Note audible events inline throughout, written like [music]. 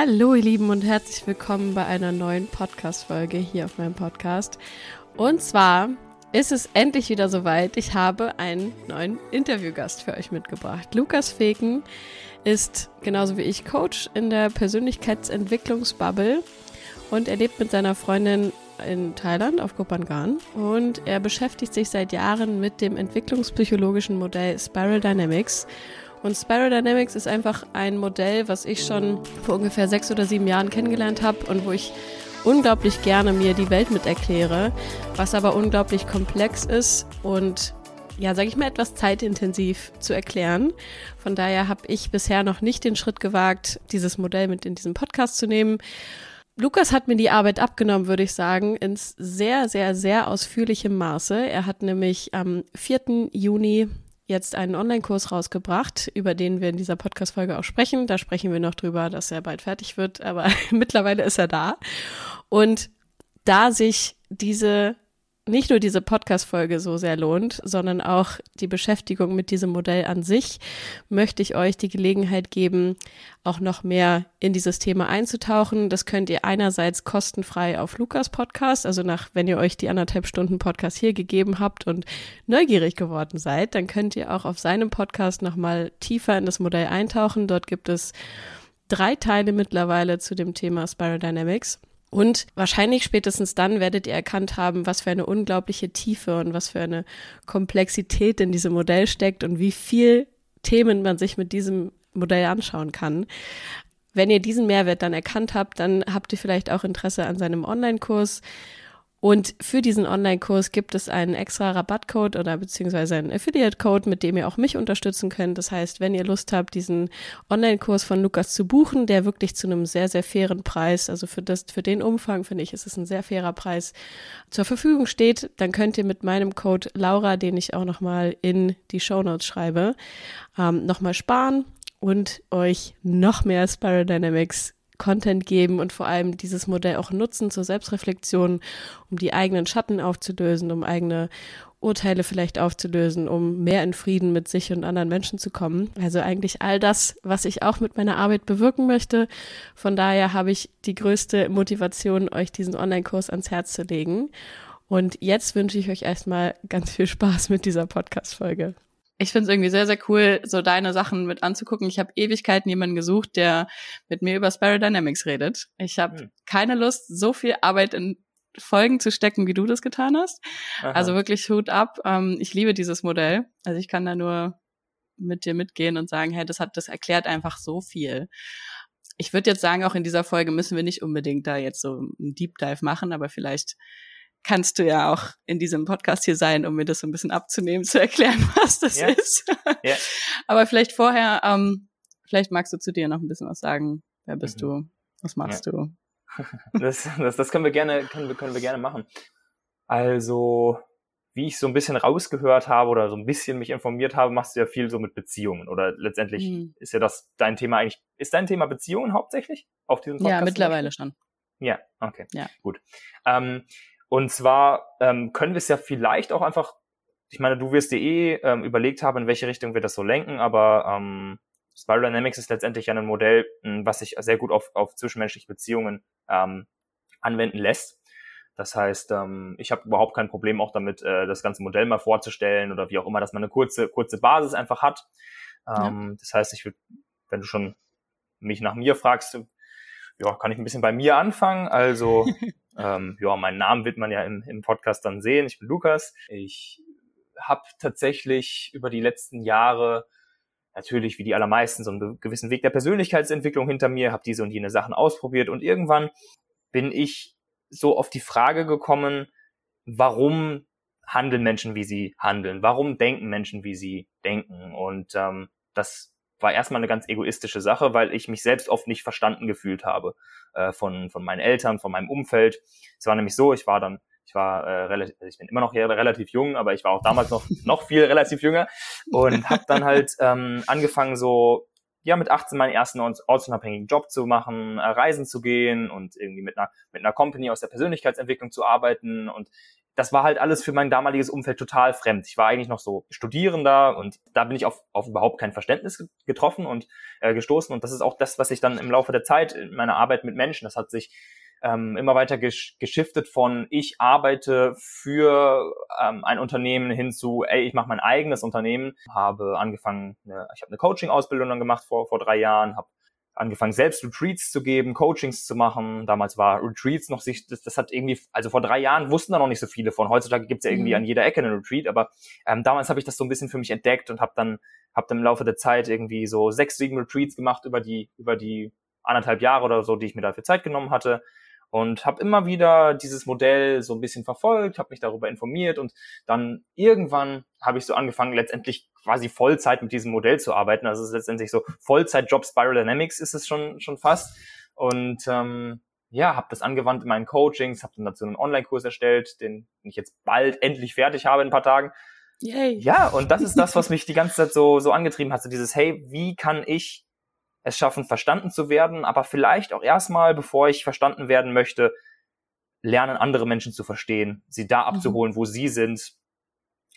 Hallo ihr Lieben und herzlich willkommen bei einer neuen Podcast-Folge hier auf meinem Podcast. Und zwar ist es endlich wieder soweit. Ich habe einen neuen Interviewgast für euch mitgebracht. Lukas Feken ist genauso wie ich Coach in der Persönlichkeitsentwicklungsbubble und er lebt mit seiner Freundin in Thailand auf Kopangan und er beschäftigt sich seit Jahren mit dem entwicklungspsychologischen Modell Spiral Dynamics und Spiral Dynamics ist einfach ein Modell, was ich schon vor ungefähr sechs oder sieben Jahren kennengelernt habe und wo ich unglaublich gerne mir die Welt mit erkläre, was aber unglaublich komplex ist und ja, sage ich mal, etwas zeitintensiv zu erklären. Von daher habe ich bisher noch nicht den Schritt gewagt, dieses Modell mit in diesen Podcast zu nehmen. Lukas hat mir die Arbeit abgenommen, würde ich sagen, ins sehr, sehr, sehr ausführlichem Maße. Er hat nämlich am 4. Juni jetzt einen Online-Kurs rausgebracht, über den wir in dieser Podcast-Folge auch sprechen. Da sprechen wir noch drüber, dass er bald fertig wird, aber [laughs] mittlerweile ist er da. Und da sich diese nicht nur diese Podcast-Folge so sehr lohnt, sondern auch die Beschäftigung mit diesem Modell an sich, möchte ich euch die Gelegenheit geben, auch noch mehr in dieses Thema einzutauchen. Das könnt ihr einerseits kostenfrei auf Lukas Podcast, also nach, wenn ihr euch die anderthalb Stunden Podcast hier gegeben habt und neugierig geworden seid, dann könnt ihr auch auf seinem Podcast nochmal tiefer in das Modell eintauchen. Dort gibt es drei Teile mittlerweile zu dem Thema Spiral Dynamics. Und wahrscheinlich spätestens dann werdet ihr erkannt haben, was für eine unglaubliche Tiefe und was für eine Komplexität in diesem Modell steckt und wie viel Themen man sich mit diesem Modell anschauen kann. Wenn ihr diesen Mehrwert dann erkannt habt, dann habt ihr vielleicht auch Interesse an seinem Online-Kurs. Und für diesen Online-Kurs gibt es einen extra Rabattcode oder beziehungsweise einen Affiliate-Code, mit dem ihr auch mich unterstützen könnt. Das heißt, wenn ihr Lust habt, diesen Online-Kurs von Lukas zu buchen, der wirklich zu einem sehr, sehr fairen Preis, also für das, für den Umfang finde ich, ist es ein sehr fairer Preis, zur Verfügung steht, dann könnt ihr mit meinem Code Laura, den ich auch nochmal in die Show Notes schreibe, ähm, nochmal sparen und euch noch mehr Spiral Dynamics Content geben und vor allem dieses Modell auch nutzen zur Selbstreflexion, um die eigenen Schatten aufzulösen, um eigene Urteile vielleicht aufzulösen, um mehr in Frieden mit sich und anderen Menschen zu kommen. Also eigentlich all das, was ich auch mit meiner Arbeit bewirken möchte. Von daher habe ich die größte Motivation, euch diesen Online-Kurs ans Herz zu legen. Und jetzt wünsche ich euch erstmal ganz viel Spaß mit dieser Podcast-Folge ich finde es irgendwie sehr, sehr cool, so deine Sachen mit anzugucken. Ich habe Ewigkeiten jemanden gesucht, der mit mir über Spiral Dynamics redet. Ich habe hm. keine Lust, so viel Arbeit in Folgen zu stecken, wie du das getan hast. Aha. Also wirklich Hut ab. Ähm, ich liebe dieses Modell. Also ich kann da nur mit dir mitgehen und sagen, hey, das hat, das erklärt einfach so viel. Ich würde jetzt sagen, auch in dieser Folge müssen wir nicht unbedingt da jetzt so einen Deep Dive machen, aber vielleicht kannst du ja auch in diesem Podcast hier sein, um mir das so ein bisschen abzunehmen, zu erklären, [laughs] was das ja. ist. ja. Aber vielleicht vorher, ähm, vielleicht magst du zu dir noch ein bisschen was sagen. Wer bist mhm. du? Was machst ja. du? [laughs] Das, das, das können wir gerne, können wir, können wir gerne machen. Also, wie ich so ein bisschen rausgehört habe oder so ein bisschen mich informiert habe, machst du ja viel so mit Beziehungen oder letztendlich mhm. ist ja das dein Thema eigentlich. Ist dein Thema Beziehungen hauptsächlich auf diesem Podcast? Ja, mittlerweile schon. Ja, okay, ja. gut. Ähm, und zwar ähm, können wir es ja vielleicht auch einfach, ich meine, du wirst dir eh ähm, überlegt haben, in welche Richtung wir das so lenken, aber ähm, Spiral Dynamics ist letztendlich ja ein Modell, hm, was sich sehr gut auf, auf zwischenmenschliche Beziehungen ähm, anwenden lässt. Das heißt, ähm, ich habe überhaupt kein Problem auch damit, äh, das ganze Modell mal vorzustellen oder wie auch immer, dass man eine kurze, kurze Basis einfach hat. Ähm, ja. Das heißt, ich würde, wenn du schon mich nach mir fragst, ja, kann ich ein bisschen bei mir anfangen. Also [laughs] Ähm, ja, meinen Namen wird man ja im, im Podcast dann sehen. Ich bin Lukas. Ich habe tatsächlich über die letzten Jahre natürlich wie die allermeisten so einen gewissen Weg der Persönlichkeitsentwicklung hinter mir, habe diese und jene Sachen ausprobiert und irgendwann bin ich so auf die Frage gekommen, warum handeln Menschen, wie sie handeln? Warum denken Menschen, wie sie denken? Und ähm, das war erstmal eine ganz egoistische Sache, weil ich mich selbst oft nicht verstanden gefühlt habe äh, von, von meinen Eltern, von meinem Umfeld. Es war nämlich so, ich war dann, ich war äh, relativ, also ich bin immer noch relativ jung, aber ich war auch damals noch, [laughs] noch viel relativ jünger und habe dann halt ähm, angefangen so ja mit 18 meinen ersten ortsunabhängigen Job zu machen, äh, reisen zu gehen und irgendwie mit einer mit einer Company aus der Persönlichkeitsentwicklung zu arbeiten und das war halt alles für mein damaliges Umfeld total fremd. Ich war eigentlich noch so Studierender und da bin ich auf, auf überhaupt kein Verständnis getroffen und äh, gestoßen. Und das ist auch das, was ich dann im Laufe der Zeit in meiner Arbeit mit Menschen, das hat sich ähm, immer weiter gesch geschiftet von ich arbeite für ähm, ein Unternehmen hin zu, ey, ich mache mein eigenes Unternehmen, habe angefangen, eine, ich habe eine Coaching-Ausbildung dann gemacht vor, vor drei Jahren, habe angefangen, selbst Retreats zu geben, Coachings zu machen. Damals war Retreats noch sich, das, das hat irgendwie, also vor drei Jahren wussten da noch nicht so viele von. Heutzutage gibt's ja irgendwie mhm. an jeder Ecke einen Retreat, aber ähm, damals habe ich das so ein bisschen für mich entdeckt und habe dann, hab dann im Laufe der Zeit irgendwie so sechs, sieben Retreats gemacht über die, über die anderthalb Jahre oder so, die ich mir dafür Zeit genommen hatte und habe immer wieder dieses Modell so ein bisschen verfolgt, habe mich darüber informiert und dann irgendwann habe ich so angefangen, letztendlich quasi Vollzeit mit diesem Modell zu arbeiten. Also es ist letztendlich so Vollzeit-Job Spiral Dynamics ist es schon schon fast und ähm, ja, habe das angewandt in meinen Coachings, habe dann dazu einen Online-Kurs erstellt, den ich jetzt bald endlich fertig habe in ein paar Tagen. Yay. Ja, und das ist das, was mich die ganze Zeit so so angetrieben hat, so dieses Hey, wie kann ich es schaffen, verstanden zu werden, aber vielleicht auch erstmal, bevor ich verstanden werden möchte, lernen, andere Menschen zu verstehen, sie da mhm. abzuholen, mhm. wo sie sind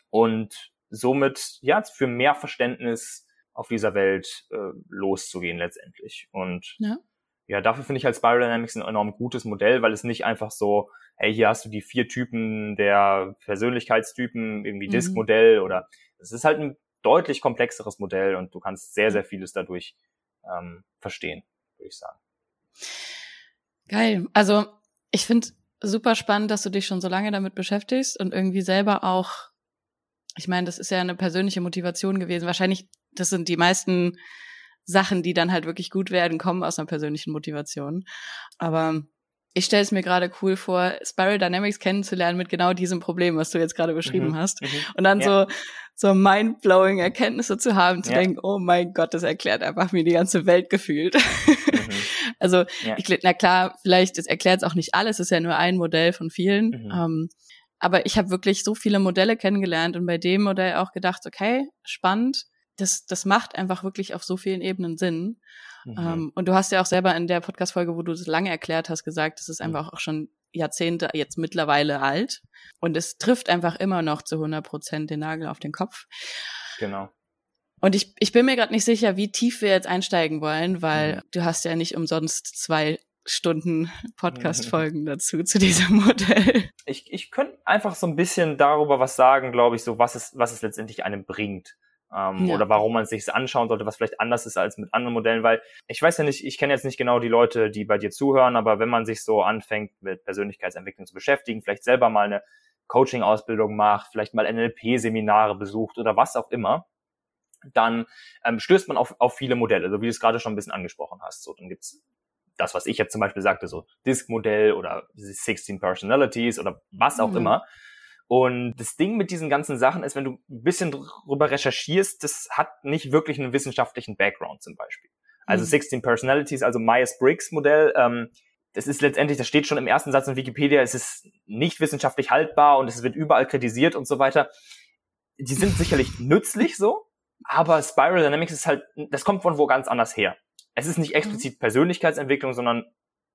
und somit ja für mehr Verständnis auf dieser Welt äh, loszugehen letztendlich. Und ja, ja dafür finde ich halt Spiral Dynamics ein enorm gutes Modell, weil es nicht einfach so, hey, hier hast du die vier Typen der Persönlichkeitstypen, irgendwie mhm. Disk-Modell oder es ist halt ein deutlich komplexeres Modell und du kannst sehr, sehr vieles dadurch ähm, verstehen, würde ich sagen. Geil. Also ich finde super spannend, dass du dich schon so lange damit beschäftigst und irgendwie selber auch, ich meine, das ist ja eine persönliche Motivation gewesen. Wahrscheinlich, das sind die meisten Sachen, die dann halt wirklich gut werden, kommen aus einer persönlichen Motivation. Aber ich stelle es mir gerade cool vor, Spiral Dynamics kennenzulernen mit genau diesem Problem, was du jetzt gerade beschrieben mhm, hast. Mhm, und dann ja. so, so mind-blowing Erkenntnisse zu haben, zu ja. denken, oh mein Gott, das erklärt einfach mir die ganze Welt gefühlt. Mhm. [laughs] also, ja. ich, na klar, vielleicht, es erklärt es auch nicht alles, es ist ja nur ein Modell von vielen. Mhm. Ähm, aber ich habe wirklich so viele Modelle kennengelernt und bei dem Modell auch gedacht, okay, spannend, das, das macht einfach wirklich auf so vielen Ebenen Sinn. Mhm. Ähm, und du hast ja auch selber in der Podcast-Folge, wo du es lange erklärt hast, gesagt, das ist mhm. einfach auch schon Jahrzehnte jetzt mittlerweile alt. Und es trifft einfach immer noch zu 100 Prozent den Nagel auf den Kopf. Genau. Und ich, ich bin mir gerade nicht sicher, wie tief wir jetzt einsteigen wollen, weil mhm. du hast ja nicht umsonst zwei Stunden [laughs] Podcast-Folgen dazu, zu diesem Modell. Ich, ich könnte einfach so ein bisschen darüber was sagen, glaube ich, so was es, was es letztendlich einem bringt ähm, ja. oder warum man sich anschauen sollte, was vielleicht anders ist als mit anderen Modellen, weil ich weiß ja nicht, ich kenne jetzt nicht genau die Leute, die bei dir zuhören, aber wenn man sich so anfängt mit Persönlichkeitsentwicklung zu beschäftigen, vielleicht selber mal eine Coaching-Ausbildung macht, vielleicht mal NLP-Seminare besucht oder was auch immer, dann ähm, stößt man auf, auf viele Modelle, so wie du es gerade schon ein bisschen angesprochen hast. So, dann gibt's das, was ich jetzt zum Beispiel sagte, so Disk-Modell oder 16 Personalities oder was auch mhm. immer. Und das Ding mit diesen ganzen Sachen ist, wenn du ein bisschen drüber recherchierst, das hat nicht wirklich einen wissenschaftlichen Background zum Beispiel. Also mhm. 16 Personalities, also Myers-Briggs Modell, ähm, das ist letztendlich, das steht schon im ersten Satz in Wikipedia, es ist nicht wissenschaftlich haltbar und es wird überall kritisiert und so weiter. Die sind sicherlich [laughs] nützlich so, aber Spiral Dynamics ist halt, das kommt von wo ganz anders her. Es ist nicht mhm. explizit Persönlichkeitsentwicklung, sondern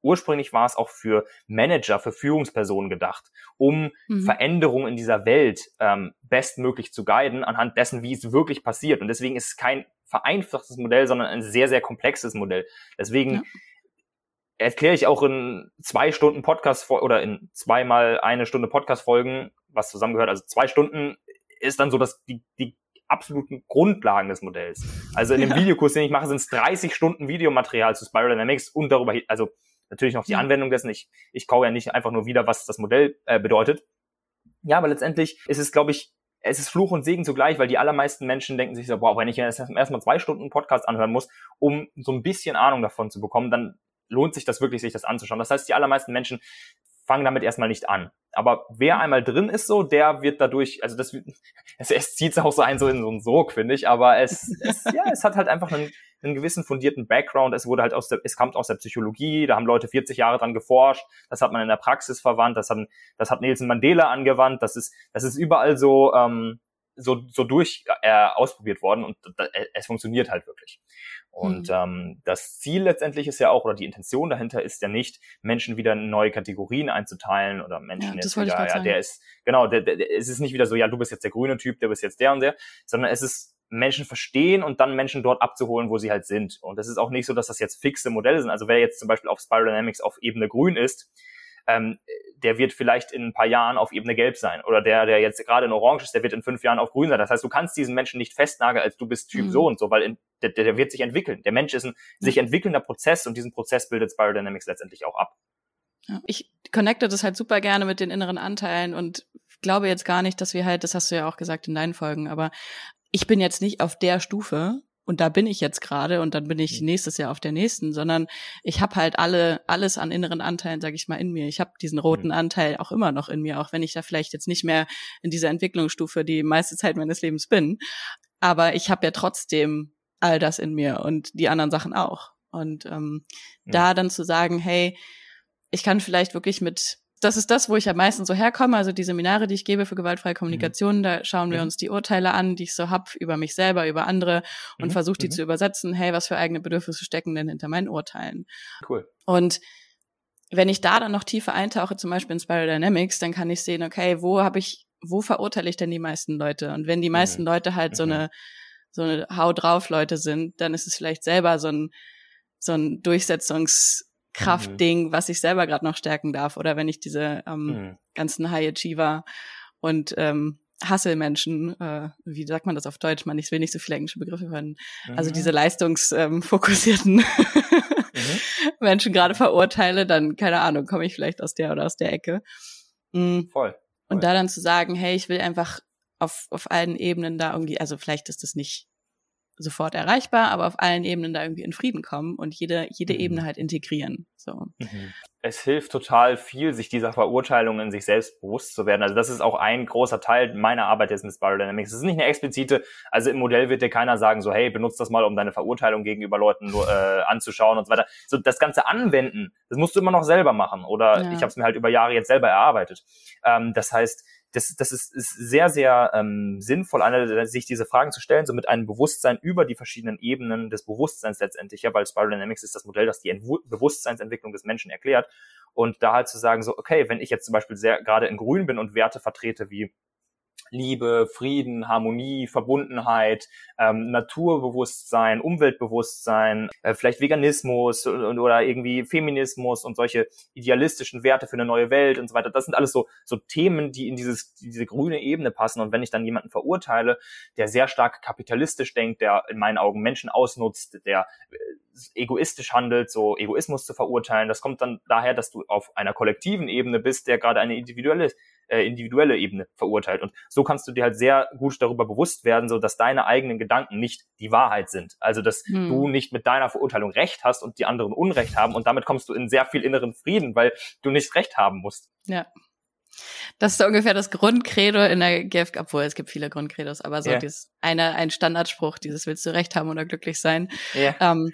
ursprünglich war es auch für Manager, für Führungspersonen gedacht, um mhm. Veränderungen in dieser Welt ähm, bestmöglich zu guiden, anhand dessen, wie es wirklich passiert. Und deswegen ist es kein vereinfachtes Modell, sondern ein sehr, sehr komplexes Modell. Deswegen ja. erkläre ich auch in zwei Stunden Podcast oder in zweimal eine Stunde Podcast Folgen, was zusammengehört, also zwei Stunden ist dann so, dass die, die absoluten Grundlagen des Modells. Also in dem ja. Videokurs, den ich mache, sind es 30 Stunden Videomaterial zu Spiral Dynamics und darüber, also natürlich noch die. Anwendung dessen. Ich, ich kaue ja nicht einfach nur wieder, was das Modell äh, bedeutet. Ja, aber letztendlich ist es, glaube ich, es ist Fluch und Segen zugleich, weil die allermeisten Menschen denken sich so, wow, wenn ich erstmal zwei Stunden Podcast anhören muss, um so ein bisschen Ahnung davon zu bekommen, dann lohnt sich das wirklich, sich das anzuschauen. Das heißt, die allermeisten Menschen fangen damit erstmal nicht an. Aber wer einmal drin ist so, der wird dadurch, also das, [laughs] es, es zieht auch so ein so in so einen Sog, finde ich, aber es, es, ja, es hat halt einfach einen, einen gewissen fundierten Background. Es wurde halt aus der, es kommt aus der Psychologie, da haben Leute 40 Jahre dran geforscht, das hat man in der Praxis verwandt, das hat, das hat Nelson Mandela angewandt, das ist, das ist überall so, ähm, so, so durch äh, ausprobiert worden und äh, es funktioniert halt wirklich. Und mhm. ähm, das Ziel letztendlich ist ja auch, oder die Intention dahinter ist ja nicht, Menschen wieder in neue Kategorien einzuteilen oder Menschen ja, jetzt wieder, ja, der ist, genau, der, der, es ist nicht wieder so, ja, du bist jetzt der grüne Typ, der bist jetzt der und der, sondern es ist Menschen verstehen und dann Menschen dort abzuholen, wo sie halt sind. Und es ist auch nicht so, dass das jetzt fixe Modelle sind. Also wer jetzt zum Beispiel auf Spiral Dynamics auf Ebene grün ist, ähm, der wird vielleicht in ein paar Jahren auf Ebene gelb sein. Oder der, der jetzt gerade in Orange ist, der wird in fünf Jahren auf grün sein. Das heißt, du kannst diesen Menschen nicht festnageln, als du bist Typ mhm. so und so, weil in, der, der wird sich entwickeln. Der Mensch ist ein sich entwickelnder Prozess und diesen Prozess bildet Spiral Dynamics letztendlich auch ab. Ja. Ich connecte das halt super gerne mit den inneren Anteilen und glaube jetzt gar nicht, dass wir halt, das hast du ja auch gesagt in deinen Folgen, aber ich bin jetzt nicht auf der Stufe, und da bin ich jetzt gerade und dann bin ich mhm. nächstes Jahr auf der nächsten, sondern ich habe halt alle alles an inneren Anteilen, sage ich mal, in mir. Ich habe diesen roten mhm. Anteil auch immer noch in mir, auch wenn ich da vielleicht jetzt nicht mehr in dieser Entwicklungsstufe die meiste Zeit meines Lebens bin, aber ich habe ja trotzdem all das in mir und die anderen Sachen auch. Und ähm, ja. da dann zu sagen, hey, ich kann vielleicht wirklich mit das ist das, wo ich am meisten so herkomme. Also die Seminare, die ich gebe für gewaltfreie mhm. Kommunikation, mhm. da schauen wir mhm. uns die Urteile an, die ich so hab über mich selber, über andere und mhm. versuche die mhm. zu übersetzen. Hey, was für eigene Bedürfnisse stecken denn hinter meinen Urteilen? Cool. Und wenn ich da dann noch tiefer eintauche, zum Beispiel in Spiral Dynamics, dann kann ich sehen, okay, wo habe ich, wo verurteile ich denn die meisten Leute? Und wenn die meisten mhm. Leute halt so eine so eine Hau drauf Leute sind, dann ist es vielleicht selber so ein so ein Durchsetzungs Kraftding, mhm. was ich selber gerade noch stärken darf. Oder wenn ich diese ähm, mhm. ganzen High Achiever und ähm, Hustle-Menschen, äh, wie sagt man das auf Deutsch? Man, ich will nicht so viele englische Begriffe hören. Also mhm. Also diese leistungsfokussierten mhm. [laughs] Menschen gerade verurteile, dann, keine Ahnung, komme ich vielleicht aus der oder aus der Ecke. Mhm. Voll, Voll. Und da dann zu sagen, hey, ich will einfach auf, auf allen Ebenen da irgendwie, also vielleicht ist das nicht sofort erreichbar, aber auf allen Ebenen da irgendwie in Frieden kommen und jede, jede mhm. Ebene halt integrieren. So. Mhm. Es hilft total viel, sich dieser Verurteilung in sich selbst bewusst zu werden. Also das ist auch ein großer Teil meiner Arbeit jetzt mit Spiral Dynamics. Es ist nicht eine explizite, also im Modell wird dir keiner sagen, so hey, benutzt das mal, um deine Verurteilung gegenüber Leuten äh, [laughs] anzuschauen und so weiter. So das ganze Anwenden, das musst du immer noch selber machen. Oder ja. ich habe es mir halt über Jahre jetzt selber erarbeitet. Ähm, das heißt, das, das ist, ist sehr, sehr ähm, sinnvoll, eine, sich diese Fragen zu stellen, so mit einem Bewusstsein über die verschiedenen Ebenen des Bewusstseins letztendlich, ja, weil Spiral Dynamics ist das Modell, das die Entwu Bewusstseinsentwicklung des Menschen erklärt. Und da halt zu sagen, so, okay, wenn ich jetzt zum Beispiel sehr gerade in Grün bin und Werte vertrete wie Liebe, Frieden, Harmonie, Verbundenheit, ähm, Naturbewusstsein, Umweltbewusstsein, äh, vielleicht Veganismus oder irgendwie Feminismus und solche idealistischen Werte für eine neue Welt und so weiter. Das sind alles so, so Themen, die in dieses, diese grüne Ebene passen. Und wenn ich dann jemanden verurteile, der sehr stark kapitalistisch denkt, der in meinen Augen Menschen ausnutzt, der äh, egoistisch handelt, so Egoismus zu verurteilen, das kommt dann daher, dass du auf einer kollektiven Ebene bist, der gerade eine individuelle äh, individuelle Ebene verurteilt. Und so kannst du dir halt sehr gut darüber bewusst werden, so dass deine eigenen Gedanken nicht die Wahrheit sind. Also dass hm. du nicht mit deiner Verurteilung Recht hast und die anderen Unrecht haben und damit kommst du in sehr viel inneren Frieden, weil du nicht Recht haben musst. Ja. Das ist so ungefähr das Grundcredo in der GFK, obwohl es gibt viele Grundcredos, aber so yeah. dieses eine, ein Standardspruch, dieses willst du recht haben oder glücklich sein. Yeah. Ähm,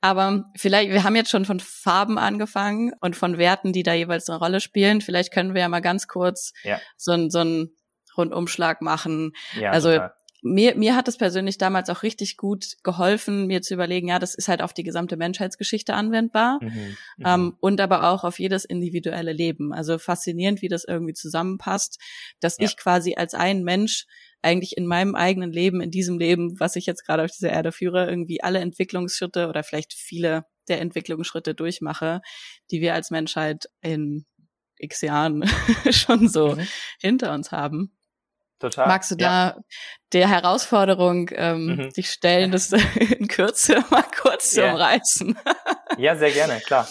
aber vielleicht, wir haben jetzt schon von Farben angefangen und von Werten, die da jeweils eine Rolle spielen. Vielleicht können wir ja mal ganz kurz ja. so, ein, so einen Rundumschlag machen. Ja, also total. mir, mir hat es persönlich damals auch richtig gut geholfen, mir zu überlegen, ja, das ist halt auf die gesamte Menschheitsgeschichte anwendbar mhm, mhm. ähm, und aber auch auf jedes individuelle Leben. Also faszinierend, wie das irgendwie zusammenpasst, dass ja. ich quasi als ein Mensch eigentlich in meinem eigenen Leben, in diesem Leben, was ich jetzt gerade auf dieser Erde führe, irgendwie alle Entwicklungsschritte oder vielleicht viele der Entwicklungsschritte durchmache, die wir als Menschheit in x Jahren [laughs] schon so mhm. hinter uns haben. Total. Magst du da ja. der Herausforderung ähm, mhm. dich stellen, das [laughs] in Kürze mal kurz zu yeah. umreißen? ja, sehr gerne, klar.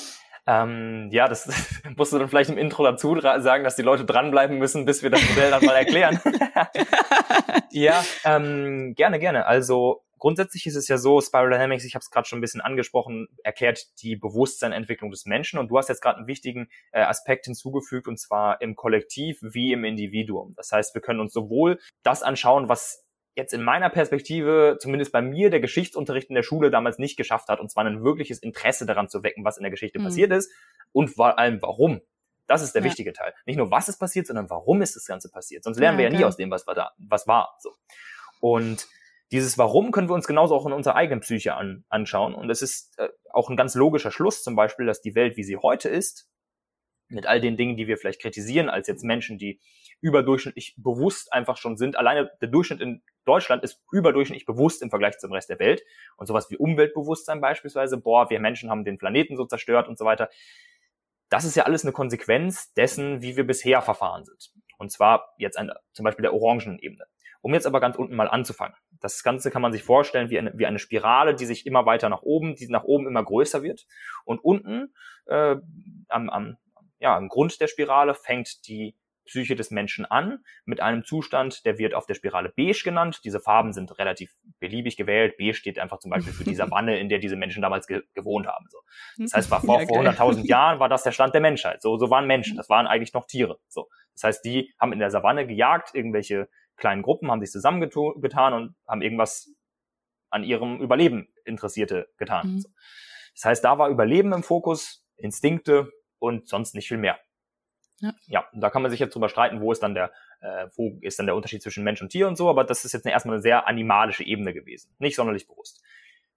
Ähm, ja, das [laughs] musst du dann vielleicht im Intro dazu sagen, dass die Leute dranbleiben müssen, bis wir das Modell dann mal erklären. [laughs] ja, ähm, gerne, gerne. Also grundsätzlich ist es ja so, Spiral Dynamics, ich habe es gerade schon ein bisschen angesprochen, erklärt die Bewusstseinentwicklung des Menschen und du hast jetzt gerade einen wichtigen äh, Aspekt hinzugefügt und zwar im Kollektiv wie im Individuum. Das heißt, wir können uns sowohl das anschauen, was jetzt in meiner Perspektive, zumindest bei mir, der Geschichtsunterricht in der Schule damals nicht geschafft hat, und zwar ein wirkliches Interesse daran zu wecken, was in der Geschichte mhm. passiert ist und vor allem warum. Das ist der ja. wichtige Teil. Nicht nur, was ist passiert, sondern warum ist das Ganze passiert. Sonst lernen ja, wir ja nie aus dem, was war da, was war. So. Und dieses Warum können wir uns genauso auch in unserer eigenen Psyche an, anschauen. Und es ist äh, auch ein ganz logischer Schluss, zum Beispiel, dass die Welt, wie sie heute ist, mit all den Dingen, die wir vielleicht kritisieren, als jetzt Menschen, die überdurchschnittlich bewusst einfach schon sind. Alleine der Durchschnitt in Deutschland ist überdurchschnittlich bewusst im Vergleich zum Rest der Welt. Und sowas wie Umweltbewusstsein beispielsweise, boah, wir Menschen haben den Planeten so zerstört und so weiter. Das ist ja alles eine Konsequenz dessen, wie wir bisher verfahren sind. Und zwar jetzt ein, zum Beispiel der Orangenebene. Um jetzt aber ganz unten mal anzufangen. Das Ganze kann man sich vorstellen wie eine, wie eine Spirale, die sich immer weiter nach oben, die nach oben immer größer wird. Und unten äh, am, am, ja, am Grund der Spirale fängt die Psyche des Menschen an mit einem Zustand, der wird auf der Spirale beige genannt. Diese Farben sind relativ beliebig gewählt. Beige steht einfach zum Beispiel für die [laughs] Savanne, in der diese Menschen damals ge gewohnt haben. So. Das heißt, war [laughs] vor, ja, vor 100.000 [laughs] Jahren war das der Stand der Menschheit. So, so waren Menschen. Das waren eigentlich noch Tiere. So. Das heißt, die haben in der Savanne gejagt, irgendwelche kleinen Gruppen haben sich zusammengetan und haben irgendwas an ihrem Überleben Interessierte getan. Mhm. So. Das heißt, da war Überleben im Fokus, Instinkte und sonst nicht viel mehr. Ja. ja, da kann man sich jetzt drüber streiten, wo ist dann der, äh, wo ist dann der Unterschied zwischen Mensch und Tier und so, aber das ist jetzt erstmal eine sehr animalische Ebene gewesen, nicht sonderlich bewusst.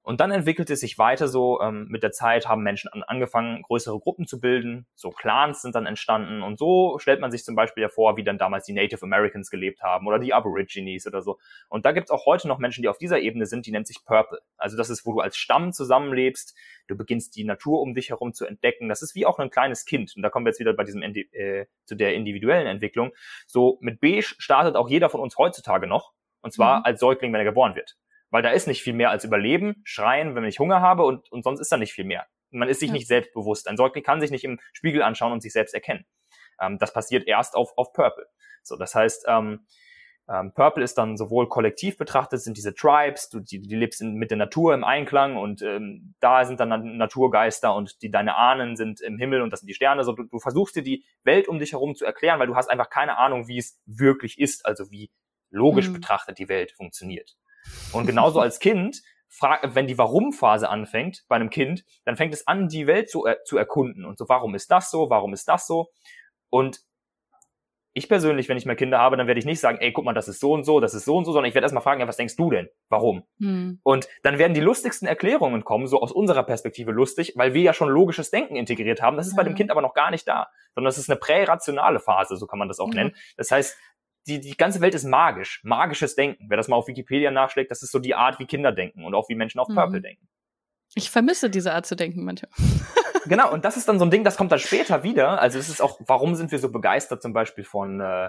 Und dann entwickelte es sich weiter so, ähm, mit der Zeit haben Menschen an, angefangen, größere Gruppen zu bilden, so Clans sind dann entstanden und so stellt man sich zum Beispiel ja vor, wie dann damals die Native Americans gelebt haben oder die Aborigines oder so. Und da gibt es auch heute noch Menschen, die auf dieser Ebene sind, die nennt sich Purple. Also das ist, wo du als Stamm zusammenlebst, du beginnst die Natur um dich herum zu entdecken. Das ist wie auch ein kleines Kind. Und da kommen wir jetzt wieder bei diesem äh, zu der individuellen Entwicklung. So mit Beige startet auch jeder von uns heutzutage noch. Und zwar mhm. als Säugling, wenn er geboren wird. Weil da ist nicht viel mehr als Überleben, schreien, wenn ich Hunger habe und, und sonst ist da nicht viel mehr. Man ist sich ja. nicht selbstbewusst. Ein Säugling kann sich nicht im Spiegel anschauen und sich selbst erkennen. Ähm, das passiert erst auf, auf Purple. So, das heißt, ähm, ähm, Purple ist dann sowohl kollektiv betrachtet, sind diese Tribes, du die, die lebst in, mit der Natur im Einklang und ähm, da sind dann Naturgeister und die deine Ahnen sind im Himmel und das sind die Sterne. So, du, du versuchst dir die Welt um dich herum zu erklären, weil du hast einfach keine Ahnung, wie es wirklich ist, also wie logisch mhm. betrachtet die Welt funktioniert. Und genauso als Kind, wenn die Warum-Phase anfängt bei einem Kind, dann fängt es an, die Welt zu, äh, zu erkunden. Und so, warum ist das so? Warum ist das so? Und ich persönlich, wenn ich mal Kinder habe, dann werde ich nicht sagen, ey, guck mal, das ist so und so, das ist so und so, sondern ich werde erstmal fragen, ja, was denkst du denn? Warum? Hm. Und dann werden die lustigsten Erklärungen kommen, so aus unserer Perspektive lustig, weil wir ja schon logisches Denken integriert haben. Das ist ja. bei dem Kind aber noch gar nicht da, sondern das ist eine prärationale Phase, so kann man das auch ja. nennen. Das heißt, die, die ganze Welt ist magisch, magisches Denken. Wer das mal auf Wikipedia nachschlägt, das ist so die Art, wie Kinder denken und auch wie Menschen auf mhm. Purple denken. Ich vermisse diese Art zu denken manchmal. [laughs] genau, und das ist dann so ein Ding, das kommt dann später wieder. Also es ist auch, warum sind wir so begeistert zum Beispiel von, äh,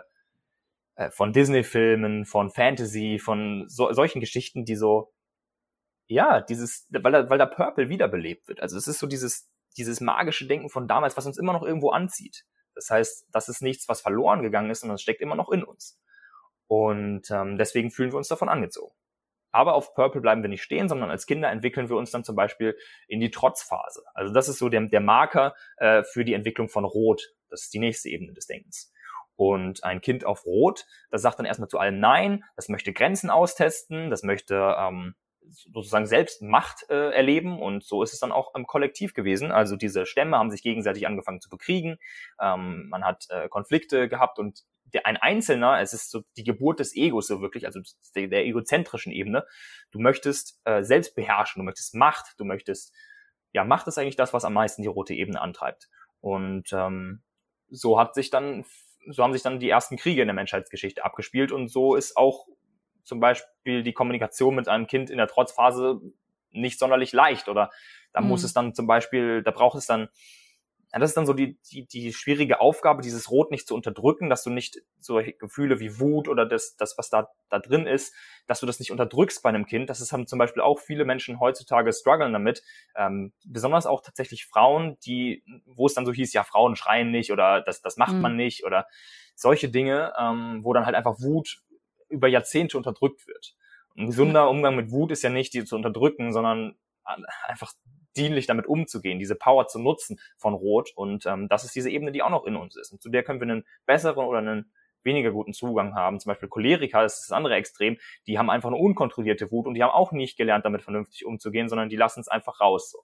äh von Disney-Filmen, von Fantasy, von so, solchen Geschichten, die so, ja, dieses, weil da, weil da Purple wiederbelebt wird. Also es ist so dieses, dieses magische Denken von damals, was uns immer noch irgendwo anzieht. Das heißt, das ist nichts, was verloren gegangen ist, sondern es steckt immer noch in uns. Und ähm, deswegen fühlen wir uns davon angezogen. Aber auf Purple bleiben wir nicht stehen, sondern als Kinder entwickeln wir uns dann zum Beispiel in die Trotzphase. Also das ist so der, der Marker äh, für die Entwicklung von Rot. Das ist die nächste Ebene des Denkens. Und ein Kind auf Rot, das sagt dann erstmal zu allem Nein, das möchte Grenzen austesten, das möchte ähm, sozusagen selbst Macht äh, erleben und so ist es dann auch im Kollektiv gewesen. Also diese Stämme haben sich gegenseitig angefangen zu bekriegen, ähm, man hat äh, Konflikte gehabt und der, ein Einzelner, es ist so die Geburt des Egos so wirklich, also der, der egozentrischen Ebene. Du möchtest äh, selbst beherrschen, du möchtest Macht, du möchtest, ja, Macht ist eigentlich das, was am meisten die rote Ebene antreibt. Und ähm, so hat sich dann, so haben sich dann die ersten Kriege in der Menschheitsgeschichte abgespielt und so ist auch zum Beispiel die Kommunikation mit einem Kind in der Trotzphase nicht sonderlich leicht oder da mhm. muss es dann zum Beispiel, da braucht es dann, ja, das ist dann so die, die, die schwierige Aufgabe, dieses Rot nicht zu unterdrücken, dass du nicht solche Gefühle wie Wut oder das, das was da, da drin ist, dass du das nicht unterdrückst bei einem Kind. Das ist, haben zum Beispiel auch viele Menschen heutzutage strugglen damit. Ähm, besonders auch tatsächlich Frauen, die, wo es dann so hieß, ja, Frauen schreien nicht oder das, das macht mhm. man nicht oder solche Dinge, ähm, wo dann halt einfach Wut über Jahrzehnte unterdrückt wird. Ein gesunder Umgang mit Wut ist ja nicht, die zu unterdrücken, sondern einfach dienlich damit umzugehen, diese Power zu nutzen von Rot. Und ähm, das ist diese Ebene, die auch noch in uns ist. Und zu der können wir einen besseren oder einen weniger guten Zugang haben. Zum Beispiel Choleriker, das ist das andere Extrem, die haben einfach eine unkontrollierte Wut und die haben auch nicht gelernt, damit vernünftig umzugehen, sondern die lassen es einfach raus. So.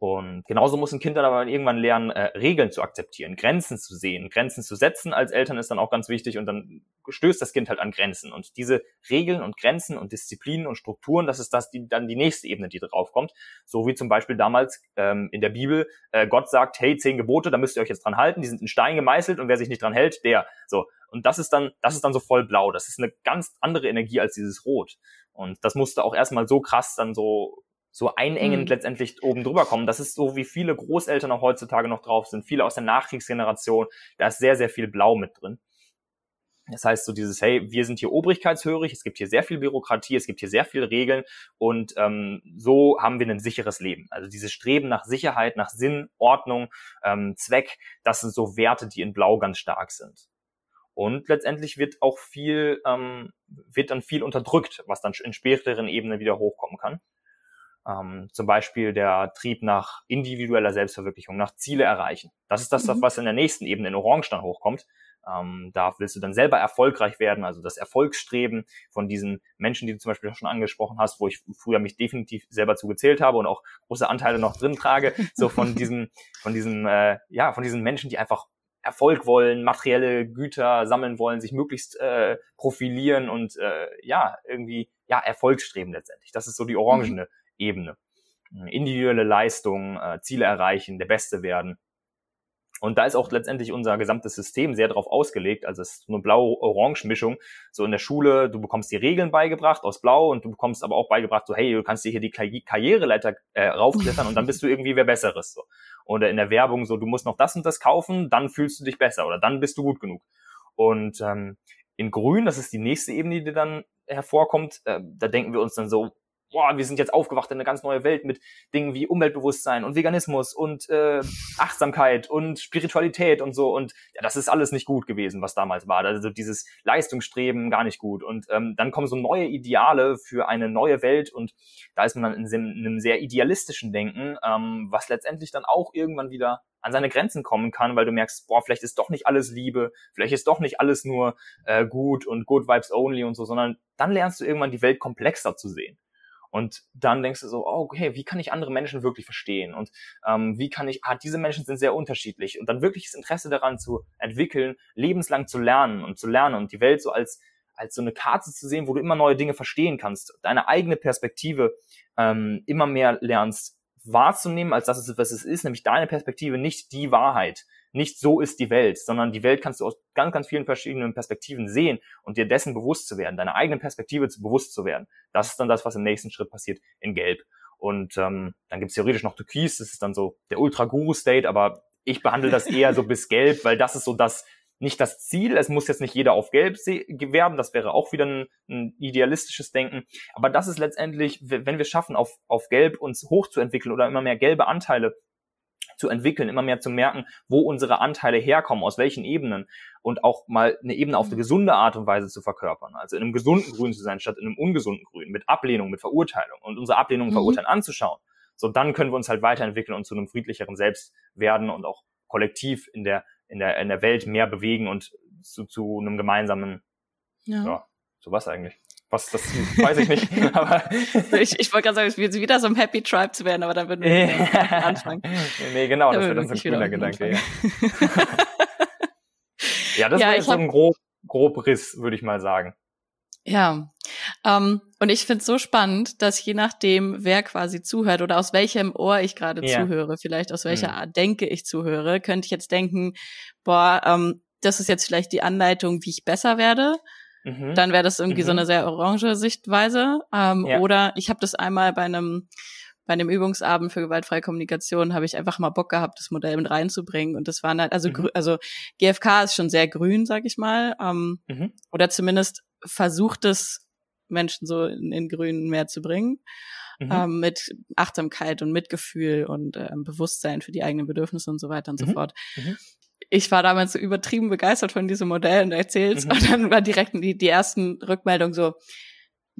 Und genauso muss ein Kind dann aber irgendwann lernen, äh, Regeln zu akzeptieren, Grenzen zu sehen, Grenzen zu setzen. Als Eltern ist dann auch ganz wichtig und dann stößt das Kind halt an Grenzen. Und diese Regeln und Grenzen und Disziplinen und Strukturen, das ist das, die dann die nächste Ebene, die drauf kommt. So wie zum Beispiel damals ähm, in der Bibel äh, Gott sagt, hey, zehn Gebote, da müsst ihr euch jetzt dran halten, die sind in Stein gemeißelt und wer sich nicht dran hält, der. So. Und das ist dann, das ist dann so voll blau. Das ist eine ganz andere Energie als dieses Rot. Und das musste auch erstmal so krass dann so so einengend mhm. letztendlich oben drüber kommen. Das ist so, wie viele Großeltern auch heutzutage noch drauf sind, viele aus der Nachkriegsgeneration, da ist sehr, sehr viel Blau mit drin. Das heißt so dieses, hey, wir sind hier obrigkeitshörig, es gibt hier sehr viel Bürokratie, es gibt hier sehr viele Regeln und ähm, so haben wir ein sicheres Leben. Also dieses Streben nach Sicherheit, nach Sinn, Ordnung, ähm, Zweck, das sind so Werte, die in Blau ganz stark sind. Und letztendlich wird auch viel, ähm, wird dann viel unterdrückt, was dann in späteren Ebenen wieder hochkommen kann. Ähm, zum Beispiel der Trieb nach individueller Selbstverwirklichung, nach Ziele erreichen. Das ist das, mhm. was in der nächsten Ebene in Orange dann hochkommt. Ähm, da willst du dann selber erfolgreich werden, also das Erfolgsstreben von diesen Menschen, die du zum Beispiel schon angesprochen hast, wo ich früher mich definitiv selber zugezählt habe und auch große Anteile noch drin trage, so von diesen, von diesen, äh, ja, von diesen Menschen, die einfach Erfolg wollen, materielle Güter sammeln wollen, sich möglichst äh, profilieren und äh, ja, irgendwie ja, Erfolgsstreben letztendlich. Das ist so die orangene mhm. Ebene. Individuelle Leistung, äh, Ziele erreichen, der Beste werden. Und da ist auch letztendlich unser gesamtes System sehr darauf ausgelegt. Also es ist eine blau-orange-Mischung. So in der Schule, du bekommst die Regeln beigebracht aus Blau und du bekommst aber auch beigebracht, so hey, du kannst dir hier die Karri Karriereleiter äh, raufklettern und dann bist du irgendwie wer Besseres. So. Oder in der Werbung so, du musst noch das und das kaufen, dann fühlst du dich besser oder dann bist du gut genug. Und ähm, in Grün, das ist die nächste Ebene, die dann hervorkommt, äh, da denken wir uns dann so, boah, wir sind jetzt aufgewacht in eine ganz neue Welt mit Dingen wie Umweltbewusstsein und Veganismus und äh, Achtsamkeit und Spiritualität und so. Und ja, das ist alles nicht gut gewesen, was damals war. Also dieses Leistungsstreben gar nicht gut. Und ähm, dann kommen so neue Ideale für eine neue Welt und da ist man dann in einem sehr idealistischen Denken, ähm, was letztendlich dann auch irgendwann wieder an seine Grenzen kommen kann, weil du merkst, boah, vielleicht ist doch nicht alles Liebe, vielleicht ist doch nicht alles nur äh, gut und good vibes only und so, sondern dann lernst du irgendwann die Welt komplexer zu sehen. Und dann denkst du so, oh, okay, wie kann ich andere Menschen wirklich verstehen? Und ähm, wie kann ich, ah, diese Menschen sind sehr unterschiedlich. Und dann wirklich das Interesse daran zu entwickeln, lebenslang zu lernen und zu lernen und die Welt so als, als so eine Karte zu sehen, wo du immer neue Dinge verstehen kannst, deine eigene Perspektive ähm, immer mehr lernst wahrzunehmen, als das ist, was es ist, nämlich deine Perspektive, nicht die Wahrheit nicht so ist die Welt, sondern die Welt kannst du aus ganz, ganz vielen verschiedenen Perspektiven sehen und dir dessen bewusst zu werden, deine eigene Perspektive bewusst zu werden. Das ist dann das, was im nächsten Schritt passiert in Gelb. Und ähm, dann gibt es theoretisch noch Türkis, das ist dann so der Ultra-Guru-State, aber ich behandle das eher so bis Gelb, weil das ist so das, nicht das Ziel. Es muss jetzt nicht jeder auf Gelb werden, das wäre auch wieder ein, ein, idealistisches Denken. Aber das ist letztendlich, wenn wir schaffen, auf, auf Gelb uns hochzuentwickeln oder immer mehr gelbe Anteile zu entwickeln, immer mehr zu merken, wo unsere Anteile herkommen, aus welchen Ebenen und auch mal eine Ebene auf eine mhm. gesunde Art und Weise zu verkörpern. Also in einem gesunden Grün zu sein, statt in einem ungesunden Grün, mit Ablehnung, mit Verurteilung und unsere Ablehnung und mhm. Verurteilen anzuschauen. So, dann können wir uns halt weiterentwickeln und zu einem friedlicheren Selbst werden und auch kollektiv in der, in der, in der Welt mehr bewegen und zu, zu einem gemeinsamen, ja, ja so was eigentlich. Was das weiß ich nicht. [laughs] aber [laughs] ich ich wollte gerade sagen, es wird wieder so ein Happy Tribe zu werden, aber dann würden wir anfangen. [laughs] Nee, genau, das wird dann so ein cooler Gedanke. Ja. ja, das ja, war so ein grob, grob Riss, würde ich mal sagen. Ja, ähm, und ich finde es so spannend, dass je nachdem, wer quasi zuhört oder aus welchem Ohr ich gerade ja. zuhöre, vielleicht aus welcher mhm. Art Denke ich zuhöre, könnte ich jetzt denken, boah, ähm, das ist jetzt vielleicht die Anleitung, wie ich besser werde. Mhm. Dann wäre das irgendwie mhm. so eine sehr orange Sichtweise. Ähm, ja. Oder ich habe das einmal bei einem bei einem Übungsabend für gewaltfreie Kommunikation habe ich einfach mal Bock gehabt, das Modell mit reinzubringen. Und das waren halt, also, mhm. also GFK ist schon sehr grün, sag ich mal. Ähm, mhm. Oder zumindest versucht es Menschen so in, in Grün mehr zu bringen. Mhm. Ähm, mit Achtsamkeit und Mitgefühl und ähm, Bewusstsein für die eigenen Bedürfnisse und so weiter und so mhm. fort. Ich war damals so übertrieben begeistert von diesem Modell und erzählt mhm. und dann war direkt die, die ersten Rückmeldungen so,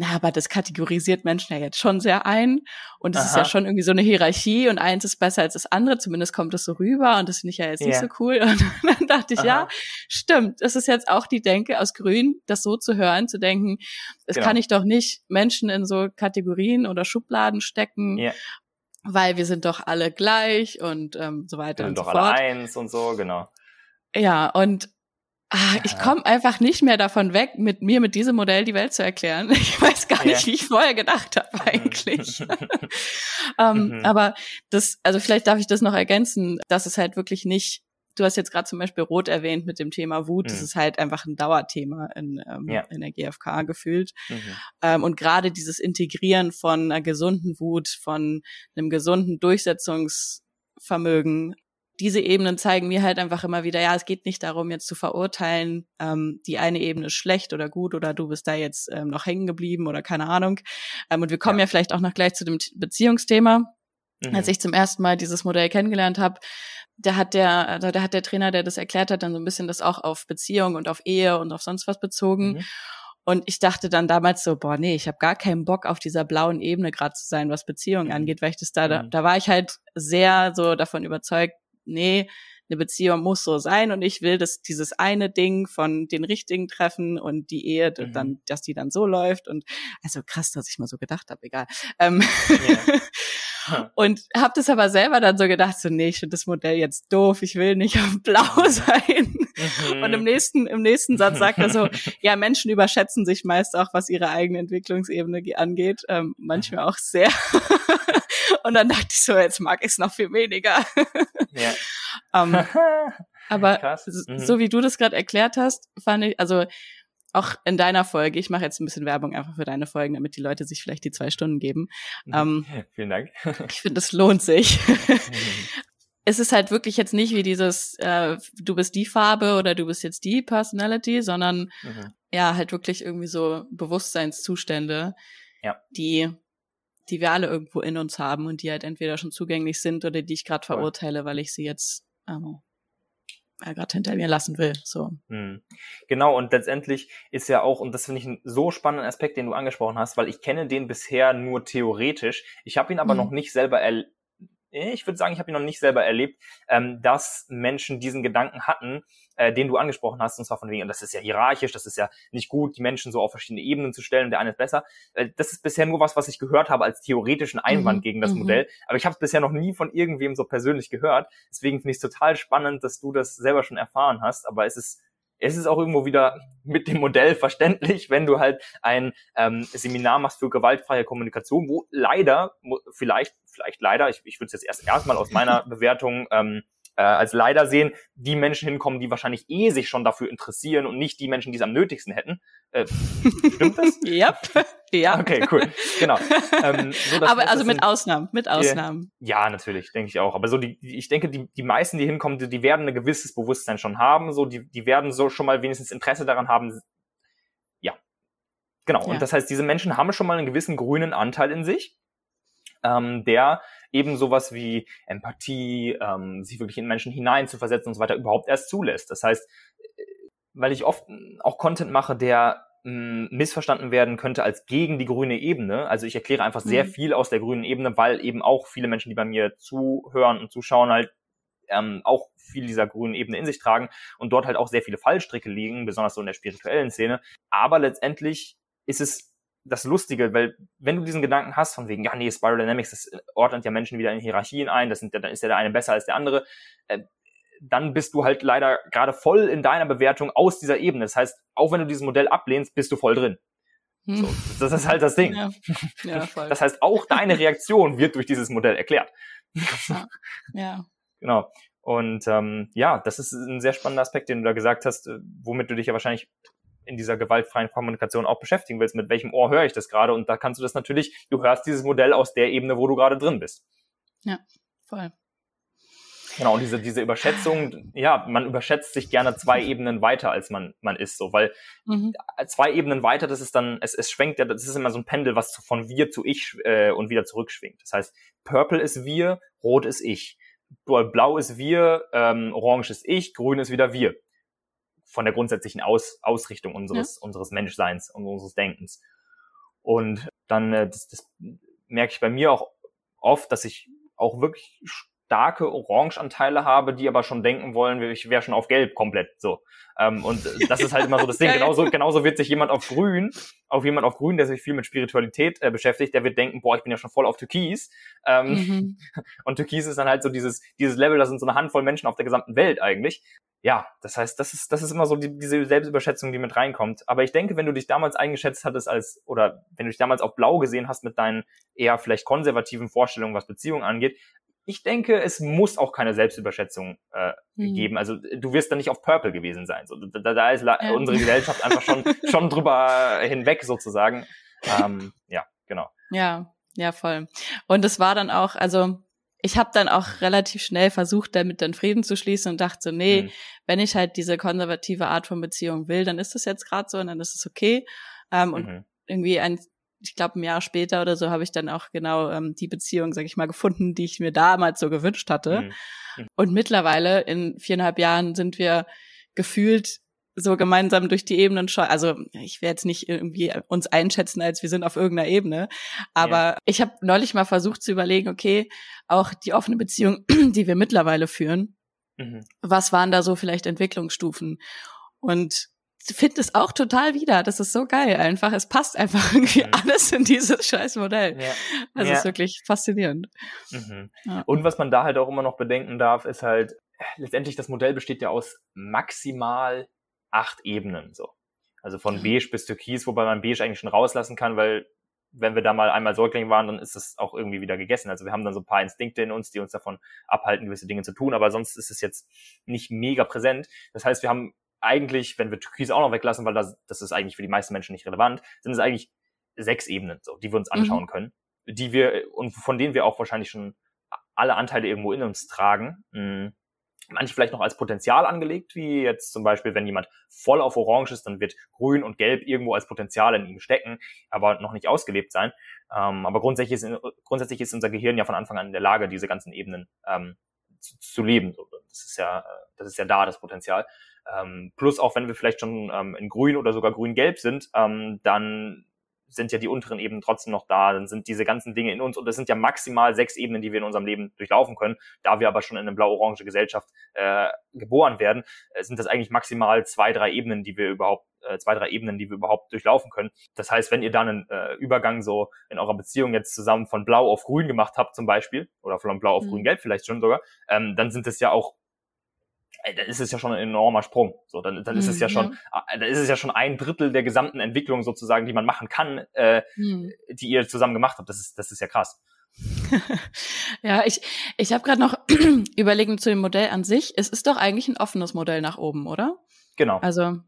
na, aber das kategorisiert Menschen ja jetzt schon sehr ein und es ist ja schon irgendwie so eine Hierarchie und eins ist besser als das andere, zumindest kommt es so rüber und das finde ich ja jetzt yeah. nicht so cool [laughs] und dann dachte ich, Aha. ja, stimmt, das ist jetzt auch die Denke aus Grün, das so zu hören, zu denken, es genau. kann ich doch nicht Menschen in so Kategorien oder Schubladen stecken yeah weil wir sind doch alle gleich und ähm, so weiter wir und sind so doch fort. alle eins und so, genau. Ja, und ah, ich Ja. komme einfach nicht mehr davon weg, mit mir mit diesem Modell die Welt zu erklären. [laughs] Ich weiß gar nicht, Ja. wie ich vorher gedacht habe eigentlich. [laughs] ähm, Mhm. Aber das, also vielleicht darf ich das noch ergänzen, dass es halt wirklich nicht, du hast jetzt gerade zum Beispiel Rot erwähnt mit dem Thema Wut, das Mhm. ist halt einfach ein Dauerthema in, ähm, Ja. in der GfK gefühlt. Mhm. Ähm, und gerade dieses Integrieren von einer gesunden Wut, von einem gesunden Durchsetzungsvermögen, diese Ebenen zeigen mir halt einfach immer wieder, ja, es geht nicht darum, jetzt zu verurteilen, ähm, die eine Ebene ist schlecht oder gut oder du bist da jetzt ähm, noch hängen geblieben oder keine Ahnung. Ähm, und wir kommen ja. Ja. vielleicht auch noch gleich zu dem Beziehungsthema. Mhm. Als ich zum ersten Mal dieses Modell kennengelernt habe, da hat der, also da hat der Trainer, der das erklärt hat, dann so ein bisschen das auch auf Beziehung und auf Ehe und auf sonst was bezogen. Mhm. Und ich dachte dann damals so, boah, nee, ich habe gar keinen Bock auf dieser blauen Ebene gerade zu sein, was Beziehungen Mhm. angeht, weil ich das da, da, Mhm. da war ich halt sehr so davon überzeugt, nee, eine Beziehung muss so sein und ich will, dass dieses eine Ding von den richtigen Treffen und die Ehe Mhm. dann, dass die dann so läuft und also krass, dass ich mal so gedacht habe, egal. Ähm, Ja. [laughs] und habe das aber selber dann so gedacht, so nee, ich finde das Modell jetzt doof, ich will nicht auf blau sein. Mhm. Und im nächsten, im nächsten Satz sagt er so, [laughs] ja, Menschen überschätzen sich meist auch, was ihre eigene Entwicklungsebene ge- angeht, ähm, manchmal auch sehr. Und dann dachte ich so, jetzt mag ich es noch viel weniger. ja. [laughs] ähm, [laughs] aber Mhm. so wie du das gerade erklärt hast, fand ich, also auch in deiner Folge, ich mache jetzt ein bisschen Werbung einfach für deine Folgen, damit die Leute sich vielleicht die zwei Stunden geben. Ähm, [laughs] Vielen Dank. ich finde, es lohnt sich. Mhm. es ist halt wirklich jetzt nicht wie dieses, äh, du bist die Farbe oder du bist jetzt die Personality, sondern Mhm. ja, halt wirklich irgendwie so Bewusstseinszustände, Ja. die, die wir alle irgendwo in uns haben und die halt entweder schon zugänglich sind oder die ich gerade verurteile, weil ich sie jetzt ähm, ja, gerade hinter mir lassen will. So. Hm. Genau, und letztendlich ist ja auch, und das finde ich einen so spannenden Aspekt, den du angesprochen hast, weil ich kenne den bisher nur theoretisch. Ich habe ihn aber Mhm. noch nicht selber erlebt. Ich würde sagen, ich habe ihn noch nicht selber erlebt, ähm, dass Menschen diesen Gedanken hatten, äh, den du angesprochen hast, und zwar von wegen, und das ist ja hierarchisch, das ist ja nicht gut, die Menschen so auf verschiedene Ebenen zu stellen, der eine ist besser. Äh, das ist bisher nur was, was ich gehört habe als theoretischen Einwand Mhm, gegen das mhm. Modell, aber ich habe es bisher noch nie von irgendwem so persönlich gehört. Deswegen finde ich es total spannend, dass du das selber schon erfahren hast, aber es ist es ist auch irgendwo wieder mit dem Modell verständlich, wenn du halt ein ähm, Seminar machst für gewaltfreie Kommunikation, wo leider, vielleicht, vielleicht leider, ich, ich würde es jetzt erst erstmal aus meiner [laughs] Bewertung ähm, äh, als leider sehen, die Menschen hinkommen, die wahrscheinlich eh sich schon dafür interessieren und nicht die Menschen, die es am nötigsten hätten. Äh, stimmt das? [laughs] Yep. ja. Okay, cool. Genau. Ähm, so, das Aber also mit sind- Ausnahmen, mit Ausnahmen. ja, natürlich, denke ich auch. Aber so die, die- ich denke, die, die meisten, die hinkommen, die, die werden ein gewisses Bewusstsein schon haben. So, die, die werden so schon mal wenigstens Interesse daran haben. Ja. Genau. Ja. Und das heißt, diese Menschen haben schon mal einen gewissen grünen Anteil in sich, ähm, der eben sowas wie Empathie, ähm, sich wirklich in Menschen hineinzuversetzen und so weiter überhaupt erst zulässt. Das heißt, äh, weil ich oft auch Content mache, der mh, missverstanden werden könnte als gegen die grüne Ebene. Also ich erkläre einfach sehr Mhm. viel aus der grünen Ebene, weil eben auch viele Menschen, die bei mir zuhören und zuschauen, halt ähm, auch viel dieser grünen Ebene in sich tragen und dort halt auch sehr viele Fallstricke liegen, besonders so in der spirituellen Szene. Aber letztendlich ist es das Lustige, weil wenn du diesen Gedanken hast von wegen, ja nee, Spiral Dynamics, das ordnet ja Menschen wieder in Hierarchien ein, das sind, ja- dann ist ja der eine besser als der andere, äh, dann bist du halt leider gerade voll in deiner Bewertung aus dieser Ebene. Das heißt, auch wenn du dieses Modell ablehnst, bist du voll drin. Hm. So, das ist halt das Ding. Ja. ja, voll. Das heißt, auch deine Reaktion wird durch dieses Modell erklärt. ja. Genau. Und ähm, ja, das ist ein sehr spannender Aspekt, den du da gesagt hast, äh, womit du dich ja wahrscheinlich in dieser gewaltfreien Kommunikation auch beschäftigen willst. Mit welchem Ohr höre ich das gerade? Und da kannst du das natürlich, du hörst dieses Modell aus der Ebene, wo du gerade drin bist. Voll. Genau, und diese, diese Überschätzung, ja, man überschätzt sich gerne zwei Ebenen weiter, als man, man ist, so, weil Mhm. zwei Ebenen weiter, das ist dann, es, es schwenkt ja, das ist immer so ein Pendel, was von wir zu ich äh, und wieder zurückschwingt. Das heißt, Purple ist wir, Rot ist ich, Blau ist wir, ähm, Orange ist ich, Grün ist wieder wir. Von der grundsätzlichen Aus, Ausrichtung unseres, unseres Menschseins und unseres Denkens. Und dann, äh, das, das merke ich bei mir auch oft, dass ich auch wirklich starke Orangeanteile habe, die aber schon denken wollen, ich wäre schon auf Gelb komplett so. Ähm, und das ist halt immer so das [laughs] Ding. Genauso, genauso wird sich jemand auf Grün, auf jemand auf Grün, der sich viel mit Spiritualität äh, beschäftigt, der wird denken, boah, ich bin ja schon voll auf Türkis. Ähm, mhm. [laughs] Und Türkis ist dann halt so dieses, dieses Level, da sind so eine Handvoll Menschen auf der gesamten Welt eigentlich. Ja, das heißt, das ist, das ist immer so die, diese Selbstüberschätzung, die mit reinkommt. Aber ich denke, wenn du dich damals eingeschätzt hattest als, oder wenn du dich damals auf blau gesehen hast mit deinen eher vielleicht konservativen Vorstellungen, was Beziehungen angeht, ich denke, es muss auch keine Selbstüberschätzung äh, mhm. geben. Also du wirst da nicht auf Purple gewesen sein. So, da, da ist ja. unsere Gesellschaft einfach schon [laughs] schon drüber hinweg sozusagen. Ähm, ja, genau. Ja, ja, voll. Und es war dann auch, also ich habe dann auch relativ schnell versucht, damit dann Frieden zu schließen und dachte so, nee, mhm. wenn ich halt diese konservative Art von Beziehung will, dann ist das jetzt gerade so und dann ist es okay. Ähm, und mhm. irgendwie ein ich glaube, ein Jahr später oder so habe ich dann auch genau ähm, die Beziehung, sag ich mal, gefunden, die ich mir damals so gewünscht hatte. Mhm. mhm. Und mittlerweile in viereinhalb Jahren sind wir gefühlt so gemeinsam durch die Ebenen schon, also ich werde jetzt nicht irgendwie uns einschätzen, als wir sind auf irgendeiner Ebene, aber yeah. ich habe neulich mal versucht zu überlegen, okay, auch die offene Beziehung, [clears throat] die wir mittlerweile führen, mhm. was waren da so vielleicht Entwicklungsstufen? Und finde es auch total wieder. Das ist so geil einfach. Es passt einfach [laughs] irgendwie mhm. alles in dieses scheiß Modell. Ja. Also ja. ist wirklich faszinierend. Mhm. Ja. Und was man da halt auch immer noch bedenken darf, ist halt, letztendlich das Modell besteht ja aus maximal acht Ebenen, so. Also von beige bis türkis, wobei man beige eigentlich schon rauslassen kann, weil wenn wir da mal einmal Säugling waren, dann ist es auch irgendwie wieder gegessen. Also wir haben dann so ein paar Instinkte in uns, die uns davon abhalten, gewisse Dinge zu tun, aber sonst ist es jetzt nicht mega präsent. Das heißt, wir haben eigentlich, wenn wir Türkis auch noch weglassen, weil das, das ist eigentlich für die meisten Menschen nicht relevant, sind es eigentlich sechs Ebenen, so, die wir uns anschauen mhm. können, die wir und von denen wir auch wahrscheinlich schon alle Anteile irgendwo in uns tragen. Mhm. Manche vielleicht noch als Potenzial angelegt, wie jetzt zum Beispiel, wenn jemand voll auf Orange ist, dann wird Grün und Gelb irgendwo als Potenzial in ihm stecken, aber noch nicht ausgelebt sein. Ähm, aber grundsätzlich ist, grundsätzlich ist unser Gehirn ja von Anfang an in der Lage, diese ganzen Ebenen ähm, zu, zu leben. Das ist ja, das ist ja da, das Potenzial. Ähm, plus auch wenn wir vielleicht schon ähm, in grün oder sogar grün-gelb sind, ähm, dann sind ja die unteren Ebenen trotzdem noch da, dann sind diese ganzen Dinge in uns und es sind ja maximal sechs Ebenen, die wir in unserem Leben durchlaufen können. Da wir aber schon in eine blau-orange Gesellschaft äh, geboren werden, äh, sind das eigentlich maximal zwei, drei Ebenen, die wir überhaupt, äh, zwei, drei Ebenen, die wir überhaupt durchlaufen können. Das heißt, wenn ihr dann einen äh, Übergang so in eurer Beziehung jetzt zusammen von blau auf grün gemacht habt zum Beispiel, oder von blau auf mhm. grün-gelb vielleicht schon sogar, ähm, dann sind es ja auch dann ist es ja schon ein enormer Sprung. So, dann, dann ist mhm, es ja schon, ja. Äh, dann ist es ja schon ein Drittel der gesamten Entwicklung sozusagen, die man machen kann, äh, mhm. die ihr zusammen gemacht habt. Das ist, das ist ja krass. [laughs] ja, ich, ich habe gerade noch [clears throat] überlegt zu dem Modell an sich. Es ist doch eigentlich ein offenes Modell nach oben, oder? Genau. Also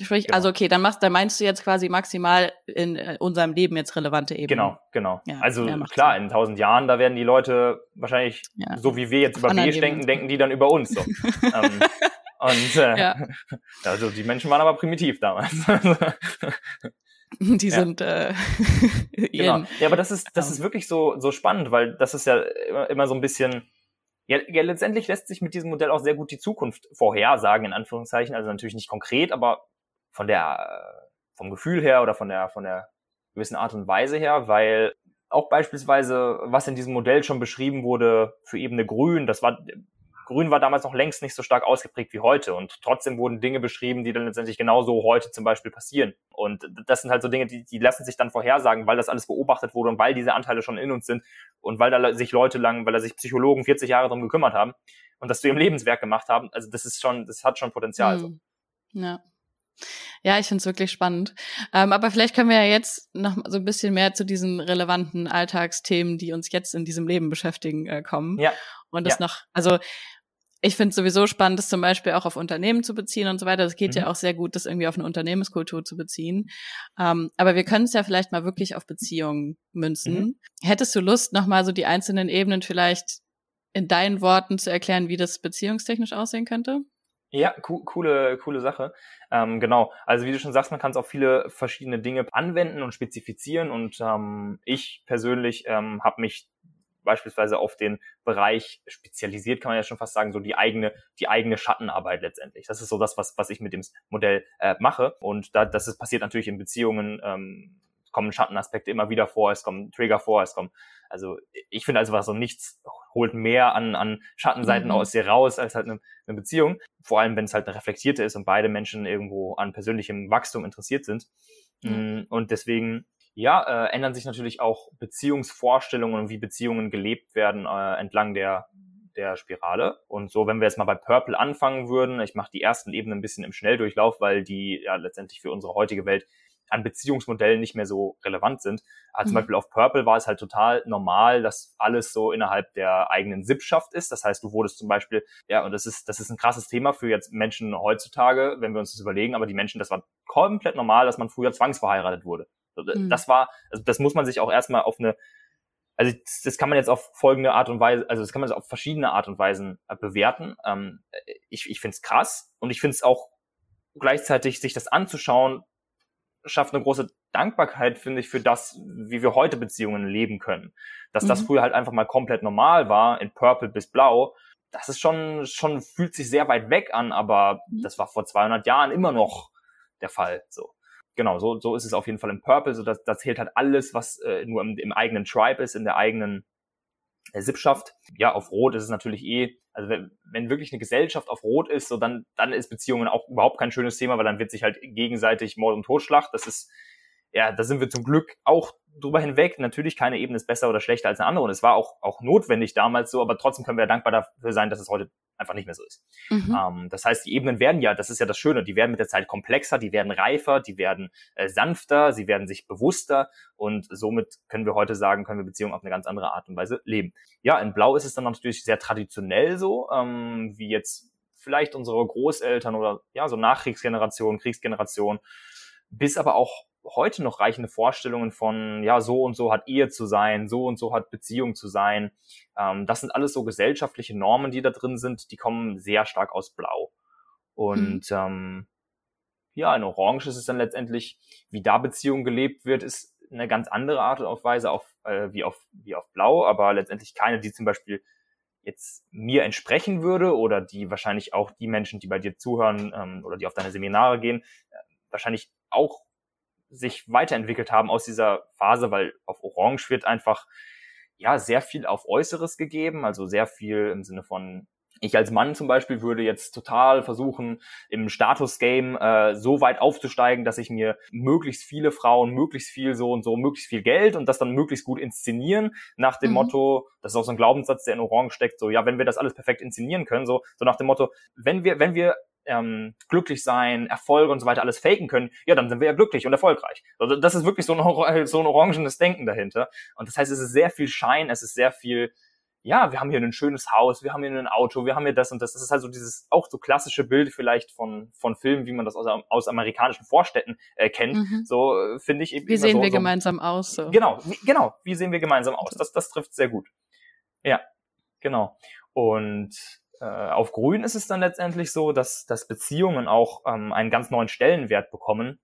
Sprich, genau. also okay, dann machst, dann meinst du jetzt quasi maximal in äh, unserem Leben jetzt relevante Ebenen. Genau, genau. Ja, also klar, Sinn. in tausend Jahren, da werden die Leute wahrscheinlich, ja. so wie wir jetzt über Beige denken, denken die dann über uns. So. [laughs] ähm, und äh, [laughs] also die Menschen waren aber primitiv damals. [laughs] die sind äh, genau. Ja, aber das ist das ist wirklich so so spannend, weil das ist ja immer, immer so ein bisschen ja, ja, letztendlich lässt sich mit diesem Modell auch sehr gut die Zukunft vorhersagen, in Anführungszeichen. Also natürlich nicht konkret, aber von der, vom Gefühl her oder von der, von der gewissen Art und Weise her, weil auch beispielsweise, was in diesem Modell schon beschrieben wurde für Ebene Grün, das war, Grün war damals noch längst nicht so stark ausgeprägt wie heute und trotzdem wurden Dinge beschrieben, die dann letztendlich genauso heute zum Beispiel passieren. Und das sind halt so Dinge, die, die lassen sich dann vorhersagen, weil das alles beobachtet wurde und weil diese Anteile schon in uns sind und weil da sich Leute lang, weil da sich Psychologen 40 Jahre drum gekümmert haben und das zu ihrem Lebenswerk gemacht haben. Also das ist schon, das hat schon Potenzial. Mhm. So. Ja. Ja, ich finde es wirklich spannend. Ähm, aber vielleicht können wir ja jetzt noch so ein bisschen mehr zu diesen relevanten Alltagsthemen, die uns jetzt in diesem Leben beschäftigen, äh, kommen. Ja. Und das ja. noch, also ich finde es sowieso spannend, das zum Beispiel auch auf Unternehmen zu beziehen und so weiter. Das geht mhm. ja auch sehr gut, das irgendwie auf eine Unternehmenskultur zu beziehen. Ähm, aber wir können es ja vielleicht mal wirklich auf Beziehungen münzen. Mhm. Hättest du Lust, nochmal so die einzelnen Ebenen vielleicht in deinen Worten zu erklären, wie das beziehungstechnisch aussehen könnte? Ja, co coole, coole Sache. Ähm, genau. Also wie du schon sagst, man kann es auf viele verschiedene Dinge anwenden und spezifizieren. Und ähm, ich persönlich ähm, habe mich beispielsweise auf den Bereich spezialisiert, kann man ja schon fast sagen, so die eigene, die eigene Schattenarbeit letztendlich. Das ist so das, was, was ich mit dem Modell äh, mache. Und da, das ist, passiert natürlich in Beziehungen ähm, kommen Schattenaspekte immer wieder vor, es kommen Trigger vor, es kommen, also ich finde also was so nichts holt mehr an, an Schattenseiten mhm. aus dir raus als halt eine, eine Beziehung. Vor allem, wenn es halt eine reflektierte ist und beide Menschen irgendwo an persönlichem Wachstum interessiert sind. Mhm. Und deswegen, ja, äh, ändern sich natürlich auch Beziehungsvorstellungen und wie Beziehungen gelebt werden äh, entlang der der Spirale. Und so, wenn wir jetzt mal bei Purple anfangen würden, ich mache die ersten Ebenen ein bisschen im Schnelldurchlauf, weil die ja letztendlich für unsere heutige Welt an Beziehungsmodellen nicht mehr so relevant sind. Aber mhm. zum Beispiel auf Purple war es halt total normal, dass alles so innerhalb der eigenen Sippschaft ist. Das heißt, du wurdest zum Beispiel, ja, und das ist, das ist ein krasses Thema für jetzt Menschen heutzutage, wenn wir uns das überlegen, aber die Menschen, das war komplett normal, dass man früher zwangsverheiratet wurde. Mhm. Das war, also das muss man sich auch erstmal auf eine, also das, das kann man jetzt auf folgende Art und Weise, also das kann man auf verschiedene Art und Weisen äh, bewerten. Ähm, ich ich finde es krass und ich finde es auch gleichzeitig, sich das anzuschauen, schafft eine große Dankbarkeit, finde ich, für das, wie wir heute Beziehungen leben können. Dass mhm. das früher halt einfach mal komplett normal war, in Purple bis Blau, das ist schon, schon, fühlt sich sehr weit weg an, aber mhm. das war vor 200 Jahren immer noch der Fall, so. Genau, so, so ist es auf jeden Fall im Purple, so dass, das zählt halt alles, was äh, nur im, im eigenen Tribe ist, in der eigenen Sippschaft. Ja, auf Rot ist es natürlich eh, also wenn, wenn wirklich eine Gesellschaft auf Rot ist, so dann, dann ist Beziehungen auch überhaupt kein schönes Thema, weil dann wird sich halt gegenseitig Mord und Totschlag. Das ist, ja, da sind wir zum Glück auch drüber hinweg. Natürlich keine Ebene ist besser oder schlechter als eine andere und es war auch, auch notwendig damals so, aber trotzdem können wir ja dankbar dafür sein, dass es heute einfach nicht mehr so ist. Mhm. Ähm, das heißt, die Ebenen werden ja, das ist ja das Schöne, die werden mit der Zeit komplexer, die werden reifer, die werden äh, sanfter, sie werden sich bewusster und somit können wir heute sagen, können wir Beziehungen auf eine ganz andere Art und Weise leben. Ja, in Blau ist es dann natürlich sehr traditionell so, ähm, wie jetzt vielleicht unsere Großeltern oder ja, so Nachkriegsgeneration, Kriegsgeneration, bis aber auch heute noch reichende Vorstellungen von, ja, so und so hat Ehe zu sein, so und so hat Beziehung zu sein. Ähm, das sind alles so gesellschaftliche Normen, die da drin sind, die kommen sehr stark aus Blau. Und mhm. ähm, ja, in Orange ist es dann letztendlich, wie da Beziehung gelebt wird, ist eine ganz andere Art und Weise auf, äh, wie, auf, wie auf Blau, aber letztendlich keine, die zum Beispiel jetzt mir entsprechen würde oder die wahrscheinlich auch die Menschen, die bei dir zuhören ähm, oder die auf deine Seminare gehen, äh, wahrscheinlich auch sich weiterentwickelt haben aus dieser Phase, weil auf Orange wird einfach ja sehr viel auf Äußeres gegeben, also sehr viel im Sinne von ich als Mann zum Beispiel würde jetzt total versuchen, im Status-Game äh, so weit aufzusteigen, dass ich mir möglichst viele Frauen, möglichst viel so und so, möglichst viel Geld und das dann möglichst gut inszenieren, nach dem mhm. Motto, das ist auch so ein Glaubenssatz, der in Orange steckt, so, ja, wenn wir das alles perfekt inszenieren können, so, so nach dem Motto, wenn wir, wenn wir ähm, glücklich sein, Erfolg und so weiter alles faken können, ja, dann sind wir ja glücklich und erfolgreich. Also das ist wirklich so ein, [laughs] so ein orangenes Denken dahinter. Und das heißt, es ist sehr viel Schein, es ist sehr viel, ja, wir haben hier ein schönes Haus, wir haben hier ein Auto, wir haben hier das und das. Das ist halt so dieses auch so klassische Bild vielleicht von von Filmen, wie man das aus, aus amerikanischen Vorstädten äh, kennt. Mhm. So äh, finde ich eben. Wie sehen so, wir so, gemeinsam aus? So. Genau, wie, genau. Wie sehen wir gemeinsam aus? Das das trifft sehr gut. Ja, genau. Und äh, auf Grün ist es dann letztendlich so, dass, dass Beziehungen auch ähm, einen ganz neuen Stellenwert bekommen,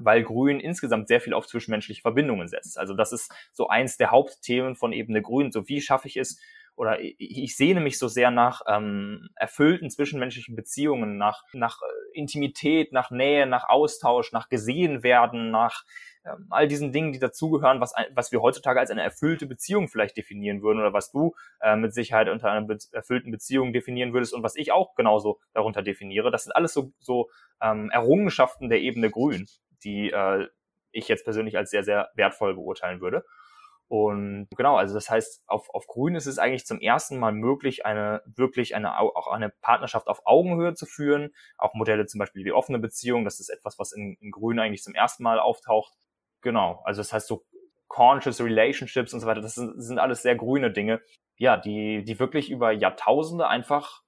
weil Grün insgesamt sehr viel auf zwischenmenschliche Verbindungen setzt. Also das ist so eins der Hauptthemen von Ebene Grün. So wie schaffe ich es, oder ich, ich sehne mich so sehr nach ähm, erfüllten zwischenmenschlichen Beziehungen, nach, nach äh, Intimität, nach Nähe, nach Austausch, nach gesehen werden, nach ähm, all diesen Dingen, die dazugehören, was, was wir heutzutage als eine erfüllte Beziehung vielleicht definieren würden oder was du äh, mit Sicherheit unter einer be erfüllten Beziehung definieren würdest und was ich auch genauso darunter definiere. Das sind alles so, so ähm, Errungenschaften der Ebene Grün, die äh, ich jetzt persönlich als sehr, sehr wertvoll beurteilen würde. Und genau, also das heißt, auf, auf Grün ist es eigentlich zum ersten Mal möglich, eine wirklich eine auch eine Partnerschaft auf Augenhöhe zu führen. Auch Modelle zum Beispiel wie offene Beziehung, das ist etwas, was in, in Grün eigentlich zum ersten Mal auftaucht. Genau, also das heißt so Conscious Relationships und so weiter, das sind, sind alles sehr grüne Dinge, ja, die, die wirklich über Jahrtausende einfach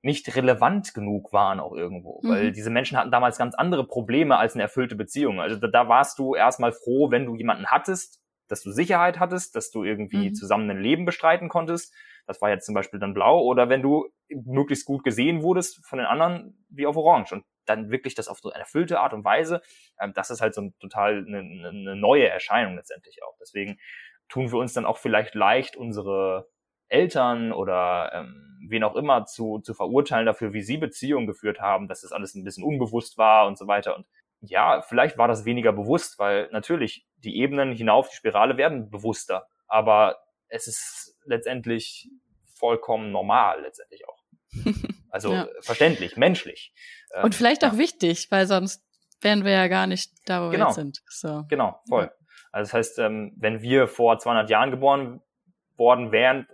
nicht relevant genug waren auch irgendwo, mhm. weil diese Menschen hatten damals ganz andere Probleme als eine erfüllte Beziehung. Also da, da warst du erstmal froh, wenn du jemanden hattest, dass du Sicherheit hattest, dass du irgendwie mhm. zusammen ein Leben bestreiten konntest. Das war jetzt zum Beispiel dann blau. Oder wenn du möglichst gut gesehen wurdest von den anderen wie auf Orange. Und dann wirklich das auf so eine erfüllte Art und Weise, ähm, das ist halt so ein total eine, eine neue Erscheinung letztendlich auch. Deswegen tun wir uns dann auch vielleicht leicht, unsere Eltern oder ähm, wen auch immer zu, zu verurteilen dafür, wie sie Beziehungen geführt haben, dass das alles ein bisschen unbewusst war und so weiter. Und ja, vielleicht war das weniger bewusst, weil natürlich die Ebenen hinauf, die Spirale werden bewusster, aber es ist letztendlich vollkommen normal, letztendlich auch. [laughs] Also ja. verständlich, menschlich. Und ähm, vielleicht auch ja. wichtig, weil sonst wären wir ja gar nicht da, wo genau. wir jetzt sind. So. Genau, voll. Ja. Also das heißt, ähm, wenn wir vor 200 Jahren geboren worden wären,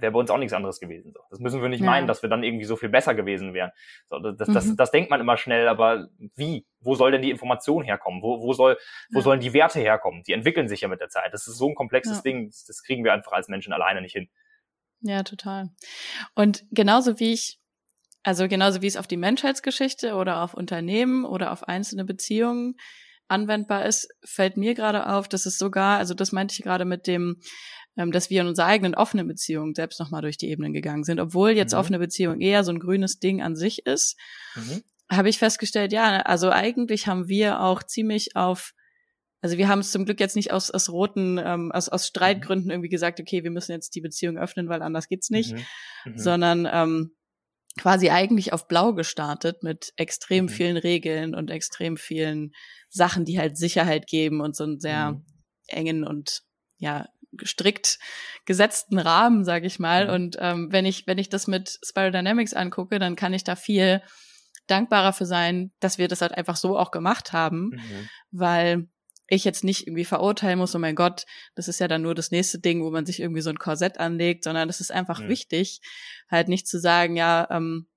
wäre bei uns auch nichts anderes gewesen. So. Das müssen wir nicht ja. meinen, dass wir dann irgendwie so viel besser gewesen wären. So, das, das, mhm. das, denkt man immer schnell, aber wie? Wo soll denn die Information herkommen? Wo, wo, soll, wo ja. sollen die Werte herkommen? Die entwickeln sich ja mit der Zeit. Das ist so ein komplexes ja. Ding, das, das kriegen wir einfach als Menschen alleine nicht hin. Ja, total. Und genauso wie ich, also genauso wie es auf die Menschheitsgeschichte oder auf Unternehmen oder auf einzelne Beziehungen anwendbar ist, fällt mir gerade auf, dass es sogar, also das meinte ich gerade mit dem, ähm, dass wir in unserer eigenen offenen Beziehung selbst nochmal durch die Ebenen gegangen sind. Obwohl jetzt mhm. offene Beziehung eher so ein grünes Ding an sich ist, mhm. habe ich festgestellt, ja, also eigentlich haben wir auch ziemlich auf also wir haben es zum Glück jetzt nicht aus, aus roten, ähm, aus, aus Streitgründen irgendwie gesagt, okay, wir müssen jetzt die Beziehung öffnen, weil anders geht's nicht, mhm. Mhm. sondern ähm, quasi eigentlich auf blau gestartet mit extrem mhm. vielen Regeln und extrem vielen Sachen, die halt Sicherheit geben und so einen sehr mhm. engen und ja strikt gesetzten Rahmen, sage ich mal. Mhm. Und ähm, wenn ich wenn ich das mit Spiral Dynamics angucke, dann kann ich da viel dankbarer für sein, dass wir das halt einfach so auch gemacht haben, mhm. weil ich jetzt nicht irgendwie verurteilen muss, oh mein Gott, das ist ja dann nur das nächste Ding, wo man sich irgendwie so ein Korsett anlegt, sondern das ist einfach mhm. wichtig, halt nicht zu sagen, ja, ähm,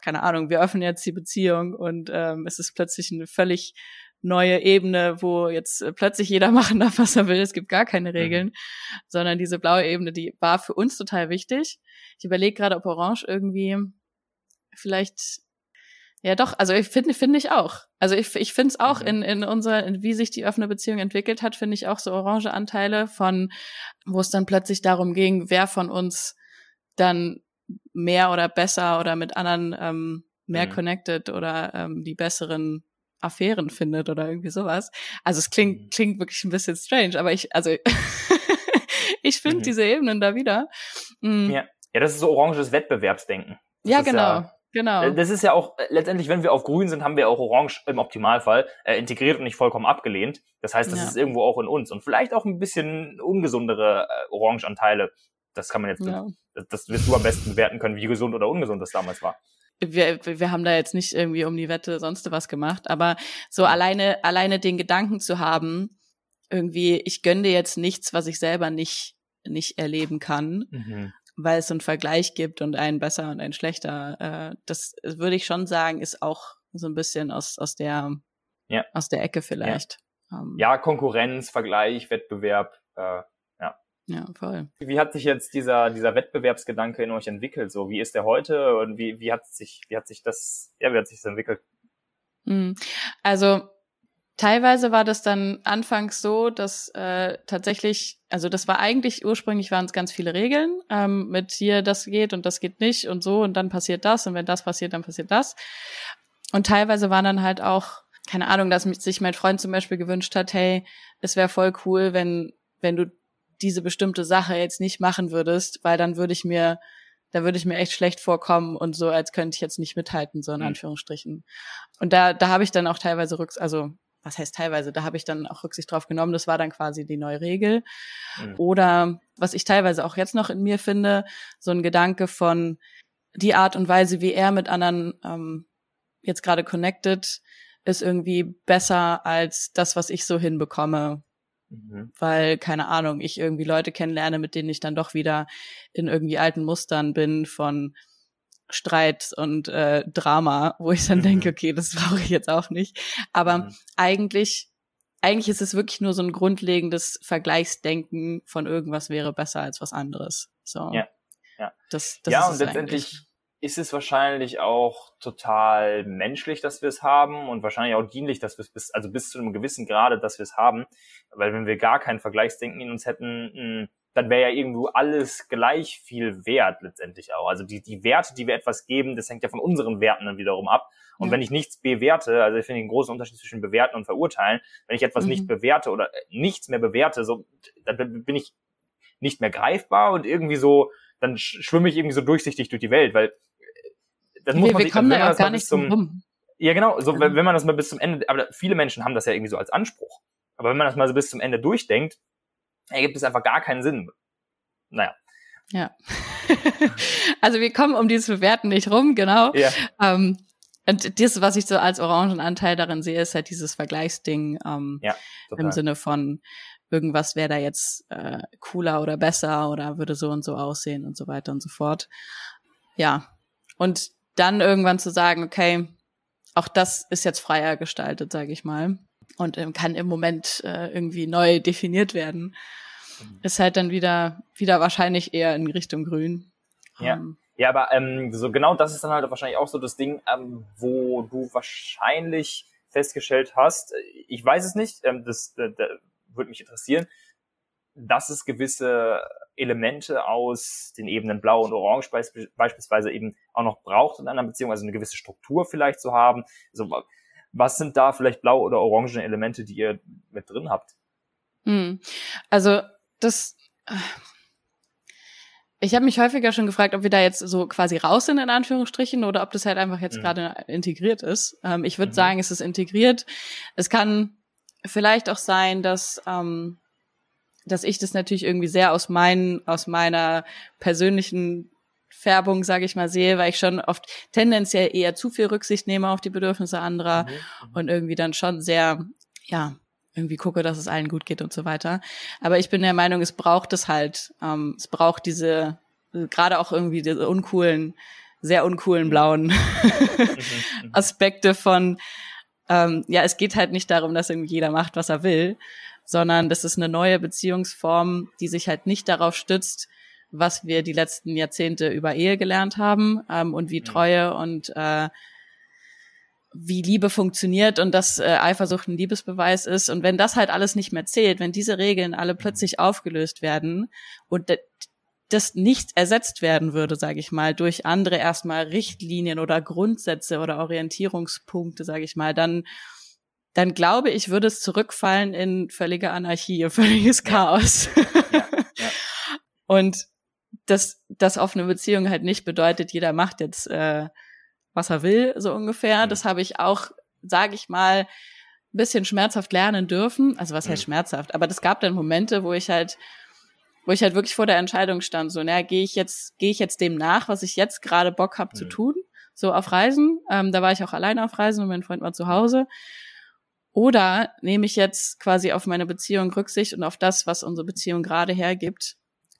keine Ahnung, wir öffnen jetzt die Beziehung und ähm, es ist plötzlich eine völlig neue Ebene, wo jetzt äh, plötzlich jeder [laughs] machen darf, was er will. Es gibt gar keine mhm. Regeln, mhm. sondern diese blaue Ebene, die war für uns total wichtig. Ich überlege gerade, ob Orange irgendwie vielleicht ja, doch, also ich finde finde ich auch. Also ich, ich finde es auch mhm. in, in unserer, in wie sich die offene Beziehung entwickelt hat, finde ich auch so orange Anteile von, wo es dann plötzlich darum ging, wer von uns dann mehr oder besser oder mit anderen ähm, mehr mhm. connected oder ähm, die besseren Affären findet oder irgendwie sowas. Also es klingt, mhm. klingt wirklich ein bisschen strange, aber ich, also [laughs] ich finde mhm. diese Ebenen da wieder. Mhm. Ja. ja, das ist so oranges Wettbewerbsdenken. Das ja, genau. Ja, Genau. Äh, das ist ja auch, äh, letztendlich, wenn wir auf grün sind, haben wir auch orange im Optimalfall äh, integriert und nicht vollkommen abgelehnt. Das heißt, das ja. ist irgendwo auch in uns. Und vielleicht auch ein bisschen ungesundere äh, Orangeanteile. Das kann man jetzt, ja. das, das wirst du am besten bewerten können, wie gesund oder ungesund das damals war. Wir, wir haben da jetzt nicht irgendwie um die Wette sonst was gemacht, aber so alleine, alleine den Gedanken zu haben, irgendwie, ich gönne dir jetzt nichts, was ich selber nicht, nicht erleben kann. Mhm weil es so einen Vergleich gibt und einen besser und einen schlechter. Äh, das würde ich schon sagen, ist auch so ein bisschen aus, aus der ja. aus der Ecke vielleicht. Ja, ähm. ja Konkurrenz, Vergleich, Wettbewerb, äh, ja. Voll. Wie hat sich jetzt dieser, dieser Wettbewerbsgedanke in euch entwickelt? So, wie ist der heute und wie, wie hat sich, wie hat sich das, ja, wie hat sich das entwickelt? Hm. Also, Teilweise war das dann anfangs so, dass äh, tatsächlich, also das war eigentlich ursprünglich waren es ganz viele Regeln ähm, mit hier das geht und das geht nicht und so und dann passiert das und wenn das passiert, dann passiert das. Und teilweise waren dann halt auch keine Ahnung, dass sich mein Freund zum Beispiel gewünscht hat, hey, es wäre voll cool, wenn wenn du diese bestimmte Sache jetzt nicht machen würdest, weil dann würde ich mir da würde ich mir echt schlecht vorkommen und so, als könnte ich jetzt nicht mithalten, so in mhm. Anführungsstrichen. Und da, da habe ich dann auch teilweise rücks, also was heißt teilweise, da habe ich dann auch Rücksicht drauf genommen, das war dann quasi die neue Regel. Mhm. Oder was ich teilweise auch jetzt noch in mir finde, so ein Gedanke von die Art und Weise, wie er mit anderen ähm, jetzt gerade connected, ist irgendwie besser als das, was ich so hinbekomme. Mhm. Weil, keine Ahnung, ich irgendwie Leute kennenlerne, mit denen ich dann doch wieder in irgendwie alten Mustern bin von Streit und äh, Drama, wo ich dann mhm. denke, okay, das [laughs] brauche ich jetzt auch nicht. Aber mhm. eigentlich, eigentlich ist es wirklich nur so ein grundlegendes Vergleichsdenken von irgendwas wäre besser als was anderes. So. Ja. Ja, das, das ja und letztendlich eigentlich. Ist es wahrscheinlich auch total menschlich, dass wir es haben und wahrscheinlich auch dienlich, dass wir es bis, also bis zu einem gewissen Grade, dass wir es haben. Weil wenn wir gar kein Vergleichsdenken in uns hätten, dann wäre ja irgendwo alles gleich viel wert letztendlich auch. Also die, die Werte, die wir etwas geben, das hängt ja von unseren Werten dann wiederum ab. Und ja. wenn ich nichts bewerte, also ich finde den großen Unterschied zwischen bewerten und verurteilen, wenn ich etwas mhm. nicht bewerte oder äh, nichts mehr bewerte, so, dann bin ich nicht mehr greifbar und irgendwie so, dann schwimme ich irgendwie so durchsichtig durch die Welt, weil das muss wir, man sich, wir kommen da auch gar nicht zum, rum. Ja, genau, so, wenn, wenn man das mal bis zum Ende, aber viele Menschen haben das ja irgendwie so als Anspruch. Aber wenn man das mal so bis zum Ende durchdenkt, ergibt es einfach gar keinen Sinn. Naja. Ja. [laughs] also wir kommen um dieses Bewerten nicht rum, genau. Ja. Ähm, und das, was ich so als Orangenanteil darin sehe, ist halt dieses Vergleichsding ähm, ja, im Sinne von irgendwas wäre da jetzt äh, cooler oder besser oder würde so und so aussehen und so weiter und so fort. Ja. Und dann irgendwann zu sagen, okay, auch das ist jetzt freier gestaltet, sage ich mal, und ähm, kann im Moment äh, irgendwie neu definiert werden, mhm. ist halt dann wieder wieder wahrscheinlich eher in Richtung Grün. Ja. Um, ähm, ja, aber ähm, so genau das ist dann halt wahrscheinlich auch so das Ding, ähm, wo du wahrscheinlich festgestellt hast, ich weiß es nicht, ähm, das, das, das würde mich interessieren, dass es gewisse Elemente aus den Ebenen Blau und Orange beispielsweise eben auch noch braucht in einer Beziehung, also eine gewisse Struktur vielleicht zu haben. Also, was sind da vielleicht blau oder orange Elemente, die ihr mit drin habt? Hm. Also das ich habe mich häufiger schon gefragt, ob wir da jetzt so quasi raus sind, in Anführungsstrichen, oder ob das halt einfach jetzt mhm. gerade integriert ist. Ähm, ich würde mhm. sagen, es ist integriert. Es kann vielleicht auch sein, dass, ähm, dass ich das natürlich irgendwie sehr aus, meinen, aus meiner persönlichen Färbung, sage ich mal, sehe, weil ich schon oft tendenziell eher zu viel Rücksicht nehme auf die Bedürfnisse anderer mhm. mhm. und irgendwie dann schon sehr, ja, irgendwie gucke, dass es allen gut geht und so weiter. Aber ich bin der Meinung, es braucht es halt. Ähm, es braucht diese, gerade auch irgendwie diese uncoolen, sehr uncoolen blauen mhm, [laughs] mhm. Aspekte von, ähm, ja, es geht halt nicht darum, dass irgendwie jeder macht, was er will, sondern das ist eine neue Beziehungsform, die sich halt nicht darauf stützt, was wir die letzten Jahrzehnte über Ehe gelernt haben ähm, und wie mhm. Treue und äh, wie Liebe funktioniert und dass äh, Eifersucht ein Liebesbeweis ist. Und wenn das halt alles nicht mehr zählt, wenn diese Regeln alle plötzlich aufgelöst werden und das nicht ersetzt werden würde, sage ich mal, durch andere erstmal Richtlinien oder Grundsätze oder Orientierungspunkte, sage ich mal, dann dann glaube ich, würde es zurückfallen in völlige Anarchie, [laughs] völliges Chaos. Ja, ja. [laughs] Und dass das offene Beziehung halt nicht bedeutet, jeder macht jetzt äh, was er will, so ungefähr. Mhm. Das habe ich auch, sage ich mal, ein bisschen schmerzhaft lernen dürfen. Also was heißt mhm. schmerzhaft? Aber das gab dann Momente, wo ich halt, wo ich halt wirklich vor der Entscheidung stand, so, naja, gehe ich jetzt, gehe ich jetzt dem nach, was ich jetzt gerade Bock habe mhm. zu tun, so auf Reisen. Ähm, da war ich auch alleine auf Reisen und mein Freund war zu Hause. Oder nehme ich jetzt quasi auf meine Beziehung Rücksicht und auf das, was unsere Beziehung gerade hergibt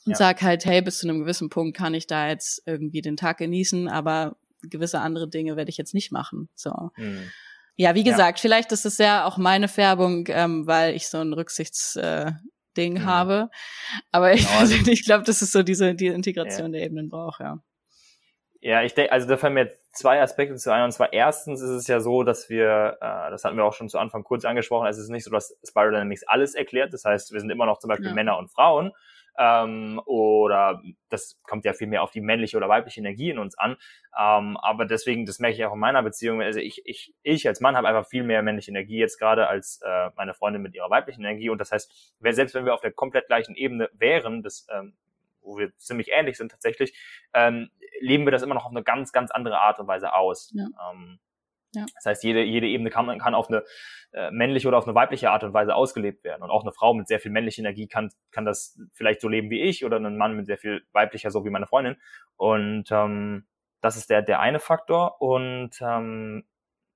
und ja. sag halt, hey, bis zu einem gewissen Punkt kann ich da jetzt irgendwie den Tag genießen, aber gewisse andere Dinge werde ich jetzt nicht machen. So. Mhm. Ja, wie gesagt, ja. vielleicht ist es ja auch meine Färbung, ähm, weil ich so ein Rücksichtsding äh, mhm. habe. Aber ich, genau. [laughs] ich glaube, das ist so diese die Integration ja. der Ebenen braucht, ja. Ja, ich denke, also da fallen mir zwei Aspekte zu ein. Und zwar erstens ist es ja so, dass wir, äh, das hatten wir auch schon zu Anfang kurz angesprochen, es ist nicht so, dass Spiral Dynamics alles erklärt. Das heißt, wir sind immer noch zum Beispiel ja. Männer und Frauen ähm, oder das kommt ja viel mehr auf die männliche oder weibliche Energie in uns an. Ähm, aber deswegen, das merke ich auch in meiner Beziehung. Also ich, ich, ich als Mann habe einfach viel mehr männliche Energie jetzt gerade als äh, meine Freundin mit ihrer weiblichen Energie. Und das heißt, selbst wenn wir auf der komplett gleichen Ebene wären, das ähm, wo wir ziemlich ähnlich sind tatsächlich, ähm, leben wir das immer noch auf eine ganz, ganz andere Art und Weise aus. Ja. Ähm, ja. Das heißt, jede, jede Ebene kann, kann auf eine äh, männliche oder auf eine weibliche Art und Weise ausgelebt werden. Und auch eine Frau mit sehr viel männlicher Energie kann, kann das vielleicht so leben wie ich oder ein Mann mit sehr viel weiblicher, so wie meine Freundin. Und ähm, das ist der, der eine Faktor. Und ähm,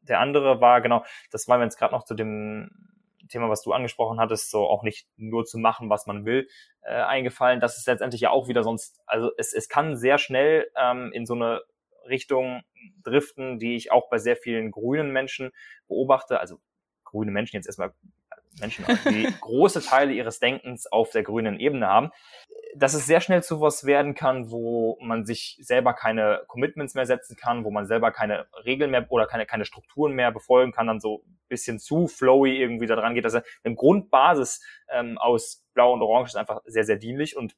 der andere war, genau, das war mir jetzt gerade noch zu dem Thema, was du angesprochen hattest, so auch nicht nur zu machen, was man will, äh, eingefallen. Das ist letztendlich ja auch wieder sonst, also es, es kann sehr schnell ähm, in so eine Richtung driften, die ich auch bei sehr vielen grünen Menschen beobachte. Also grüne Menschen jetzt erstmal Menschen, die [laughs] große Teile ihres Denkens auf der grünen Ebene haben, dass es sehr schnell zu was werden kann, wo man sich selber keine Commitments mehr setzen kann, wo man selber keine Regeln mehr oder keine, keine Strukturen mehr befolgen kann, dann so bisschen zu flowy irgendwie da dran geht. Also eine Grundbasis ähm, aus Blau und Orange ist einfach sehr, sehr dienlich und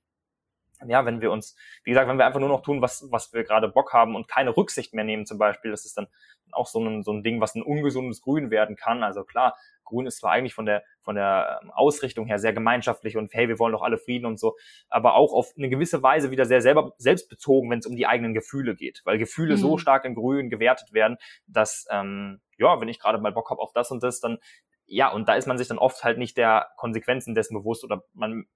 ja, wenn wir uns, wie gesagt, wenn wir einfach nur noch tun, was, was wir gerade Bock haben und keine Rücksicht mehr nehmen zum Beispiel, das ist dann auch so ein, so ein Ding, was ein ungesundes Grün werden kann. Also klar, Grün ist zwar eigentlich von der, von der ähm, Ausrichtung her sehr gemeinschaftlich und hey, wir wollen doch alle Frieden und so, aber auch auf eine gewisse Weise wieder sehr selber, selbstbezogen, wenn es um die eigenen Gefühle geht, weil Gefühle mhm. so stark in Grün gewertet werden, dass, ähm, ja, wenn ich gerade mal Bock habe auf das und das, dann ja, und da ist man sich dann oft halt nicht der Konsequenzen dessen bewusst oder man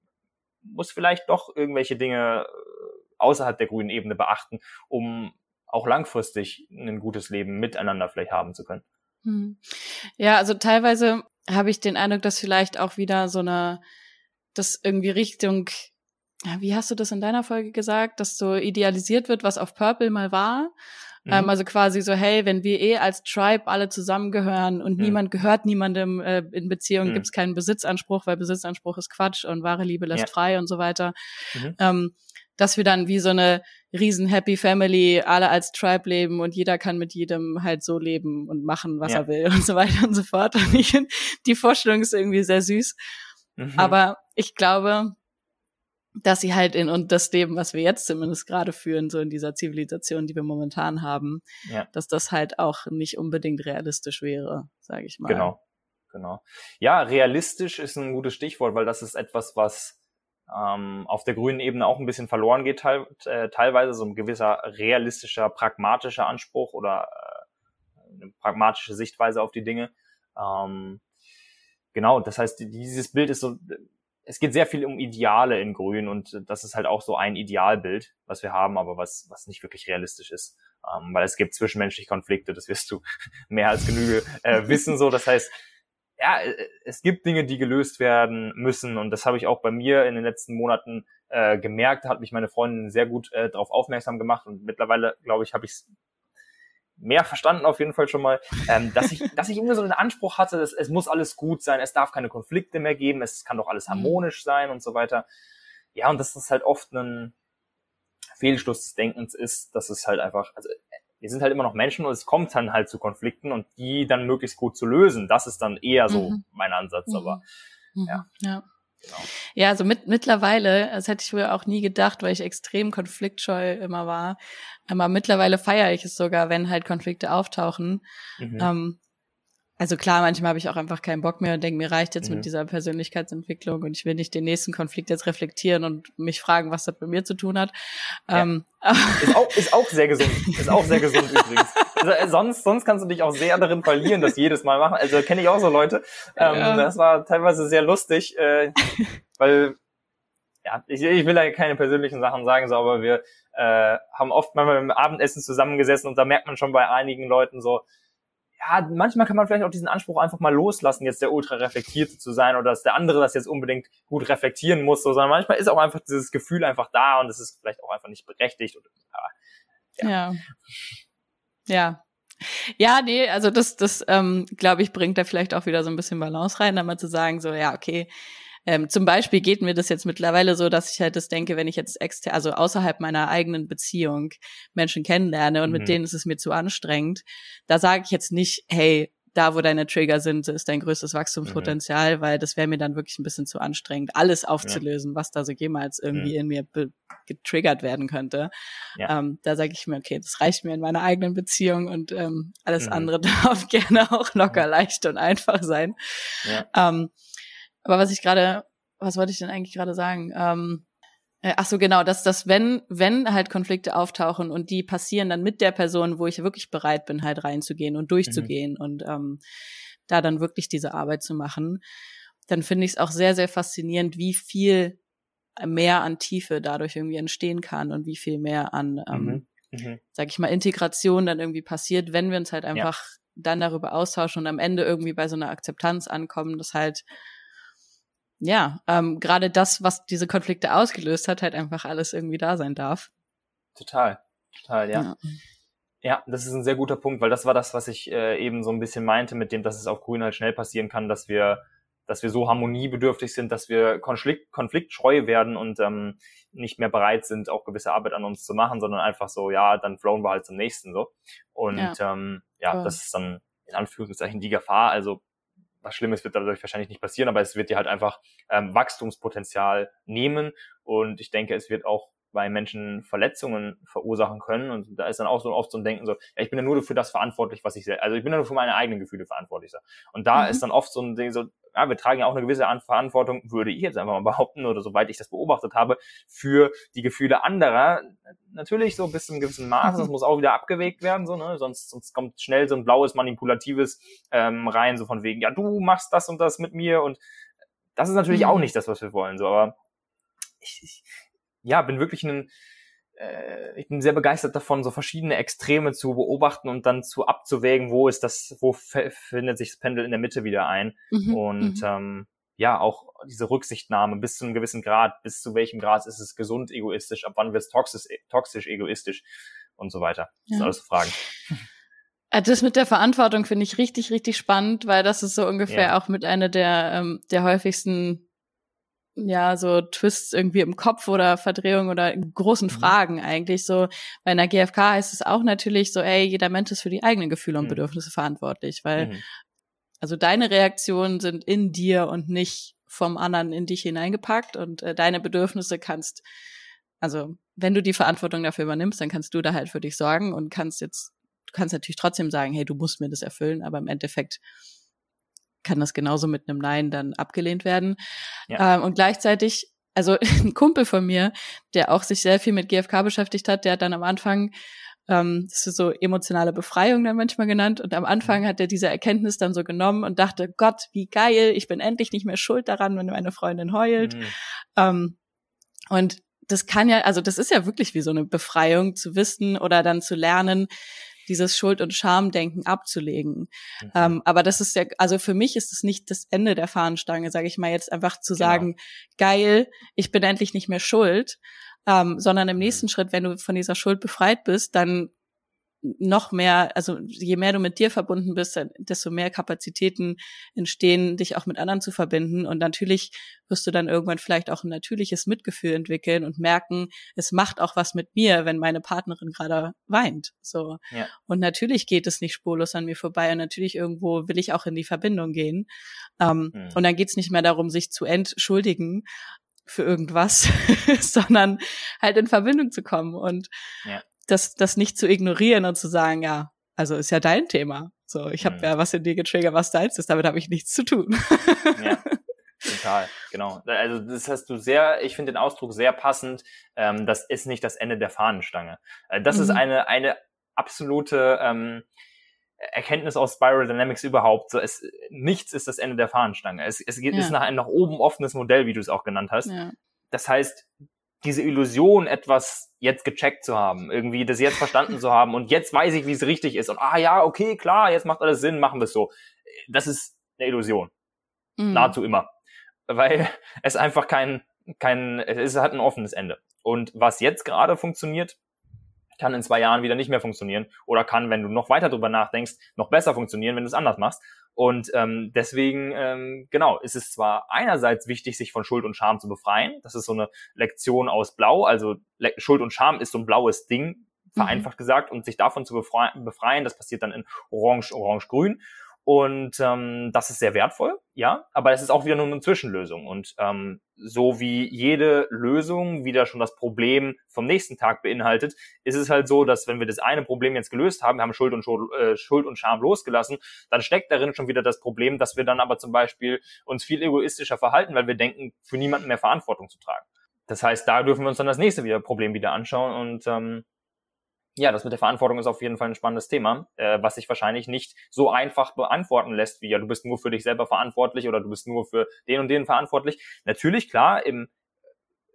muss vielleicht doch irgendwelche Dinge äh, außerhalb der grünen Ebene beachten, um auch langfristig ein gutes Leben miteinander vielleicht haben zu können. Hm. Ja, also teilweise habe ich den Eindruck, dass vielleicht auch wieder so eine, das irgendwie Richtung, wie hast du das in deiner Folge gesagt, dass so idealisiert wird, was auf Purple mal war. Mhm. Ähm, also quasi so, hey, wenn wir eh als Tribe alle zusammengehören und mhm. niemand gehört niemandem äh, in Beziehung, mhm. gibt es keinen Besitzanspruch, weil Besitzanspruch ist Quatsch und wahre Liebe lässt ja. frei und so weiter. Mhm. Ähm, dass wir dann wie so eine riesen Happy Family alle als Tribe leben und jeder kann mit jedem halt so leben und machen, was ja. er will und so weiter und so fort. Und ich finde, die Vorstellung ist irgendwie sehr süß. Mhm. Aber ich glaube, dass sie halt in und das Leben, was wir jetzt zumindest gerade führen, so in dieser Zivilisation, die wir momentan haben, ja. dass das halt auch nicht unbedingt realistisch wäre, sage ich mal. Genau, genau. Ja, realistisch ist ein gutes Stichwort, weil das ist etwas, was ähm, auf der grünen Ebene auch ein bisschen verloren geht, teil, äh, teilweise so ein gewisser realistischer, pragmatischer Anspruch oder äh, eine pragmatische Sichtweise auf die Dinge. Ähm, genau, das heißt, dieses Bild ist so, es geht sehr viel um Ideale in Grün und das ist halt auch so ein Idealbild, was wir haben, aber was, was nicht wirklich realistisch ist. Ähm, weil es gibt zwischenmenschliche Konflikte, das wirst du [laughs] mehr als genüge äh, wissen so. Das heißt, ja, äh, es gibt Dinge, die gelöst werden müssen und das habe ich auch bei mir in den letzten Monaten äh, gemerkt, hat mich meine Freundin sehr gut äh, darauf aufmerksam gemacht und mittlerweile, glaube ich, habe ich es mehr verstanden auf jeden Fall schon mal, ähm, dass ich, dass ich immer so den Anspruch hatte, dass es muss alles gut sein, es darf keine Konflikte mehr geben, es kann doch alles mhm. harmonisch sein und so weiter. Ja, und dass das halt oft ein Fehlschluss des Denkens ist, dass es halt einfach, also wir sind halt immer noch Menschen und es kommt dann halt zu Konflikten und die dann möglichst gut zu lösen. Das ist dann eher so mhm. mein Ansatz, aber mhm. ja. ja. Genau. Ja, also mit, mittlerweile, das hätte ich früher auch nie gedacht, weil ich extrem konfliktscheu immer war. Aber mittlerweile feiere ich es sogar, wenn halt Konflikte auftauchen. Mhm. Ähm, also klar, manchmal habe ich auch einfach keinen Bock mehr und denke, mir reicht jetzt mhm. mit dieser Persönlichkeitsentwicklung und ich will nicht den nächsten Konflikt jetzt reflektieren und mich fragen, was das mit mir zu tun hat. Ja. Ähm, [laughs] ist, auch, ist auch sehr gesund. Ist auch sehr gesund übrigens. Also, äh, sonst, sonst kannst du dich auch sehr darin verlieren, das jedes Mal machen. Also kenne ich auch so Leute. Ähm, ja. Das war teilweise sehr lustig, äh, weil ja, ich, ich will da keine persönlichen Sachen sagen, so, aber wir äh, haben oft mal beim Abendessen zusammengesessen und da merkt man schon bei einigen Leuten so, ja, manchmal kann man vielleicht auch diesen Anspruch einfach mal loslassen, jetzt der ultra reflektierte zu sein oder dass der andere das jetzt unbedingt gut reflektieren muss, so, sondern manchmal ist auch einfach dieses Gefühl einfach da und es ist vielleicht auch einfach nicht berechtigt. Oder, ja. ja. Ja. Ja, nee, also das, das ähm, glaube ich, bringt da vielleicht auch wieder so ein bisschen Balance rein, da mal zu sagen, so, ja, okay, ähm, zum Beispiel geht mir das jetzt mittlerweile so, dass ich halt das denke, wenn ich jetzt extern, also außerhalb meiner eigenen Beziehung Menschen kennenlerne und mhm. mit denen ist es mir zu anstrengend, da sage ich jetzt nicht, hey, da, wo deine Trigger sind, ist dein größtes Wachstumspotenzial, mhm. weil das wäre mir dann wirklich ein bisschen zu anstrengend, alles aufzulösen, ja. was da so jemals irgendwie mhm. in mir getriggert werden könnte. Ja. Ähm, da sage ich mir, okay, das reicht mir in meiner eigenen Beziehung und ähm, alles mhm. andere [laughs] darf gerne auch locker, leicht und einfach sein. Ja. Ähm, aber was ich gerade, was wollte ich denn eigentlich gerade sagen? Ähm, äh, ach so, genau, dass das, wenn, wenn halt Konflikte auftauchen und die passieren dann mit der Person, wo ich wirklich bereit bin, halt reinzugehen und durchzugehen mhm. und ähm, da dann wirklich diese Arbeit zu machen, dann finde ich es auch sehr, sehr faszinierend, wie viel mehr an Tiefe dadurch irgendwie entstehen kann und wie viel mehr an, ähm, mhm. Mhm. sag ich mal, Integration dann irgendwie passiert, wenn wir uns halt einfach ja. dann darüber austauschen und am Ende irgendwie bei so einer Akzeptanz ankommen, dass halt ja, ähm, gerade das, was diese Konflikte ausgelöst hat, halt einfach alles irgendwie da sein darf. Total, total, ja. ja. Ja, das ist ein sehr guter Punkt, weil das war das, was ich äh, eben so ein bisschen meinte, mit dem, dass es auf Grün halt schnell passieren kann, dass wir, dass wir so harmoniebedürftig sind, dass wir Konflikt, konfliktscheu werden und ähm, nicht mehr bereit sind, auch gewisse Arbeit an uns zu machen, sondern einfach so, ja, dann flown wir halt zum nächsten so. Und ja, ähm, ja cool. das ist dann in Anführungszeichen die Gefahr. Also was Schlimmes wird dadurch wahrscheinlich nicht passieren, aber es wird dir halt einfach ähm, Wachstumspotenzial nehmen. Und ich denke, es wird auch bei Menschen Verletzungen verursachen können. Und da ist dann auch so oft so ein Denken so, ja, ich bin ja nur für das verantwortlich, was ich sehe. Also ich bin ja nur für meine eigenen Gefühle verantwortlich. Und da mhm. ist dann oft so ein Ding so, ja, wir tragen ja auch eine gewisse Verantwortung, würde ich jetzt einfach mal behaupten, oder soweit ich das beobachtet habe, für die Gefühle anderer. Natürlich so bis zu einem gewissen Maß, das [laughs] muss auch wieder abgewegt werden, so, ne? Sonst, sonst kommt schnell so ein blaues, manipulatives ähm, rein, so von wegen, ja, du machst das und das mit mir und das ist natürlich mhm. auch nicht das, was wir wollen, so, aber ich, ich ja, bin wirklich ein, äh, ich bin sehr begeistert davon, so verschiedene Extreme zu beobachten und dann zu abzuwägen, wo ist das, wo findet sich das Pendel in der Mitte wieder ein. Mhm, und mhm. ähm, ja, auch diese Rücksichtnahme bis zu einem gewissen Grad, bis zu welchem Grad ist es gesund egoistisch, ab wann wird es toxisch, toxisch egoistisch und so weiter. Das ja. sind alles Fragen. Äh, [laughs] das mit der Verantwortung finde ich richtig, richtig spannend, weil das ist so ungefähr ja. auch mit einer der, ähm, der häufigsten ja, so Twists irgendwie im Kopf oder Verdrehungen oder großen mhm. Fragen eigentlich. So bei einer GfK heißt es auch natürlich so, ey, jeder Mensch ist für die eigenen Gefühle und mhm. Bedürfnisse verantwortlich, weil mhm. also deine Reaktionen sind in dir und nicht vom anderen in dich hineingepackt und äh, deine Bedürfnisse kannst, also wenn du die Verantwortung dafür übernimmst, dann kannst du da halt für dich sorgen und kannst jetzt, du kannst natürlich trotzdem sagen, hey, du musst mir das erfüllen, aber im Endeffekt kann das genauso mit einem Nein dann abgelehnt werden. Ja. Ähm, und gleichzeitig, also [laughs] ein Kumpel von mir, der auch sich sehr viel mit GFK beschäftigt hat, der hat dann am Anfang ähm, das ist so emotionale Befreiung dann manchmal genannt. Und am Anfang mhm. hat er diese Erkenntnis dann so genommen und dachte, Gott, wie geil, ich bin endlich nicht mehr schuld daran, wenn meine Freundin heult. Mhm. Ähm, und das kann ja, also das ist ja wirklich wie so eine Befreiung zu wissen oder dann zu lernen, dieses Schuld- und Schamdenken abzulegen. Mhm. Ähm, aber das ist ja, also für mich ist es nicht das Ende der Fahnenstange, sage ich mal jetzt einfach zu genau. sagen, geil, ich bin endlich nicht mehr schuld, ähm, sondern im mhm. nächsten Schritt, wenn du von dieser Schuld befreit bist, dann noch mehr, also je mehr du mit dir verbunden bist, desto mehr Kapazitäten entstehen, dich auch mit anderen zu verbinden. Und natürlich wirst du dann irgendwann vielleicht auch ein natürliches Mitgefühl entwickeln und merken, es macht auch was mit mir, wenn meine Partnerin gerade weint. So. Ja. Und natürlich geht es nicht spurlos an mir vorbei. Und natürlich irgendwo will ich auch in die Verbindung gehen. Ähm, mhm. Und dann geht es nicht mehr darum, sich zu entschuldigen, für irgendwas, [laughs] sondern halt in Verbindung zu kommen. Und ja das, das nicht zu ignorieren und zu sagen, ja, also ist ja dein Thema. So, ich habe mhm. ja was in dir getriggert, was deins ist, damit habe ich nichts zu tun. ja, total, genau. Also das hast du sehr, ich finde den Ausdruck sehr passend. Ähm, das ist nicht das Ende der Fahnenstange. Äh, das mhm. ist eine, eine absolute ähm, Erkenntnis aus Spiral Dynamics überhaupt. So, es, nichts ist das Ende der Fahnenstange. Es, es geht, ja. ist nach einem nach oben offenes Modell, wie du es auch genannt hast. Ja. Das heißt, diese Illusion, etwas jetzt gecheckt zu haben, irgendwie das jetzt verstanden [laughs] zu haben und jetzt weiß ich, wie es richtig ist und ah ja, okay, klar, jetzt macht alles Sinn, machen wir es so. Das ist eine Illusion. Mhm. Nahezu immer. Weil es einfach kein, kein, es hat ein offenes Ende. Und was jetzt gerade funktioniert, kann in zwei Jahren wieder nicht mehr funktionieren oder kann, wenn du noch weiter drüber nachdenkst, noch besser funktionieren, wenn du es anders machst. Und ähm, deswegen, ähm, genau, ist es zwar einerseits wichtig, sich von Schuld und Scham zu befreien. Das ist so eine Lektion aus Blau. Also Le Schuld und Scham ist so ein blaues Ding, vereinfacht mhm. gesagt. Und sich davon zu befreien, das passiert dann in Orange, Orange-Grün. Und ähm, das ist sehr wertvoll, ja, aber es ist auch wieder nur eine Zwischenlösung. Und ähm, so wie jede Lösung wieder schon das Problem vom nächsten Tag beinhaltet, ist es halt so, dass wenn wir das eine Problem jetzt gelöst haben, wir haben Schuld und, Schuld, äh, Schuld und Scham losgelassen, dann steckt darin schon wieder das Problem, dass wir dann aber zum Beispiel uns viel egoistischer verhalten, weil wir denken, für niemanden mehr Verantwortung zu tragen. Das heißt, da dürfen wir uns dann das nächste wieder Problem wieder anschauen und ähm, ja, das mit der Verantwortung ist auf jeden Fall ein spannendes Thema, äh, was sich wahrscheinlich nicht so einfach beantworten lässt, wie ja, du bist nur für dich selber verantwortlich oder du bist nur für den und den verantwortlich. Natürlich, klar, im,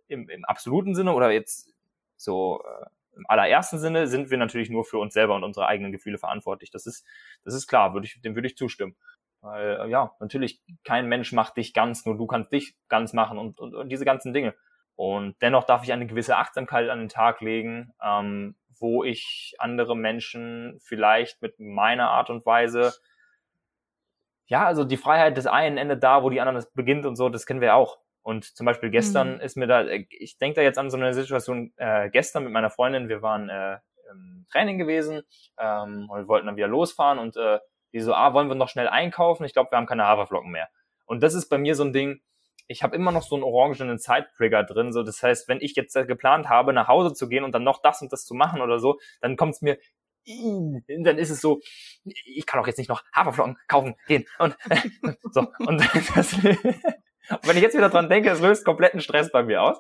im, im absoluten Sinne oder jetzt so äh, im allerersten Sinne sind wir natürlich nur für uns selber und unsere eigenen Gefühle verantwortlich. Das ist, das ist klar, würde ich, dem würde ich zustimmen. Weil, äh, ja, natürlich, kein Mensch macht dich ganz, nur du kannst dich ganz machen und, und, und diese ganzen Dinge. Und dennoch darf ich eine gewisse Achtsamkeit an den Tag legen, ähm, wo ich andere Menschen vielleicht mit meiner Art und Weise, ja, also die Freiheit des einen endet da, wo die anderen beginnt und so, das kennen wir auch. Und zum Beispiel gestern mhm. ist mir da, ich denke da jetzt an so eine Situation äh, gestern mit meiner Freundin, wir waren äh, im Training gewesen ähm, und wir wollten dann wieder losfahren und äh, die so, ah, wollen wir noch schnell einkaufen? Ich glaube, wir haben keine Haferflocken mehr. Und das ist bei mir so ein Ding, ich habe immer noch so einen orangenen Zeittrigger drin. So, das heißt, wenn ich jetzt geplant habe, nach Hause zu gehen und dann noch das und das zu machen oder so, dann kommt es mir dann ist es so, ich kann auch jetzt nicht noch Haferflocken kaufen gehen und äh, [laughs] so und [laughs] das, wenn ich jetzt wieder dran denke, es löst kompletten Stress bei mir aus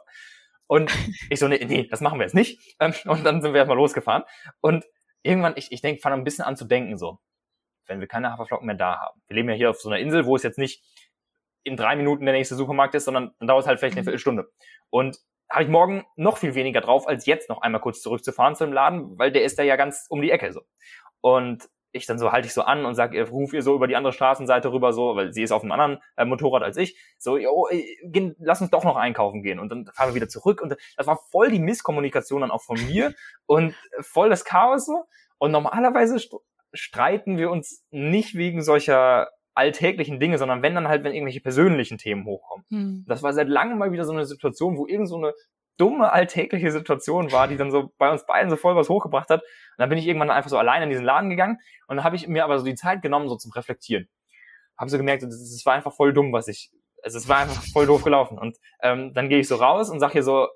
und ich so nee, nee, das machen wir jetzt nicht ähm, und dann sind wir erstmal losgefahren und irgendwann ich ich denke, fange ein bisschen an zu denken so, wenn wir keine Haferflocken mehr da haben. Wir leben ja hier auf so einer Insel, wo es jetzt nicht in drei Minuten der nächste Supermarkt ist, sondern dann dauert es halt vielleicht eine mhm. Viertelstunde und habe ich morgen noch viel weniger drauf, als jetzt noch einmal kurz zurückzufahren zu dem Laden, weil der ist da ja ganz um die Ecke so. Und ich dann so halte ich so an und sage, ruf ihr so über die andere Straßenseite rüber so, weil sie ist auf einem anderen äh, Motorrad als ich. So, yo, geh, lass uns doch noch einkaufen gehen und dann fahren wir wieder zurück und das war voll die Misskommunikation dann auch von mir [laughs] und voll das Chaos so. Und normalerweise streiten wir uns nicht wegen solcher alltäglichen Dinge, sondern wenn dann halt, wenn irgendwelche persönlichen Themen hochkommen. Hm. Das war seit langem mal wieder so eine Situation, wo irgend so eine dumme alltägliche Situation war, die dann so bei uns beiden so voll was hochgebracht hat. Und dann bin ich irgendwann einfach so allein in diesen Laden gegangen und dann habe ich mir aber so die Zeit genommen, so zum Reflektieren. Habe so gemerkt, es war einfach voll dumm, was ich, also es war einfach voll doof gelaufen. Und ähm, dann gehe ich so raus und sag ihr so,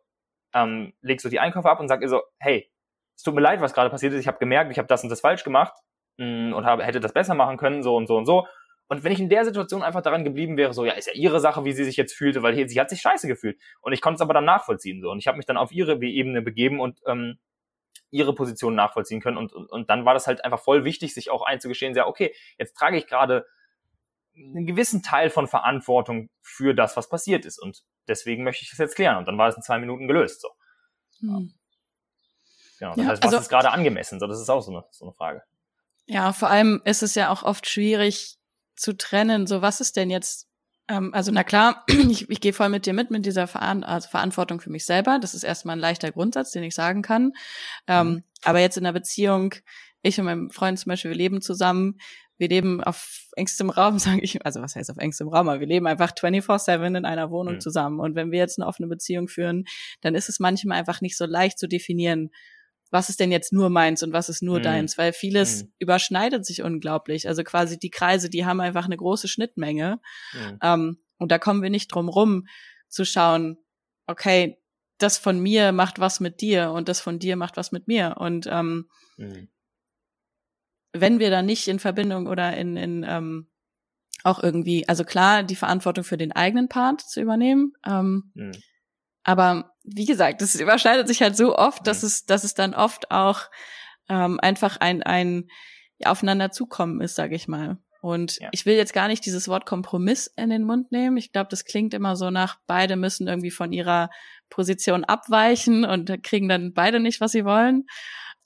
ähm, leg so die Einkäufe ab und sag ihr so, hey, es tut mir leid, was gerade passiert ist. Ich habe gemerkt, ich habe das und das falsch gemacht mh, mm, und habe, hätte das besser machen können, so und so und so. Und wenn ich in der Situation einfach daran geblieben wäre, so, ja, ist ja ihre Sache, wie sie sich jetzt fühlte, weil hier, sie hat sich scheiße gefühlt. Und ich konnte es aber dann nachvollziehen, so. Und ich habe mich dann auf ihre Ebene begeben und ähm, ihre Position nachvollziehen können. Und, und, und dann war das halt einfach voll wichtig, sich auch einzugestehen, ja, okay, jetzt trage ich gerade einen gewissen Teil von Verantwortung für das, was passiert ist. Und deswegen möchte ich das jetzt klären. Und dann war es in zwei Minuten gelöst. So. Hm. Genau. Das ja, heißt, was also, ist gerade angemessen? So, das ist auch so eine, so eine Frage. Ja, vor allem ist es ja auch oft schwierig, zu trennen, so was ist denn jetzt, ähm, also na klar, [clears throat] ich, ich gehe voll mit dir mit, mit dieser Veran also Verantwortung für mich selber. Das ist erstmal ein leichter Grundsatz, den ich sagen kann. Ähm, mhm. Aber jetzt in einer Beziehung, ich und mein Freund zum Beispiel, wir leben zusammen, wir leben auf engstem Raum, [laughs] sage ich, also was heißt auf engstem Raum, aber wir leben einfach 24-7 in einer Wohnung mhm. zusammen. Und wenn wir jetzt eine offene Beziehung führen, dann ist es manchmal einfach nicht so leicht zu definieren, was ist denn jetzt nur meins und was ist nur mhm. deins, weil vieles mhm. überschneidet sich unglaublich. Also quasi die Kreise, die haben einfach eine große Schnittmenge. Mhm. Ähm, und da kommen wir nicht drum rum zu schauen, okay, das von mir macht was mit dir und das von dir macht was mit mir. Und ähm, mhm. wenn wir da nicht in Verbindung oder in, in ähm, auch irgendwie, also klar, die Verantwortung für den eigenen Part zu übernehmen, ähm, mhm. Aber wie gesagt, das überschneidet sich halt so oft, dass es, dass es dann oft auch ähm, einfach ein, ein aufeinander zukommen ist, sage ich mal. Und ja. ich will jetzt gar nicht dieses Wort Kompromiss in den Mund nehmen. Ich glaube, das klingt immer so nach, beide müssen irgendwie von ihrer Position abweichen und kriegen dann beide nicht, was sie wollen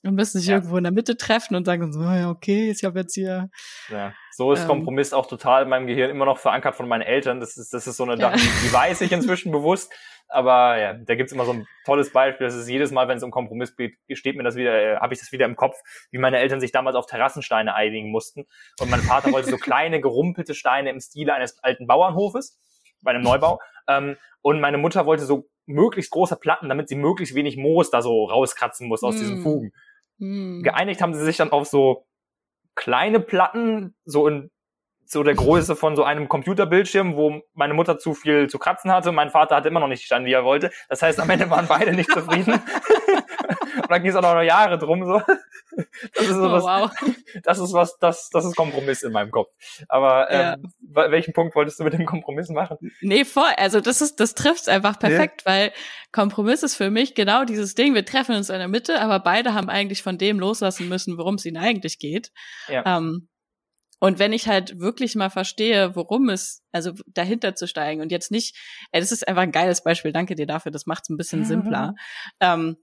und müssen sich ja. irgendwo in der Mitte treffen und sagen so, ja, okay, ich habe jetzt hier. Ja, so ist ähm, Kompromiss auch total in meinem Gehirn immer noch verankert von meinen Eltern. Das ist, das ist so eine ja. Sache, die weiß ich inzwischen [laughs] bewusst. Aber ja, da gibt's immer so ein tolles Beispiel. Das ist jedes Mal, wenn es um Kompromiss geht, steht mir das wieder, äh, habe ich das wieder im Kopf, wie meine Eltern sich damals auf Terrassensteine einigen mussten. Und mein Vater wollte so [laughs] kleine gerumpelte Steine im Stile eines alten Bauernhofes bei einem Neubau. Ähm, und meine Mutter wollte so möglichst große Platten, damit sie möglichst wenig Moos da so rauskratzen muss aus mm. diesen Fugen. Mm. Geeinigt haben sie sich dann auf so kleine Platten, so in so der Größe von so einem Computerbildschirm, wo meine Mutter zu viel zu kratzen hatte. Mein Vater hatte immer noch nicht gestanden, wie er wollte. Das heißt, am Ende waren beide nicht zufrieden. [laughs] Und dann ging es auch noch Jahre drum. So. Das ist so oh, was, wow. [laughs] das ist was, das, das ist Kompromiss in meinem Kopf. Aber ähm, ja. welchen Punkt wolltest du mit dem Kompromiss machen? Nee, voll. Also das ist, das trifft einfach perfekt, ja. weil Kompromiss ist für mich genau dieses Ding. Wir treffen uns in der Mitte, aber beide haben eigentlich von dem loslassen müssen, worum es ihnen eigentlich geht. Ja. Ähm, und wenn ich halt wirklich mal verstehe, worum es, also dahinter zu steigen und jetzt nicht, ey, das ist einfach ein geiles Beispiel, danke dir dafür, das macht es ein bisschen simpler. Ähm,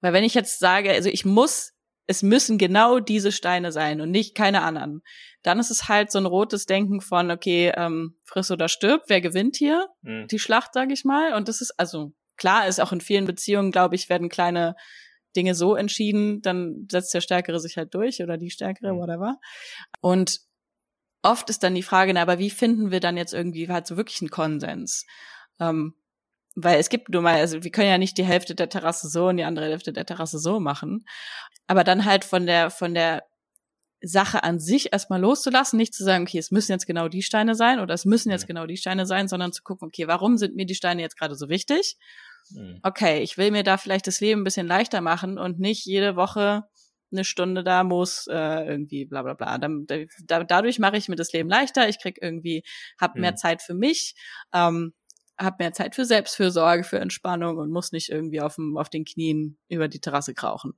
weil wenn ich jetzt sage, also ich muss, es müssen genau diese Steine sein und nicht keine anderen, dann ist es halt so ein rotes Denken von, okay, ähm, friss oder stirb, wer gewinnt hier mhm. die Schlacht, sage ich mal. Und das ist, also klar ist auch in vielen Beziehungen, glaube ich, werden kleine Dinge so entschieden, dann setzt der Stärkere sich halt durch oder die Stärkere, mhm. whatever. Und oft ist dann die Frage, na, aber wie finden wir dann jetzt irgendwie halt so wirklich einen Konsens? Ähm, weil es gibt nur mal, also wir können ja nicht die Hälfte der Terrasse so und die andere Hälfte der Terrasse so machen. Aber dann halt von der, von der Sache an sich erstmal loszulassen, nicht zu sagen, okay, es müssen jetzt genau die Steine sein oder es müssen jetzt mhm. genau die Steine sein, sondern zu gucken, okay, warum sind mir die Steine jetzt gerade so wichtig? Mhm. Okay, ich will mir da vielleicht das Leben ein bisschen leichter machen und nicht jede Woche eine Stunde da muss, äh, irgendwie bla bla bla. Da, da, dadurch mache ich mir das Leben leichter, ich krieg irgendwie, hab mhm. mehr Zeit für mich, ähm, hab mehr Zeit für Selbstfürsorge, für Entspannung und muss nicht irgendwie auf, dem, auf den Knien über die Terrasse krauchen.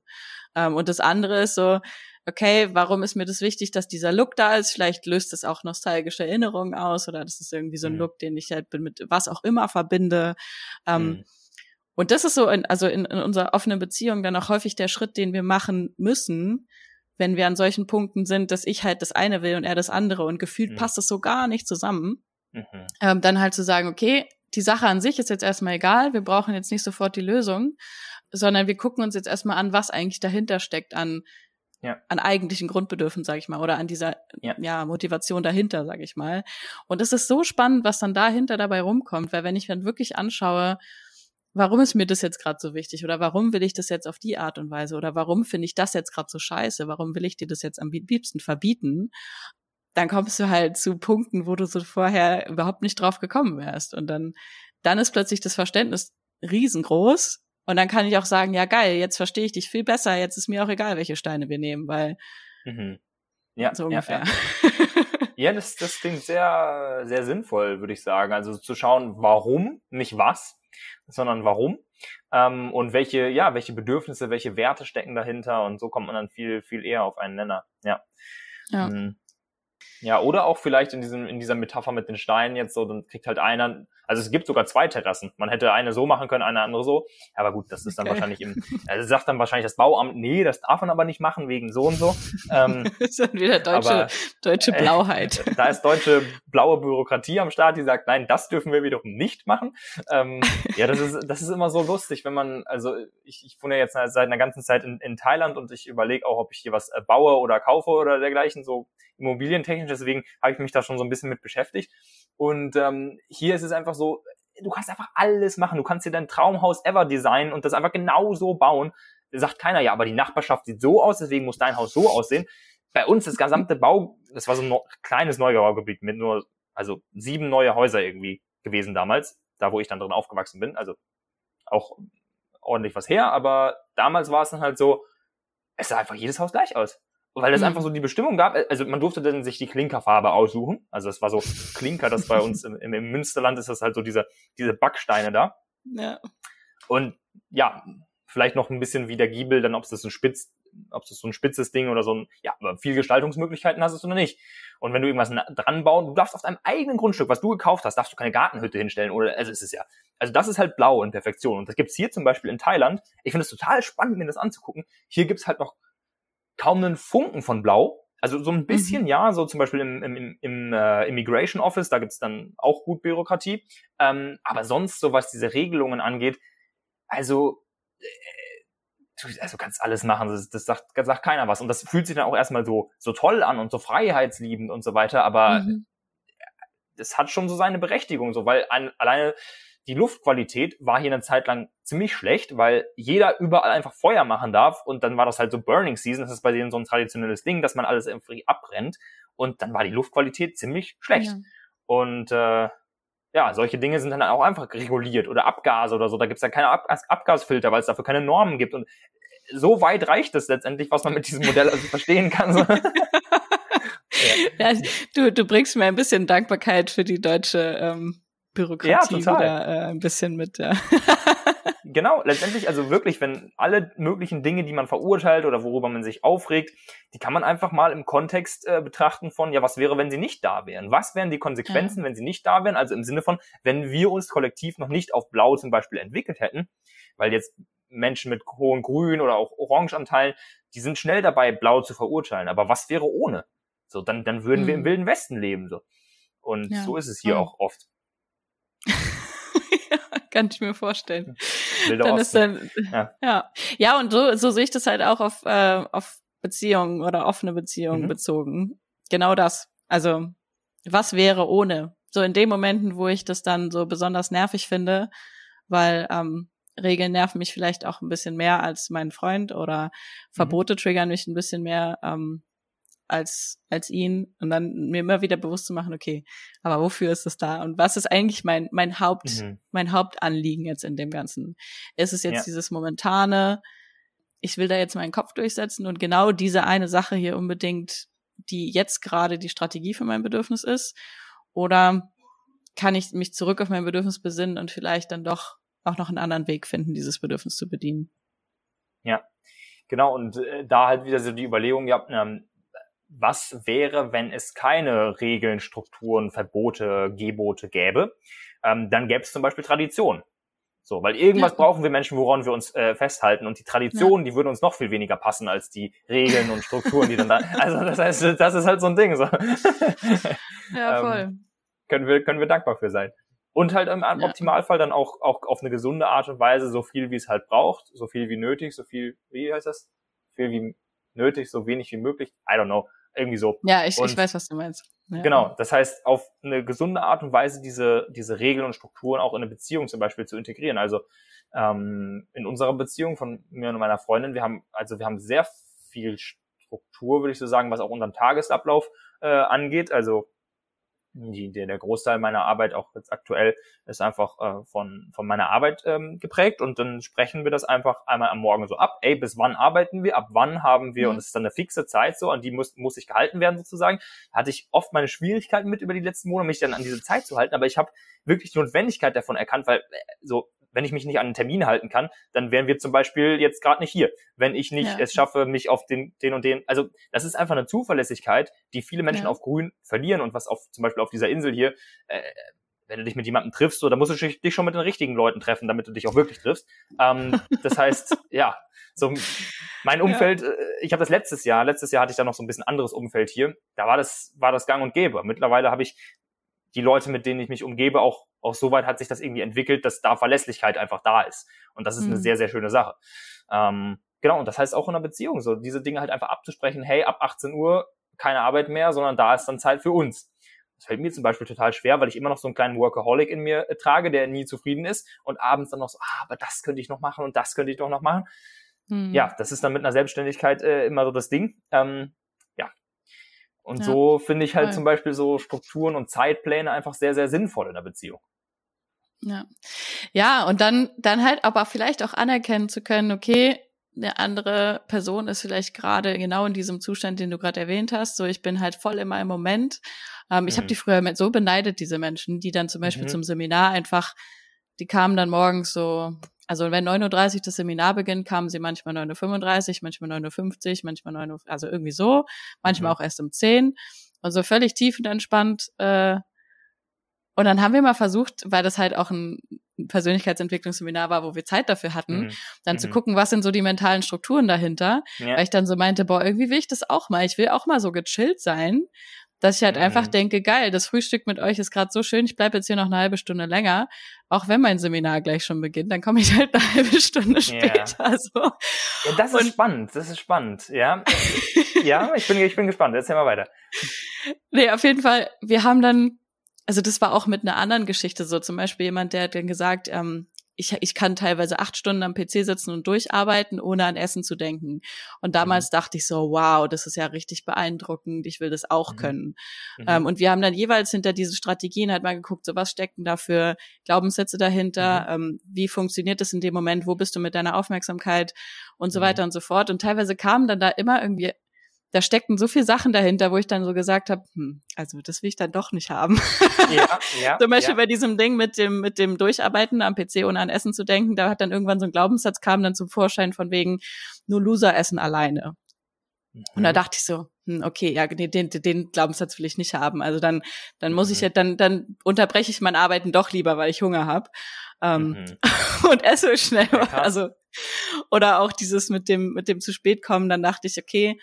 Ähm, und das andere ist so, okay, warum ist mir das wichtig, dass dieser Look da ist? Vielleicht löst es auch nostalgische Erinnerungen aus oder das ist irgendwie so ein mhm. Look, den ich halt mit was auch immer verbinde. Ähm, mhm. Und das ist so, in, also in, in unserer offenen Beziehung dann auch häufig der Schritt, den wir machen müssen, wenn wir an solchen Punkten sind, dass ich halt das eine will und er das andere und gefühlt mhm. passt das so gar nicht zusammen. Mhm. Ähm, dann halt zu sagen, okay, die Sache an sich ist jetzt erstmal egal, wir brauchen jetzt nicht sofort die Lösung, sondern wir gucken uns jetzt erstmal an, was eigentlich dahinter steckt an, ja. an eigentlichen Grundbedürfen, sage ich mal, oder an dieser ja. ja Motivation dahinter, sage ich mal. Und es ist so spannend, was dann dahinter dabei rumkommt, weil wenn ich dann wirklich anschaue, warum ist mir das jetzt gerade so wichtig oder warum will ich das jetzt auf die Art und Weise oder warum finde ich das jetzt gerade so scheiße, warum will ich dir das jetzt am liebsten verbieten, dann kommst du halt zu Punkten, wo du so vorher überhaupt nicht drauf gekommen wärst und dann dann ist plötzlich das Verständnis riesengroß und dann kann ich auch sagen, ja geil, jetzt verstehe ich dich viel besser, jetzt ist mir auch egal, welche Steine wir nehmen, weil mhm. ja, so ungefähr. Ja, ja. ja, das, das klingt sehr, sehr sinnvoll, würde ich sagen. Also zu schauen, warum, nicht was, sondern warum. Ähm, und welche, ja, welche Bedürfnisse, welche Werte stecken dahinter und so kommt man dann viel, viel eher auf einen Nenner. Ja. Ja. Mhm. Ja, oder auch vielleicht in diesem, in dieser Metapher mit den Steinen jetzt so, dann kriegt halt einer, also es gibt sogar zwei Terrassen. Man hätte eine so machen können, eine andere so. Aber gut, das ist dann okay. wahrscheinlich im, also sagt dann wahrscheinlich das Bauamt, nee, das darf man aber nicht machen, wegen so und so. Ähm, [laughs] das ist dann wieder deutsche, aber, deutsche äh, Blauheit. Äh, [laughs] da ist deutsche blaue Bürokratie am Start, die sagt, nein, das dürfen wir wiederum nicht machen. Ähm, ja, das ist, das ist immer so lustig, wenn man, also ich, ich wohne ja jetzt seit einer ganzen Zeit in, in Thailand und ich überlege auch, ob ich hier was äh, baue oder kaufe oder dergleichen, so immobilientechnisch, deswegen habe ich mich da schon so ein bisschen mit beschäftigt. Und ähm, hier ist es einfach so, du kannst einfach alles machen. Du kannst dir dein Traumhaus ever designen und das einfach genau so bauen. Sagt keiner, ja, aber die Nachbarschaft sieht so aus, deswegen muss dein Haus so aussehen. Bei uns das gesamte Bau, das war so ein kleines Neubaugebiet mit nur, also sieben neue Häuser irgendwie gewesen damals, da wo ich dann drin aufgewachsen bin. Also auch ordentlich was her, aber damals war es dann halt so, es sah einfach jedes Haus gleich aus weil es mhm. einfach so die Bestimmung gab, also man durfte dann sich die Klinkerfarbe aussuchen. Also es war so Klinker, das bei uns im, im Münsterland ist das halt so diese, diese Backsteine da. [laughs] Ja. Und ja, vielleicht noch ein bisschen wie der Giebel, dann ob es das ein spitz, ob es so ein spitzes Ding oder so ein, ja, aber viel Gestaltungsmöglichkeiten hast du oder nicht. Und wenn du irgendwas dran bauen, du darfst auf deinem eigenen Grundstück, was du gekauft hast, darfst du keine Gartenhütte hinstellen oder, also es ist ja, also das ist halt blau in Perfektion. Und das gibt's hier zum Beispiel in Thailand. Ich finde es total spannend, mir das anzugucken. Hier gibt's halt noch kaum einen Funken von Blau. Also so ein bisschen mhm. ja, so zum Beispiel im, im, im äh, Immigration Office, da gibt's dann auch gut Bürokratie. Ähm, aber sonst, so was diese Regelungen angeht, also äh, also kannst alles machen, das, das sagt, das sagt keiner was. Und das fühlt sich dann auch erstmal so, so toll an und so freiheitsliebend und so weiter, aber mhm. das hat schon so seine Berechtigung, so, weil ein, alleine die Luftqualität war hier eine Zeit lang ziemlich schlecht, weil jeder überall einfach Feuer machen darf und dann war das halt so Burning Season, das ist bei denen so ein traditionelles Ding, dass man alles irgendwie abbrennt und dann war die Luftqualität ziemlich schlecht. Ja. Und äh, ja, solche Dinge sind dann auch einfach reguliert oder Abgase oder so, da gibt's ja keine Ab Abgasfilter, weil es dafür keine Normen gibt und so weit reicht es letztendlich, was man mit diesem Modell also verstehen kann. So. [laughs] ja. ja, du, du bringst mir ein bisschen Dankbarkeit für die deutsche ähm, Bürokratie ja, total. wieder äh, ein bisschen mit. Ja. [laughs] genau, letztendlich, also wirklich, wenn alle möglichen Dinge, die man verurteilt oder worüber man sich aufregt, die kann man einfach mal im Kontext äh, betrachten von, ja, was wäre, wenn sie nicht da wären? Was wären die Konsequenzen, ja. wenn sie nicht da wären? Also im Sinne von, wenn wir uns kollektiv noch nicht auf Blau zum Beispiel entwickelt hätten, weil jetzt Menschen mit hohen Grün oder auch Orangeanteilen, die sind schnell dabei, Blau zu verurteilen. Aber was wäre ohne? So, dann, dann würden mhm. wir im mhm. Wilden Westen leben. So. Und ja. so ist es hier auch oft. [laughs] kann ich mir vorstellen. Wilder dann ist dann, ja. ja. Ja, und so, so sehe ich das halt auch auf, äh, auf Beziehungen oder offene Beziehungen mhm. bezogen. Genau das. Also, was wäre ohne? So in den Momenten, wo ich das dann so besonders nervig finde, weil ähm, Regeln nerven mich vielleicht auch ein bisschen mehr als mein Freund oder mhm. Verbote mhm. triggern mich ein bisschen mehr. Ähm, als, als ihn und dann mir immer wieder bewusst zu machen, okay, aber wofür ist das da? Und was ist eigentlich mein, mein Haupt, mhm. mein Hauptanliegen jetzt in dem Ganzen? Ist es jetzt ja. dieses momentane, ich will da jetzt meinen Kopf durchsetzen und genau diese eine Sache hier unbedingt, die jetzt gerade die Strategie für mein Bedürfnis ist? Oder kann ich mich zurück auf mein Bedürfnis besinnen und vielleicht dann doch auch noch einen anderen Weg finden, dieses Bedürfnis zu bedienen? Ja, genau. Und äh, da halt wieder so die Überlegung, ja, ähm, was wäre, wenn es keine Regeln, Strukturen, Verbote, Gebote gäbe? Ähm, dann gäbe es zum Beispiel Tradition. So, weil irgendwas ja. brauchen wir Menschen, woran wir uns äh, festhalten. Und die Traditionen, ja. die würden uns noch viel weniger passen als die Regeln und Strukturen, die dann da. [laughs] Also das heißt, das ist halt so ein Ding. So. [laughs] Ja, voll. Ähm, können wir, können wir dankbar für sein. Und halt im, im Optimalfall dann auch, auch auf eine gesunde Art und Weise so viel, wie es halt braucht, so viel wie nötig, so viel, wie heißt das? Viel wie nötig, so wenig wie möglich. I don't know. Irgendwie so. Ja, ich, ich weiß, was du meinst. Ja. Genau. Das heißt, auf eine gesunde Art und Weise diese, diese Regeln und Strukturen auch in eine Beziehung zum Beispiel zu integrieren. Also ähm, in unserer Beziehung von mir und meiner Freundin, wir haben, also wir haben sehr viel Struktur, würde ich so sagen, was auch unseren Tagesablauf äh, angeht. Also die, der, der Großteil meiner Arbeit auch jetzt aktuell ist einfach äh, von, von meiner Arbeit ähm, geprägt und dann sprechen wir das einfach einmal am Morgen so ab. Ey, bis wann arbeiten wir? Ab wann haben wir? Mhm. Und es ist dann eine fixe Zeit so, an die muss, muss sich gehalten werden sozusagen. hatte ich oft meine Schwierigkeiten mit über die letzten Monate, mich dann an diese Zeit zu halten, aber ich habe wirklich die Notwendigkeit davon erkannt, weil äh, so wenn ich mich nicht an einen Termin halten kann, dann wären wir zum Beispiel jetzt gerade nicht hier. Wenn ich nicht ja. es schaffe, mich auf den, den und den, also das ist einfach eine Zuverlässigkeit, die viele Menschen ja. auf Grün verlieren und was auf zum Beispiel auf dieser Insel hier, äh, wenn du dich mit jemandem triffst, so, dann musst du dich schon mit den richtigen Leuten treffen, damit du dich auch wirklich triffst. Ähm, [laughs] das heißt, ja, so mein Umfeld, ja. Äh, ich habe das letztes Jahr, letztes Jahr hatte ich da noch so ein bisschen anderes Umfeld hier. Da war das, war das Gang und Gäbe. Mittlerweile habe ich die Leute, mit denen ich mich umgebe, auch, auch so weit hat sich das irgendwie entwickelt, dass da Verlässlichkeit einfach da ist. Und das ist mhm. eine sehr, sehr schöne Sache. Ähm, genau, und das heißt auch in einer Beziehung, so diese Dinge halt einfach abzusprechen, hey, ab 18 Uhr keine Arbeit mehr, sondern da ist dann Zeit für uns. Das fällt mir zum Beispiel total schwer, weil ich immer noch so einen kleinen Workaholic in mir äh, trage, der nie zufrieden ist und abends dann noch so, ah, aber das könnte ich noch machen und das könnte ich doch noch machen. Mhm. Ja, das ist dann mit einer Selbstständigkeit äh, immer so das Ding. Ähm, und ja. so finde ich halt Voll. zum Beispiel so Strukturen und Zeitpläne einfach sehr, sehr sinnvoll in der Beziehung. Ja. Ja, und dann, dann halt aber vielleicht auch anerkennen zu können, okay, eine andere Person ist vielleicht gerade genau in diesem Zustand, den du gerade erwähnt hast. So, ich bin halt voll in meinem Moment. Ähm, mhm. Ich habe die früher so beneidet, diese Menschen, die dann zum Beispiel mhm. zum Seminar einfach, die kamen dann morgens so also wenn 9.30 Uhr das Seminar beginnt, kamen sie manchmal 9.35 Uhr, manchmal 9.50 Uhr, manchmal 9 Uhr, also irgendwie so, manchmal mhm. auch erst um 10. Also völlig tiefenentspannt. Äh, und dann haben wir mal versucht, weil das halt auch ein Persönlichkeitsentwicklungsseminar war, wo wir Zeit dafür hatten, mhm. dann mhm. zu gucken, was sind so die mentalen Strukturen dahinter. Ja. Weil ich dann so meinte, boah, irgendwie will ich das auch mal. Ich will auch mal so gechillt sein dass ich halt mhm. einfach denke, geil, das Frühstück mit euch ist gerade so schön, ich bleibe jetzt hier noch eine halbe Stunde länger, auch wenn mein Seminar gleich schon beginnt, dann komme ich halt eine halbe Stunde später. Ja. So. Ja, das ist spannend, das ist spannend, ja. ja, ich bin, ich bin gespannt, erzähl mal weiter. [laughs] Nee, auf jeden Fall, wir haben dann, also das war auch mit einer anderen Geschichte so, zum Beispiel jemand, der hat dann gesagt, ähm, ich, ich kann teilweise acht Stunden am PC sitzen und durcharbeiten, ohne an Essen zu denken. Und damals mhm. dachte ich so, wow, das ist ja richtig beeindruckend, ich will das auch mhm. können. Mhm. Ähm, und wir haben dann jeweils hinter diesen Strategien halt mal geguckt, so was stecken da für Glaubenssätze dahinter, mhm. ähm, wie funktioniert das in dem Moment, wo bist du mit deiner Aufmerksamkeit und so mhm. weiter und so fort. Und teilweise kamen dann da immer irgendwie da steckten so viele Sachen dahinter, wo ich dann so gesagt habe, hm, also das will ich dann doch nicht haben. Ja, ja, [laughs] Zum Beispiel ja. bei diesem Ding mit dem, mit dem Durcharbeiten am PC ohne an Essen zu denken, da hat dann irgendwann so ein Glaubenssatz kam dann zum Vorschein von wegen nur Loser essen alleine. Mhm. Und da mhm. dachte ich so, hm, okay, ja, den, den, den Glaubenssatz will ich nicht haben. Also dann, dann muss mhm. ich ja, dann, dann unterbreche ich mein Arbeiten doch lieber, weil ich Hunger habe. Ähm, mhm. [laughs] und esse schnell. Ja, also, oder auch dieses mit dem, mit dem zu spät kommen, dann dachte ich, okay,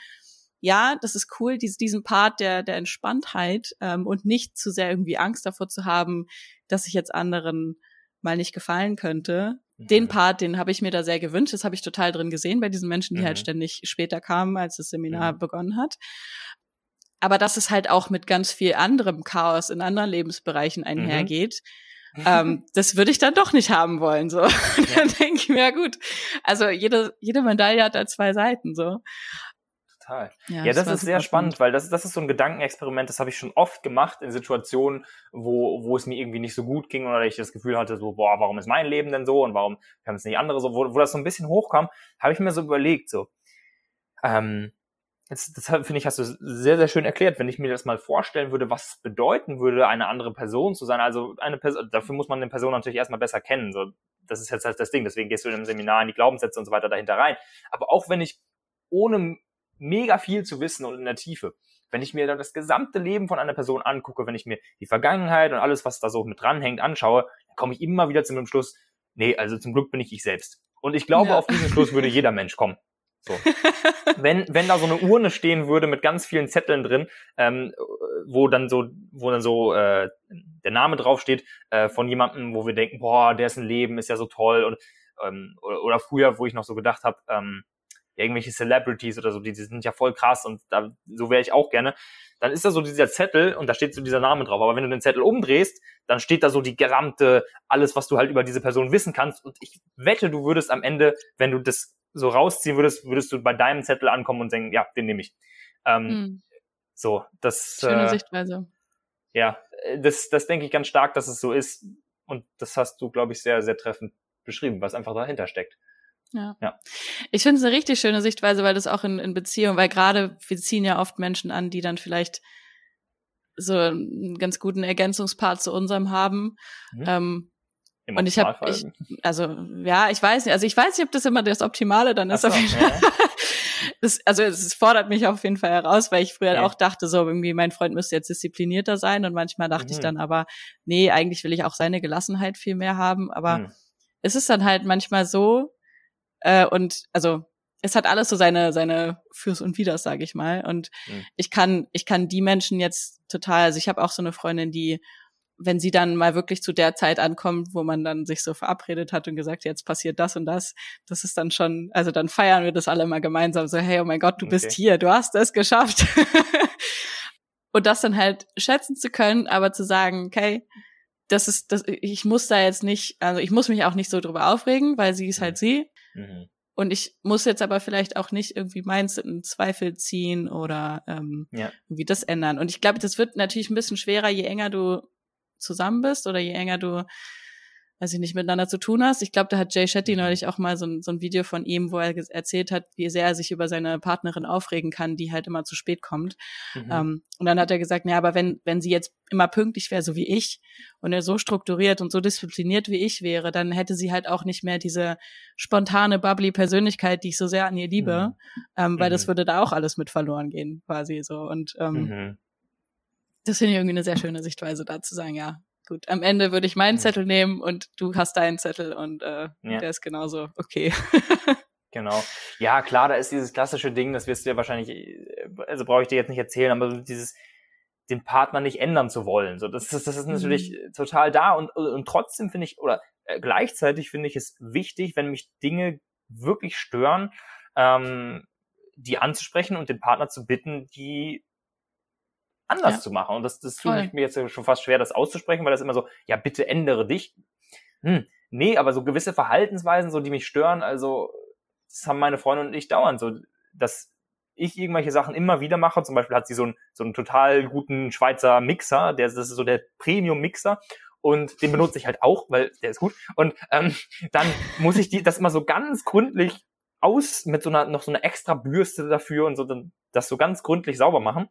ja, das ist cool, dies, diesen Part der, der Entspanntheit ähm, und nicht zu sehr irgendwie Angst davor zu haben, dass ich jetzt anderen mal nicht gefallen könnte. Mhm. Den Part, den habe ich mir da sehr gewünscht. Das habe ich total drin gesehen bei diesen Menschen, die halt mhm. halt ständig später kamen, als das Seminar mhm. begonnen hat. Aber dass es halt auch mit ganz viel anderem Chaos in anderen Lebensbereichen mhm. einhergeht. ähm, [laughs] das würde ich dann doch nicht haben wollen. So, [laughs] ja. dann denke ich mir, ja gut. Also jede, jede Medaille hat da zwei Seiten. So. Total. Ja, ja das, das ist sehr spannend, spannend, weil das, das ist so ein Gedankenexperiment, das habe ich schon oft gemacht in Situationen, wo, wo es mir irgendwie nicht so gut ging oder ich das Gefühl hatte, so, boah, warum ist mein Leben denn so und warum haben es nicht andere so, wo, wo das so ein bisschen hochkam, habe ich mir so überlegt, so, ähm, das, das finde ich, hast du sehr, sehr schön erklärt. Wenn ich mir das mal vorstellen würde, was es bedeuten würde, eine andere Person zu sein. Also eine Person, dafür muss man eine Person natürlich erstmal besser kennen. So, das ist jetzt halt das Ding. Deswegen gehst du in einem Seminar in die Glaubenssätze und so weiter dahinter rein. Aber auch wenn ich ohne mega viel zu wissen und in der Tiefe, wenn ich mir dann das gesamte Leben von einer Person angucke, wenn ich mir die Vergangenheit und alles, was da so mit dranhängt, anschaue, dann komme ich immer wieder zu dem Schluss, nee, also zum Glück bin ich ich selbst. Und ich glaube, ja. auf diesen Schluss würde jeder Mensch kommen. So. [laughs] wenn, wenn da so eine Urne stehen würde mit ganz vielen Zetteln drin, ähm, wo dann so, wo dann so äh, der Name draufsteht äh, von jemandem, wo wir denken, boah, dessen Leben ist ja so toll und ähm, oder, oder früher, wo ich noch so gedacht habe, ähm, irgendwelche Celebrities oder so, die, die sind ja voll krass und da, so wäre ich auch gerne. Dann ist da so dieser Zettel und da steht so dieser Name drauf. Aber wenn du den Zettel umdrehst, dann steht da so die gesamte, alles, was du halt über diese Person wissen kannst. Und ich wette, du würdest am Ende, wenn du das so rausziehen würdest, würdest du bei deinem Zettel ankommen und denken, ja, den nehme ich. Ähm, hm. So, das. Schöne äh, Sichtweise. Ja, das, das denke ich ganz stark, dass es so ist. Und das hast du, glaube ich, sehr, sehr treffend beschrieben, was einfach dahinter steckt. Ja. ja. Ich finde es eine richtig schöne Sichtweise, weil das auch in, in Beziehung, weil gerade wir ziehen ja oft Menschen an, die dann vielleicht so einen ganz guten Ergänzungspart zu unserem haben. Mhm. Ähm, und ich habe, also ja, ich weiß nicht, also ich weiß nicht, ob das immer das Optimale dann ist. So. Ja. [laughs] das, also es fordert mich auf jeden Fall heraus, weil ich früher ja. auch dachte, so irgendwie mein Freund müsste jetzt disziplinierter sein und manchmal dachte mhm. ich dann aber, nee, eigentlich will ich auch seine Gelassenheit viel mehr haben, aber mhm. es ist dann halt manchmal so äh, und also es hat alles so seine seine Fürs und Widers, sage ich mal und mhm. ich kann ich kann die Menschen jetzt total, also ich habe auch so eine Freundin, die wenn sie dann mal wirklich zu der Zeit ankommt, wo man dann sich so verabredet hat und gesagt, jetzt passiert das und das, das ist dann schon, also dann feiern wir das alle mal gemeinsam, so, hey, oh mein Gott, du okay. bist hier, du hast es geschafft. [laughs] und das dann halt schätzen zu können, aber zu sagen, okay, das ist, das, ich muss da jetzt nicht, also ich muss mich auch nicht so drüber aufregen, weil sie ist halt mhm. sie. Mhm. Und ich muss jetzt aber vielleicht auch nicht irgendwie meins in Zweifel ziehen oder ähm, ja. irgendwie das ändern. Und ich glaube, das wird natürlich ein bisschen schwerer, je enger du zusammen bist oder je enger du weiß ich nicht, miteinander zu tun hast. Ich glaube, da hat Jay Shetty mhm. neulich auch mal so ein, so ein Video von ihm, wo er erzählt hat, wie sehr er sich über seine Partnerin aufregen kann, die halt immer zu spät kommt. Mhm. Um, und dann hat er gesagt, ja, aber wenn, wenn sie jetzt immer pünktlich wäre, so wie ich, und er so strukturiert und so diszipliniert wie ich wäre, dann hätte sie halt auch nicht mehr diese spontane, bubbly Persönlichkeit, die ich so sehr an ihr liebe, mhm. ähm, weil das mhm. würde da auch alles mit verloren gehen, quasi so. Und ähm, mhm das finde ich irgendwie eine sehr schöne Sichtweise, da zu sagen, ja, gut, am Ende würde ich meinen Zettel nehmen und du hast deinen Zettel und äh, ja. der ist genauso okay. [laughs] genau. Ja, klar, da ist dieses klassische Ding, das wirst du ja wahrscheinlich, also brauche ich dir jetzt nicht erzählen, aber dieses den Partner nicht ändern zu wollen. So, das ist, das ist natürlich mhm. total da und, und trotzdem finde ich, oder äh, gleichzeitig finde ich es wichtig, wenn mich Dinge wirklich stören, ähm, die anzusprechen und den Partner zu bitten, die anders ja. zu machen. Und das, das tut mir jetzt schon fast schwer, das auszusprechen, weil das immer so, ja, bitte ändere dich. Hm, nee, aber so gewisse Verhaltensweisen, so die mich stören, also das haben meine Freunde und ich dauernd so, dass ich irgendwelche Sachen immer wieder mache. Zum Beispiel hat sie so einen, so einen total guten Schweizer Mixer, der, das ist so der Premium-Mixer und den benutze ich halt auch, weil der ist gut. Und ähm, dann muss ich die das immer so ganz gründlich aus mit so einer noch so einer extra Bürste dafür und so dann das so ganz gründlich sauber machen.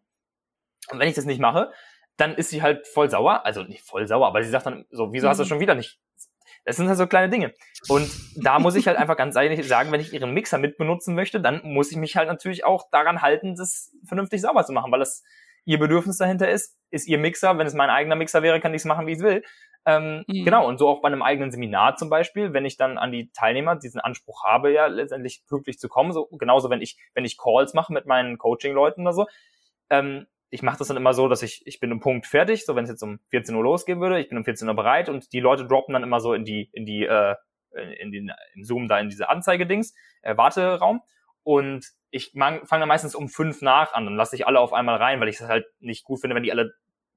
Und wenn ich das nicht mache, dann ist sie halt voll sauer. Also nicht voll sauer, aber sie sagt dann so, wieso hast du das mhm. schon wieder nicht? Das sind halt so kleine Dinge. Und da muss ich halt einfach ganz ehrlich sagen, wenn ich ihren Mixer mitbenutzen möchte, dann muss ich mich halt natürlich auch daran halten, das vernünftig sauber zu machen, weil das ihr Bedürfnis dahinter ist, ist ihr Mixer. Wenn es mein eigener Mixer wäre, kann ich es machen, wie ich will. Ähm, mhm. Genau, und so auch bei einem eigenen Seminar zum Beispiel, wenn ich dann an die Teilnehmer diesen Anspruch habe, ja letztendlich pünktlich zu kommen, so genauso wenn ich, wenn ich Calls mache mit meinen Coaching-Leuten oder so, ähm, ich mache das dann immer so, dass ich, ich bin um Punkt fertig, so wenn es jetzt um 14 Uhr losgehen würde, ich bin um 14 Uhr bereit und die Leute droppen dann immer so in die, in die, äh, in den, im Zoom da in diese Anzeigedings, äh, Warteraum. Und ich fange dann meistens um fünf nach an, dann lasse ich alle auf einmal rein, weil ich das halt nicht gut finde, wenn die alle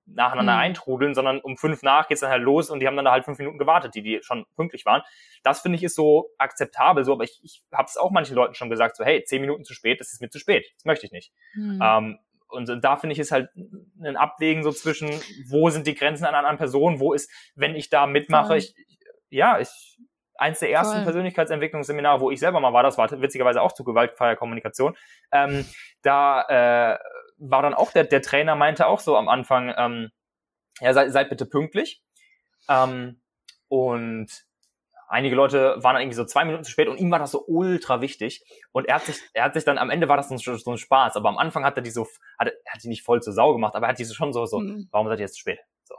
nacheinander mhm. eintrudeln, sondern um fünf nach geht's dann halt los und die haben dann da halt fünf Minuten gewartet, die, die schon pünktlich waren. Das finde ich ist so akzeptabel, so, aber ich, ich habe es auch manchen Leuten schon gesagt, so, hey, zehn Minuten zu spät, das ist mir zu spät, das möchte ich nicht. Mhm. Ähm, und da finde ich es halt ein Abwägen so zwischen, wo sind die Grenzen an anderen Personen, wo ist, wenn ich da mitmache, ich, ja, ich, eins der ersten Voll. Persönlichkeitsentwicklungsseminare, wo ich selber mal war, das war witzigerweise auch zu gewaltfreier Kommunikation, ähm, da äh, war dann auch der, der Trainer meinte auch so am Anfang, ähm, ja, seid, seid bitte pünktlich. Ähm, und einige Leute waren irgendwie so zwei Minuten zu spät und ihm war das so ultra wichtig. Und er hat sich, er hat sich dann, am Ende war das so, so ein Spaß, aber am Anfang hat er die so, hat, er hat die nicht voll zur Sau gemacht, aber er hat die so schon so, so, mhm. warum seid ihr jetzt zu spät? So.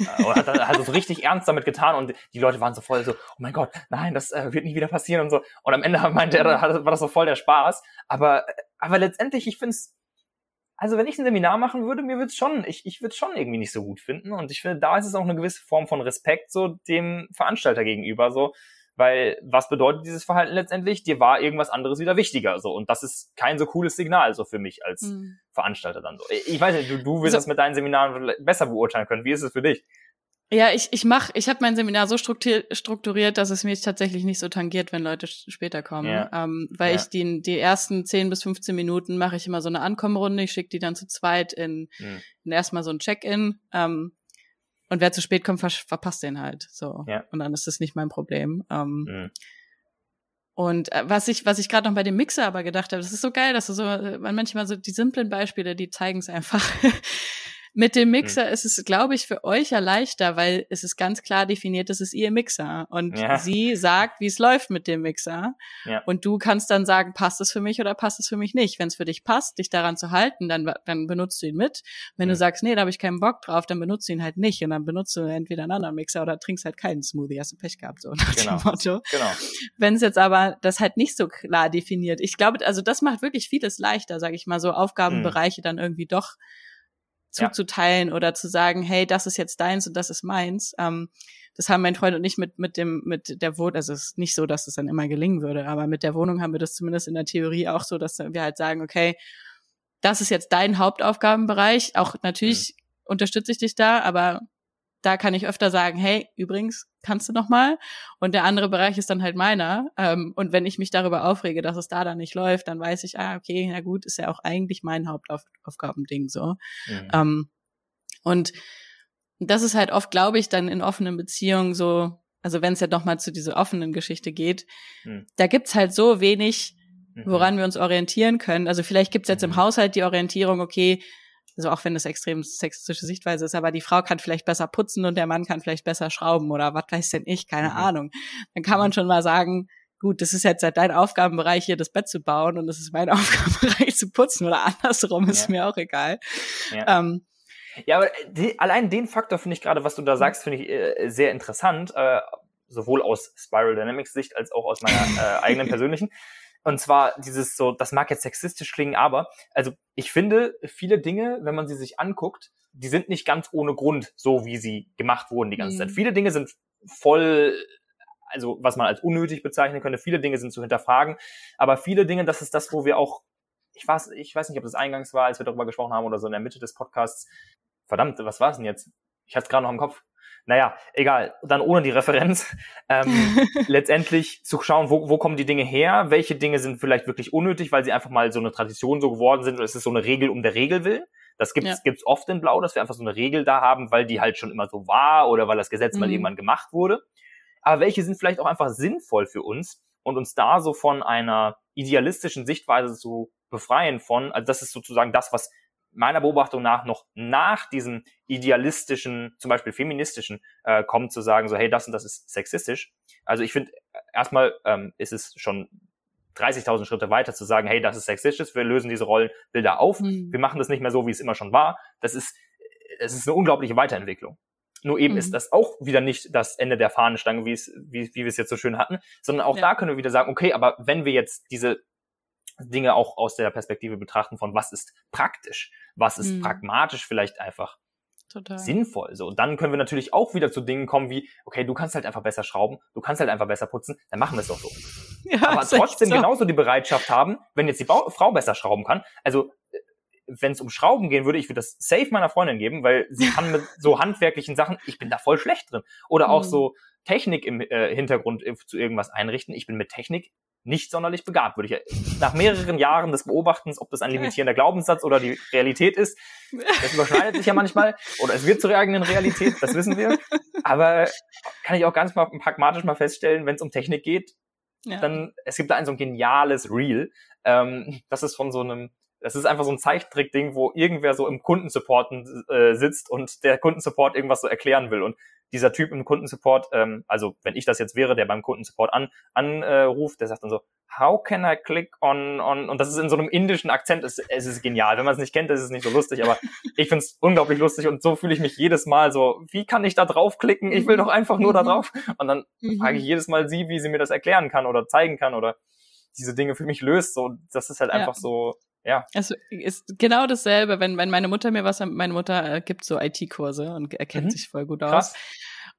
Äh, und hat halt so richtig ernst damit getan und die Leute waren so voll so, oh mein Gott, nein, das äh, wird nie wieder passieren und so. Und am Ende meinte er, war das so voll der Spaß. Aber, aber letztendlich, ich finde es also wenn ich ein Seminar machen würde, mir würde es schon, ich, ich würde es schon irgendwie nicht so gut finden. Und ich finde, da ist es auch eine gewisse Form von Respekt so dem Veranstalter gegenüber. So, weil was bedeutet dieses Verhalten letztendlich? Dir war irgendwas anderes wieder wichtiger. So. Und das ist kein so cooles Signal so für mich als mhm. Veranstalter dann so. Ich weiß nicht, du, du wirst also, das mit deinen Seminaren besser beurteilen können. Wie ist es für dich? Ja, ich, ich mach, ich habe mein Seminar so strukturiert, dass es mich tatsächlich nicht so tangiert, wenn Leute später kommen. Ja. Ähm, weil ja. ich die, die ersten 10 bis 15 Minuten mache ich immer so eine Ankommenrunde, ich schicke die dann zu zweit in, mhm. in erstmal so ein Check-in. Ähm, und wer zu spät kommt, ver verpasst den halt. So. Ja. Und dann ist das nicht mein Problem. Ähm, mhm. Und äh, was ich, was ich gerade noch bei dem Mixer aber gedacht habe, das ist so geil, dass du so, äh, manchmal so die simplen Beispiele, die zeigen es einfach. [laughs] Mit dem Mixer hm. ist es, glaube ich, für euch ja leichter, weil es ist ganz klar definiert, das ist ihr Mixer. Und ja. [laughs] sie sagt, wie es läuft mit dem Mixer. Ja. Und du kannst dann sagen, passt es für mich oder passt es für mich nicht. Wenn es für dich passt, dich daran zu halten, dann, dann benutzt du ihn mit. Wenn hm. du sagst, nee, da habe ich keinen Bock drauf, dann benutzt du ihn halt nicht. Und dann benutzt du entweder einen anderen Mixer oder trinkst halt keinen Smoothie. Hast du Pech gehabt, so nach genau. dem Motto. Genau. Wenn es jetzt aber das halt nicht so klar definiert. Ich glaube, also das macht wirklich vieles leichter, sage ich mal, so Aufgabenbereiche hm. dann irgendwie doch zuzuteilen ja. oder zu sagen, hey, das ist jetzt deins und das ist meins. Ähm, das haben mein Freund und ich mit, mit dem, mit der Wohnung, also es ist nicht so, dass es dann immer gelingen würde, aber mit der Wohnung haben wir das zumindest in der Theorie auch so, dass wir halt sagen, okay, das ist jetzt dein Hauptaufgabenbereich. Auch natürlich mhm. unterstütze ich dich da, aber da kann ich öfter sagen, hey, übrigens, kannst du noch mal? Und der andere Bereich ist dann halt meiner. Ähm, und wenn ich mich darüber aufrege, dass es da dann nicht läuft, dann weiß ich, ah, okay, na gut, ist ja auch eigentlich mein Hauptaufgabending so. Mhm. Ähm, und das ist halt oft, glaube ich, dann in offenen Beziehungen so, also wenn es ja doch mal zu dieser offenen Geschichte geht, mhm. da gibt's halt so wenig, mhm. woran wir uns orientieren können. Also vielleicht gibt's jetzt im mhm. Haushalt die Orientierung, okay, also auch wenn das extrem sexistische Sichtweise ist, aber die Frau kann vielleicht besser putzen und der Mann kann vielleicht besser schrauben oder was weiß denn ich, keine mhm. Ahnung. Dann kann man mhm. schon mal sagen, gut, das ist jetzt halt dein Aufgabenbereich hier das Bett zu bauen und das ist mein [laughs] Aufgabenbereich zu putzen oder andersrum, ist ja. mir auch egal. Ja. Ähm, ja, aber die, allein den Faktor finde ich gerade, was du da sagst, finde ich äh, sehr interessant, äh, sowohl aus Spiral Dynamics Sicht als auch aus meiner äh, eigenen [laughs] persönlichen. Und zwar dieses so, das mag jetzt sexistisch klingen, aber also ich finde, viele Dinge, wenn man sie sich anguckt, die sind nicht ganz ohne Grund so, wie sie gemacht wurden die ganze mhm. Zeit. Viele Dinge sind voll, also was man als unnötig bezeichnen könnte, viele Dinge sind zu hinterfragen, aber viele Dinge, das ist das, wo wir auch, ich weiß, ich weiß nicht, ob das eingangs war, als wir darüber gesprochen haben oder so in der Mitte des Podcasts. Verdammt, was war es denn jetzt? Ich hatte es gerade noch im Kopf naja, egal, dann ohne die Referenz, ähm, [laughs] letztendlich zu schauen, wo, wo kommen die Dinge her, welche Dinge sind vielleicht wirklich unnötig, weil sie einfach mal so eine Tradition so geworden sind oder es ist so eine Regel um der Regel will. Das gibt's, ja. gibt's oft in Blau, dass wir einfach so eine Regel da haben, weil die halt schon immer so war oder weil das Gesetz mhm. mal irgendwann gemacht wurde. Aber welche sind vielleicht auch einfach sinnvoll für uns und uns da so von einer idealistischen Sichtweise zu befreien von, also das ist sozusagen das, was meiner Beobachtung nach noch nach diesem idealistischen, zum Beispiel feministischen, äh, kommt zu sagen, so hey, das und das ist sexistisch. Also ich finde, erstmal ähm, ist es schon 30.000 Schritte weiter zu sagen, hey, das ist sexistisch, wir lösen diese Rollenbilder auf, mhm. wir machen das nicht mehr so, wie es immer schon war. Das ist, es ist eine unglaubliche Weiterentwicklung. Nur eben mhm. ist das auch wieder nicht das Ende der Fahnenstange, wie es, wie, wie wir es jetzt so schön hatten, sondern auch ja. da können wir wieder sagen, okay, aber wenn wir jetzt diese Dinge auch aus der Perspektive betrachten von was ist praktisch, was ist mhm. pragmatisch vielleicht einfach Total. sinnvoll. So, und dann können wir natürlich auch wieder zu Dingen kommen wie, okay, du kannst halt einfach besser schrauben, du kannst halt einfach besser putzen, dann machen wir es doch so. [laughs] Ja, Aber trotzdem so. genauso die Bereitschaft haben, wenn jetzt die Frau besser schrauben kann, also äh, wenn es um Schrauben gehen würde, ich würde das safe meiner Freundin geben, weil sie kann mit so [laughs] handwerklichen Sachen, ich bin da voll schlecht drin. Oder auch mhm. so Technik im äh, Hintergrund äh, zu irgendwas einrichten. Ich bin mit Technik nicht sonderlich begabt, würde ich nach mehreren Jahren des Beobachtens, ob das ein limitierender Glaubenssatz oder die Realität ist, das überschneidet sich ja manchmal oder es wird zur eigenen Realität, das wissen wir. Aber kann ich auch ganz mal pragmatisch mal feststellen, wenn es um Technik geht, ja. dann es gibt da ein so ein geniales Reel, ähm, das ist von so einem das ist einfach so ein Zeichentrick-Ding, wo irgendwer so im Kundensupport äh, sitzt und der Kundensupport irgendwas so erklären will. Und dieser Typ im Kundensupport, ähm, also wenn ich das jetzt wäre, der beim Kundensupport an, anruft, der sagt dann so, how can I click on, on, und das ist in so einem indischen Akzent, es, es ist genial. Wenn man es nicht kennt, ist es nicht so lustig, aber [laughs] ich finde es unglaublich lustig und so fühle ich mich jedes Mal so, wie kann ich da draufklicken? Ich will doch einfach nur da mhm. drauf. Und dann mhm. frage ich jedes Mal sie, wie sie mir das erklären kann oder zeigen kann oder diese Dinge für mich löst. So, das ist halt ja. einfach so, ja. Es ist genau dasselbe, wenn, wenn meine Mutter mir was, meine Mutter äh, gibt so IT-Kurse und erkennt mhm. sich voll gut Krass. aus.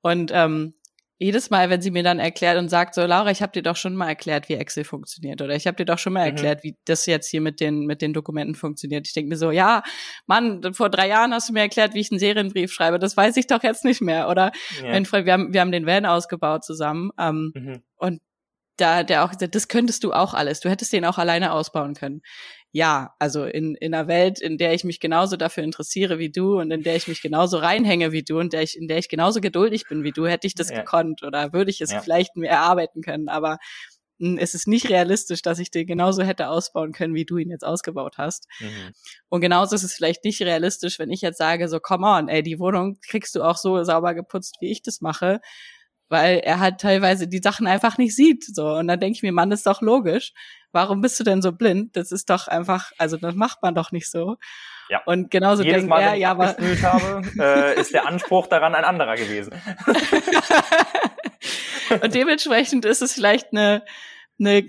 Und ähm, jedes Mal, wenn sie mir dann erklärt und sagt so, Laura, ich habe dir doch schon mal erklärt, wie Excel funktioniert oder ich habe dir doch schon mal mhm. erklärt, wie das jetzt hier mit den mit den Dokumenten funktioniert. Ich denke mir so, ja, Mann, vor drei Jahren hast du mir erklärt, wie ich einen Serienbrief schreibe. Das weiß ich doch jetzt nicht mehr. Oder ja. mein Freund, wir haben wir haben den Van ausgebaut zusammen ähm, mhm. und da der auch gesagt, das könntest du auch alles. Du hättest den auch alleine ausbauen können ja, also in, in einer Welt, in der ich mich genauso dafür interessiere wie du und in der ich mich genauso reinhänge wie du und der ich, in der ich genauso geduldig bin wie du, hätte ich das ja. gekonnt oder würde ich es ja. vielleicht mir erarbeiten können. Aber hm, es ist nicht realistisch, dass ich den genauso hätte ausbauen können, wie du ihn jetzt ausgebaut hast. Mhm. Und genauso ist es vielleicht nicht realistisch, wenn ich jetzt sage, so, come on, ey, die Wohnung kriegst du auch so sauber geputzt, wie ich das mache weil er halt teilweise die Sachen einfach nicht sieht. So und dann denke ich mir, Mann, das ist doch logisch. Warum bist du denn so blind? Das ist doch einfach, also das macht man doch nicht so. Ja. Und genauso Jedes denkt Mal, er, wenn ich ja, aber habe, äh, ist der Anspruch daran ein anderer gewesen. [laughs] und dementsprechend ist es vielleicht eine eine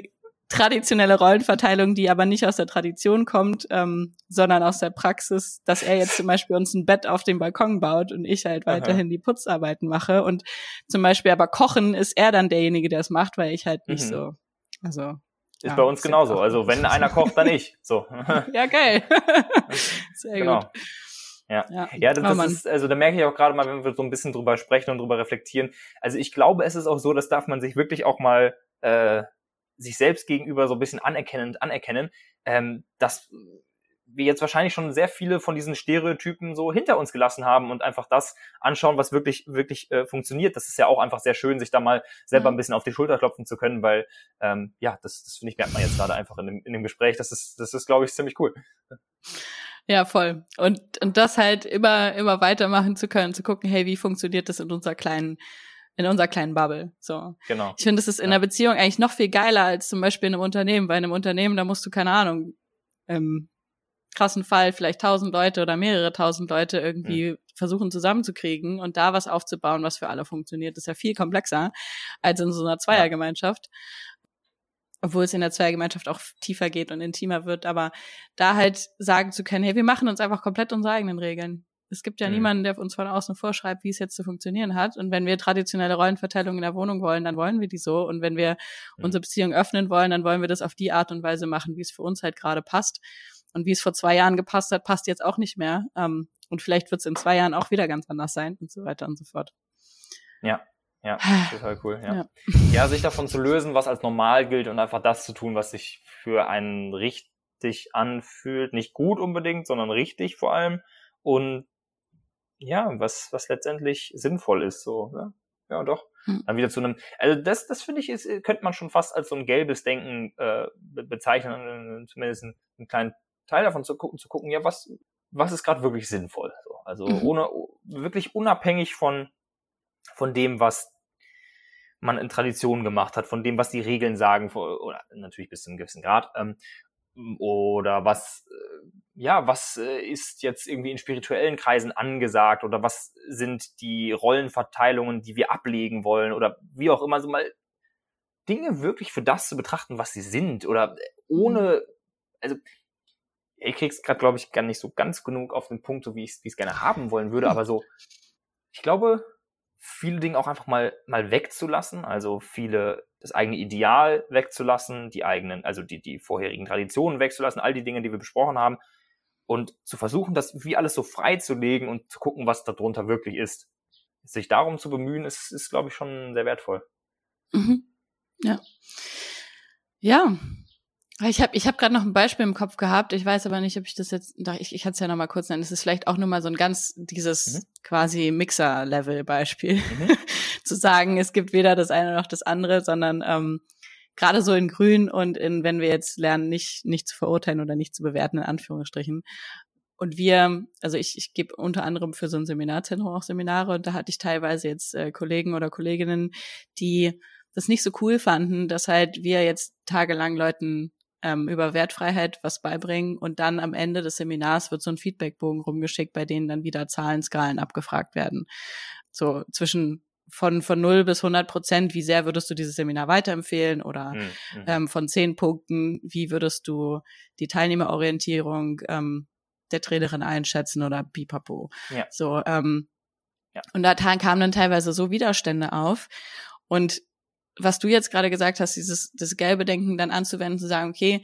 traditionelle Rollenverteilung, die aber nicht aus der Tradition kommt, ähm, sondern aus der Praxis, dass er jetzt zum Beispiel uns ein Bett auf dem Balkon baut und ich halt weiterhin Aha. die Putzarbeiten mache. Und zum Beispiel aber Kochen ist er dann derjenige, der es macht, weil ich halt nicht mhm. so. Also. Ist ja, bei uns genauso. Also wenn einer kocht, dann ich. So. [laughs] ja, geil. [laughs] Sehr genau. gut. Ja, ja, ja das, oh, ist, also da merke ich auch gerade mal, wenn wir so ein bisschen drüber sprechen und drüber reflektieren. Also ich glaube, es ist auch so, das darf man sich wirklich auch mal äh, sich selbst gegenüber so ein bisschen anerkennend anerkennen, ähm, dass wir jetzt wahrscheinlich schon sehr viele von diesen Stereotypen so hinter uns gelassen haben und einfach das anschauen, was wirklich, wirklich äh, funktioniert. Das ist ja auch einfach sehr schön, sich da mal selber mhm. ein bisschen auf die Schulter klopfen zu können, weil ähm, ja, das, das finde ich, merkt man jetzt gerade einfach in dem, in dem Gespräch. Das ist, das ist, glaube ich, ziemlich cool. Ja, voll. Und, und das halt immer, immer weitermachen zu können, zu gucken, hey, wie funktioniert das in unserer kleinen in unserer kleinen Bubble. So. Genau. Ich finde, das ist in ja. einer Beziehung eigentlich noch viel geiler als zum Beispiel in einem Unternehmen. Bei einem Unternehmen, da musst du, keine Ahnung, im krassen Fall vielleicht tausend Leute oder mehrere tausend Leute irgendwie mhm. versuchen zusammenzukriegen und da was aufzubauen, was für alle funktioniert. Ist ja viel komplexer als in so einer Zweiergemeinschaft. Obwohl es in der Zweiergemeinschaft auch tiefer geht und intimer wird, aber da halt sagen zu können, hey, wir machen uns einfach komplett unsere eigenen Regeln. Es gibt ja mhm. niemanden, der uns von außen vorschreibt, wie es jetzt zu funktionieren hat. Und wenn wir traditionelle Rollenverteilung in der Wohnung wollen, dann wollen wir die so. Und wenn wir mhm. unsere Beziehung öffnen wollen, dann wollen wir das auf die Art und Weise machen, wie es für uns halt gerade passt. Und wie es vor zwei Jahren gepasst hat, passt jetzt auch nicht mehr. Ähm, und vielleicht wird es in zwei Jahren auch wieder ganz anders sein und so weiter und so fort. Ja, ja, [sighs] total cool. Ja. ja. ja, sich davon zu lösen, was als normal gilt und einfach das zu tun, was sich für einen richtig anfühlt. Nicht gut unbedingt, sondern richtig vor allem. Und ja, was, was letztendlich sinnvoll ist, so, ja, ja doch. Hm. Dann wieder zu einem, also das, das finde ich, ist, könnte man schon fast als so ein gelbes Denken äh, bezeichnen, zumindest einen, einen kleinen Teil davon zu gucken, zu gucken, ja, was, was ist gerade wirklich sinnvoll? So, also mhm. ohne, wirklich unabhängig von, von dem, was man in Traditionen gemacht hat, von dem, was die Regeln sagen, oder natürlich bis zu einem gewissen Grad, ähm, oder was, äh, ja, was äh, ist jetzt irgendwie in spirituellen Kreisen angesagt oder was sind die Rollenverteilungen, die wir ablegen wollen oder wie auch immer, so mal Dinge wirklich für das zu betrachten, was sie sind oder ohne, also ich krieg's gerade, glaube ich, gar nicht so ganz genug auf den Punkt, so wie ich es gerne haben wollen würde, aber so, ich glaube, viele Dinge auch einfach mal, mal wegzulassen, also viele, das eigene Ideal wegzulassen, die eigenen, also die, die vorherigen Traditionen wegzulassen, all die Dinge, die wir besprochen haben, und zu versuchen, das wie alles so freizulegen und zu gucken, was darunter wirklich ist. Sich darum zu bemühen, ist, ist glaube ich, schon sehr wertvoll. Mhm. Ja. Ja. Ich habe ich hab gerade noch ein Beispiel im Kopf gehabt. Ich weiß aber nicht, ob ich das jetzt, ich, ich kann es ja noch mal kurz nennen. Es ist vielleicht auch nur mal so ein ganz, dieses mhm. quasi Mixer-Level-Beispiel. Mhm. [laughs] zu sagen, es gibt weder das eine noch das andere, sondern ähm, gerade so in Grün und in, wenn wir jetzt lernen, nicht, nicht zu verurteilen oder nicht zu bewerten, in Anführungsstrichen. Und wir, also ich, ich gebe unter anderem für so ein Seminarzentrum auch Seminare und da hatte ich teilweise jetzt äh, Kollegen oder Kolleginnen, die das nicht so cool fanden, dass halt wir jetzt tagelang Leuten ähm, über Wertfreiheit was beibringen und dann am Ende des Seminars wird so ein Feedbackbogen rumgeschickt, bei denen dann wieder Zahlenskalen abgefragt werden. So zwischen von, von 0 bis 100 Prozent, wie sehr würdest du dieses Seminar weiterempfehlen oder mhm. ähm, von 10 Punkten, wie würdest du die Teilnehmerorientierung ähm, der Trainerin einschätzen oder pipapo. Ja. So, ähm, ja. und da kamen dann teilweise so Widerstände auf und was du jetzt gerade gesagt hast, dieses das gelbe Denken dann anzuwenden, zu sagen, okay,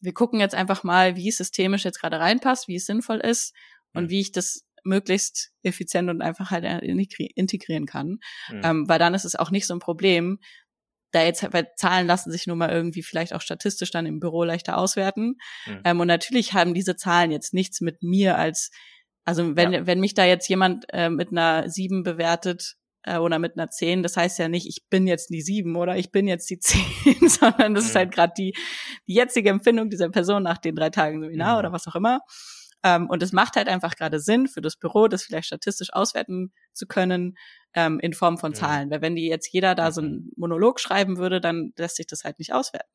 wir gucken jetzt einfach mal, wie es systemisch jetzt gerade reinpasst, wie es sinnvoll ist und mhm. wie ich das möglichst effizient und einfach halt integrieren kann. Mhm. Ähm, weil dann ist es auch nicht so ein Problem, da jetzt, weil Zahlen lassen sich nun mal irgendwie vielleicht auch statistisch dann im Büro leichter auswerten. Mhm. Ähm, und natürlich haben diese Zahlen jetzt nichts mit mir als, also wenn, ja. wenn mich da jetzt jemand äh, mit einer sieben bewertet, äh, oder mit einer zehn, das heißt ja nicht, ich bin jetzt die sieben oder ich bin jetzt die zehn, [laughs] sondern das mhm. ist halt gerade die, die jetzige Empfindung dieser Person nach den drei Tagen Seminar mhm. oder was auch immer. Ähm, und es macht halt einfach gerade Sinn für das Büro, das vielleicht statistisch auswerten zu können ähm, in Form von Zahlen. Weil wenn die jetzt jeder da so einen Monolog schreiben würde, dann lässt sich das halt nicht auswerten.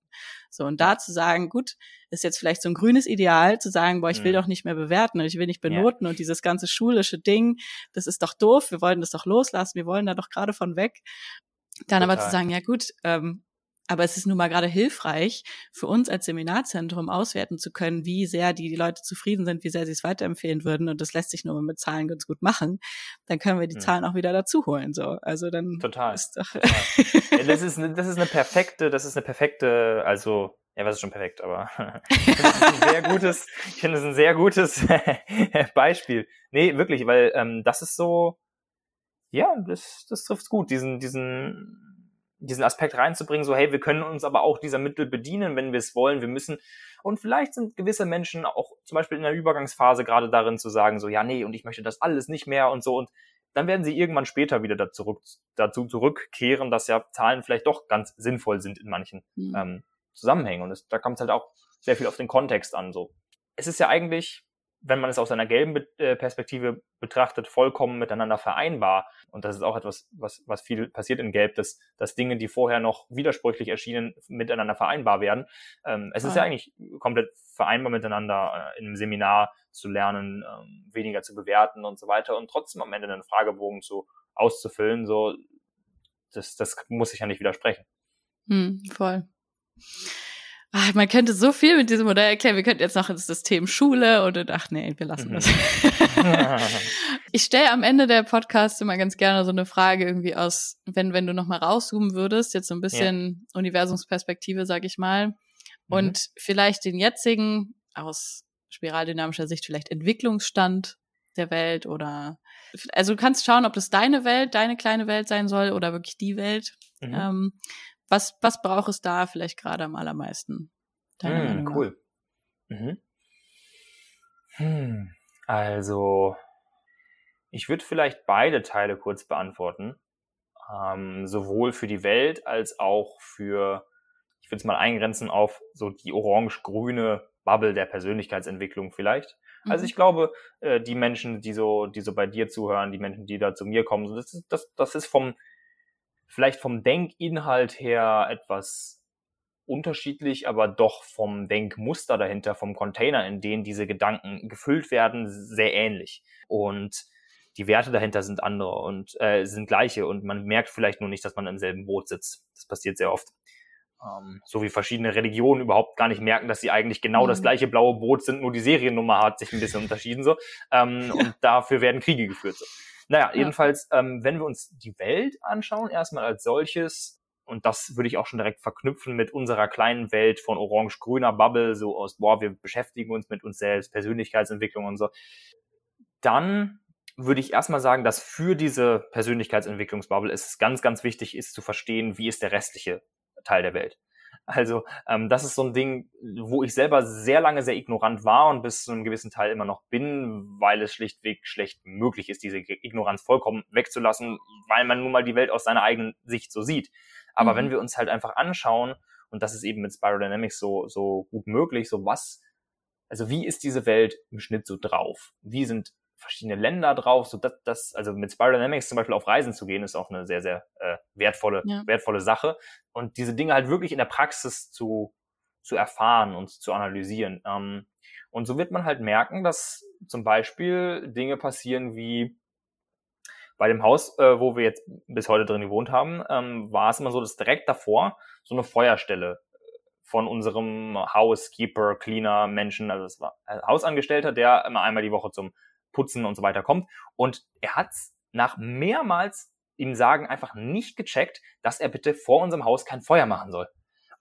So, und da zu sagen, gut, ist jetzt vielleicht so ein grünes Ideal, zu sagen, boah, ich will mhm. doch nicht mehr bewerten und ich will nicht benoten ja. und dieses ganze schulische Ding, das ist doch doof, wir wollen das doch loslassen, wir wollen da doch gerade von weg. Dann Total. aber zu sagen, ja gut, ähm, aber es ist nun mal gerade hilfreich für uns als Seminarzentrum auswerten zu können, wie sehr die, die Leute zufrieden sind, wie sehr sie es weiterempfehlen würden. Und das lässt sich nur mit Zahlen ganz gut machen. Dann können wir die ja. Hm. Zahlen auch wieder dazu holen. So, also dann total. Ist doch total. [laughs] das ist das ist eine perfekte, das ist eine perfekte, also ja, was ist schon perfekt, aber [laughs] ist ein sehr gutes, ich finde es ein sehr gutes [laughs] Beispiel. Nee, wirklich, weil ähm, das ist so, ja, das, das trifft's gut, diesen, diesen diesen Aspekt reinzubringen, so hey, wir können uns aber auch dieser Mittel bedienen, wenn wir es wollen, wir müssen. Und vielleicht sind gewisse Menschen auch zum Beispiel in der Übergangsphase gerade darin zu sagen, so ja, nee, und ich möchte das alles nicht mehr und so. Und dann werden sie irgendwann später wieder da zurück, dazu zurückkehren, dass ja Zahlen vielleicht doch ganz sinnvoll sind in manchen mhm. ähm, Zusammenhängen. Und es, da kommt es halt auch sehr viel auf den Kontext an. So, es ist ja eigentlich wenn man es aus einer gelben äh, Perspektive betrachtet, vollkommen miteinander vereinbar. Und das ist auch etwas, was, was viel passiert in Gelb, dass, dass Dinge, die vorher noch widersprüchlich erschienen, miteinander vereinbar werden. Ähm, es ah. ist ja eigentlich komplett vereinbar miteinander, äh, in einem Seminar zu lernen, ähm, weniger zu bewerten und so weiter und trotzdem am Ende einen Fragebogen zu auszufüllen. So, das, das muss ich ja nicht widersprechen. Hm, voll. Ach, man könnte so viel mit diesem Modell erklären. Wir könnten jetzt noch ins System Schule und ach nee, wir lassen mhm. das. [laughs] ich stelle am Ende der Podcast immer ganz gerne so eine Frage irgendwie aus, wenn, wenn du nochmal rauszoomen würdest, jetzt so ein bisschen ja. Universumsperspektive, sag ich mal, mhm. und vielleicht den jetzigen, aus spiraldynamischer Sicht, vielleicht Entwicklungsstand der Welt oder also du kannst schauen, ob das deine Welt, deine kleine Welt sein soll oder wirklich die Welt. Mhm. Ähm, was, was braucht es da vielleicht gerade am allermeisten? Hm, cool. Mhm. Hm, also, ich würde vielleicht beide Teile kurz beantworten. Ähm, sowohl für die Welt als auch für, ich würde es mal eingrenzen auf so die orange-grüne Bubble der Persönlichkeitsentwicklung vielleicht. Also mhm. Also ich glaube, äh, die Menschen, die so, die so bei dir zuhören, die Menschen, die da zu mir kommen, das, ist, das, das ist vom, vielleicht vom Denkinhalt her etwas unterschiedlich, aber doch vom Denkmuster dahinter, vom Container, in den diese Gedanken gefüllt werden, sehr ähnlich. Und die Werte dahinter sind andere und äh, sind gleiche und man merkt vielleicht nur nicht, dass man im selben Boot sitzt. Das passiert sehr oft. Ähm, so wie verschiedene Religionen überhaupt gar nicht merken, dass sie eigentlich genau mhm. das gleiche blaue Boot sind, nur die Seriennummer hat sich ein bisschen unterschieden so. Ähm, und dafür werden Kriege geführt. So. Naja, ja. jedenfalls, ähm, wenn wir uns die Welt anschauen, erstmal als solches, und das würde ich auch schon direkt verknüpfen mit unserer kleinen Welt von orange-grüner Bubble, so aus, boah, wir beschäftigen uns mit uns selbst, Persönlichkeitsentwicklung und so. Dann würde ich erstmal sagen, dass für diese Persönlichkeitsentwicklungsbubble es ganz, ganz wichtig ist zu verstehen, wie ist der restliche Teil der Welt. Also ähm, das ist so ein Ding, wo ich selber sehr lange sehr ignorant war und bis zu einem gewissen Teil immer noch bin, weil es schlichtweg schlecht möglich ist, diese Ignoranz vollkommen wegzulassen, weil man nun mal die Welt aus seiner eigenen Sicht so sieht. Aber mhm. wenn wir uns halt einfach anschauen, und das ist eben mit Spiral Dynamics so, so gut möglich, so was, also wie ist diese Welt im Schnitt so drauf? Wie sind verschiedene Länder drauf, so das, das, also mit Spiral Dynamics zum Beispiel auf Reisen zu gehen, ist auch eine sehr, sehr äh, wertvolle, ja. wertvolle Sache. Und diese Dinge halt wirklich in der Praxis zu, zu erfahren und zu analysieren. Ähm, und so wird man halt merken, dass zum Beispiel Dinge passieren wie bei dem Haus, äh, wo wir jetzt bis heute drin gewohnt haben, ähm, war es immer so, dass direkt davor so eine Feuerstelle von unserem Housekeeper, Cleaner, Menschen, also es war ein Hausangestellter, der immer einmal die Woche zum Putzen und so weiter kommt. Und er hat nach mehrmals ihm sagen einfach nicht gecheckt, dass er bitte vor unserem Haus kein Feuer machen soll.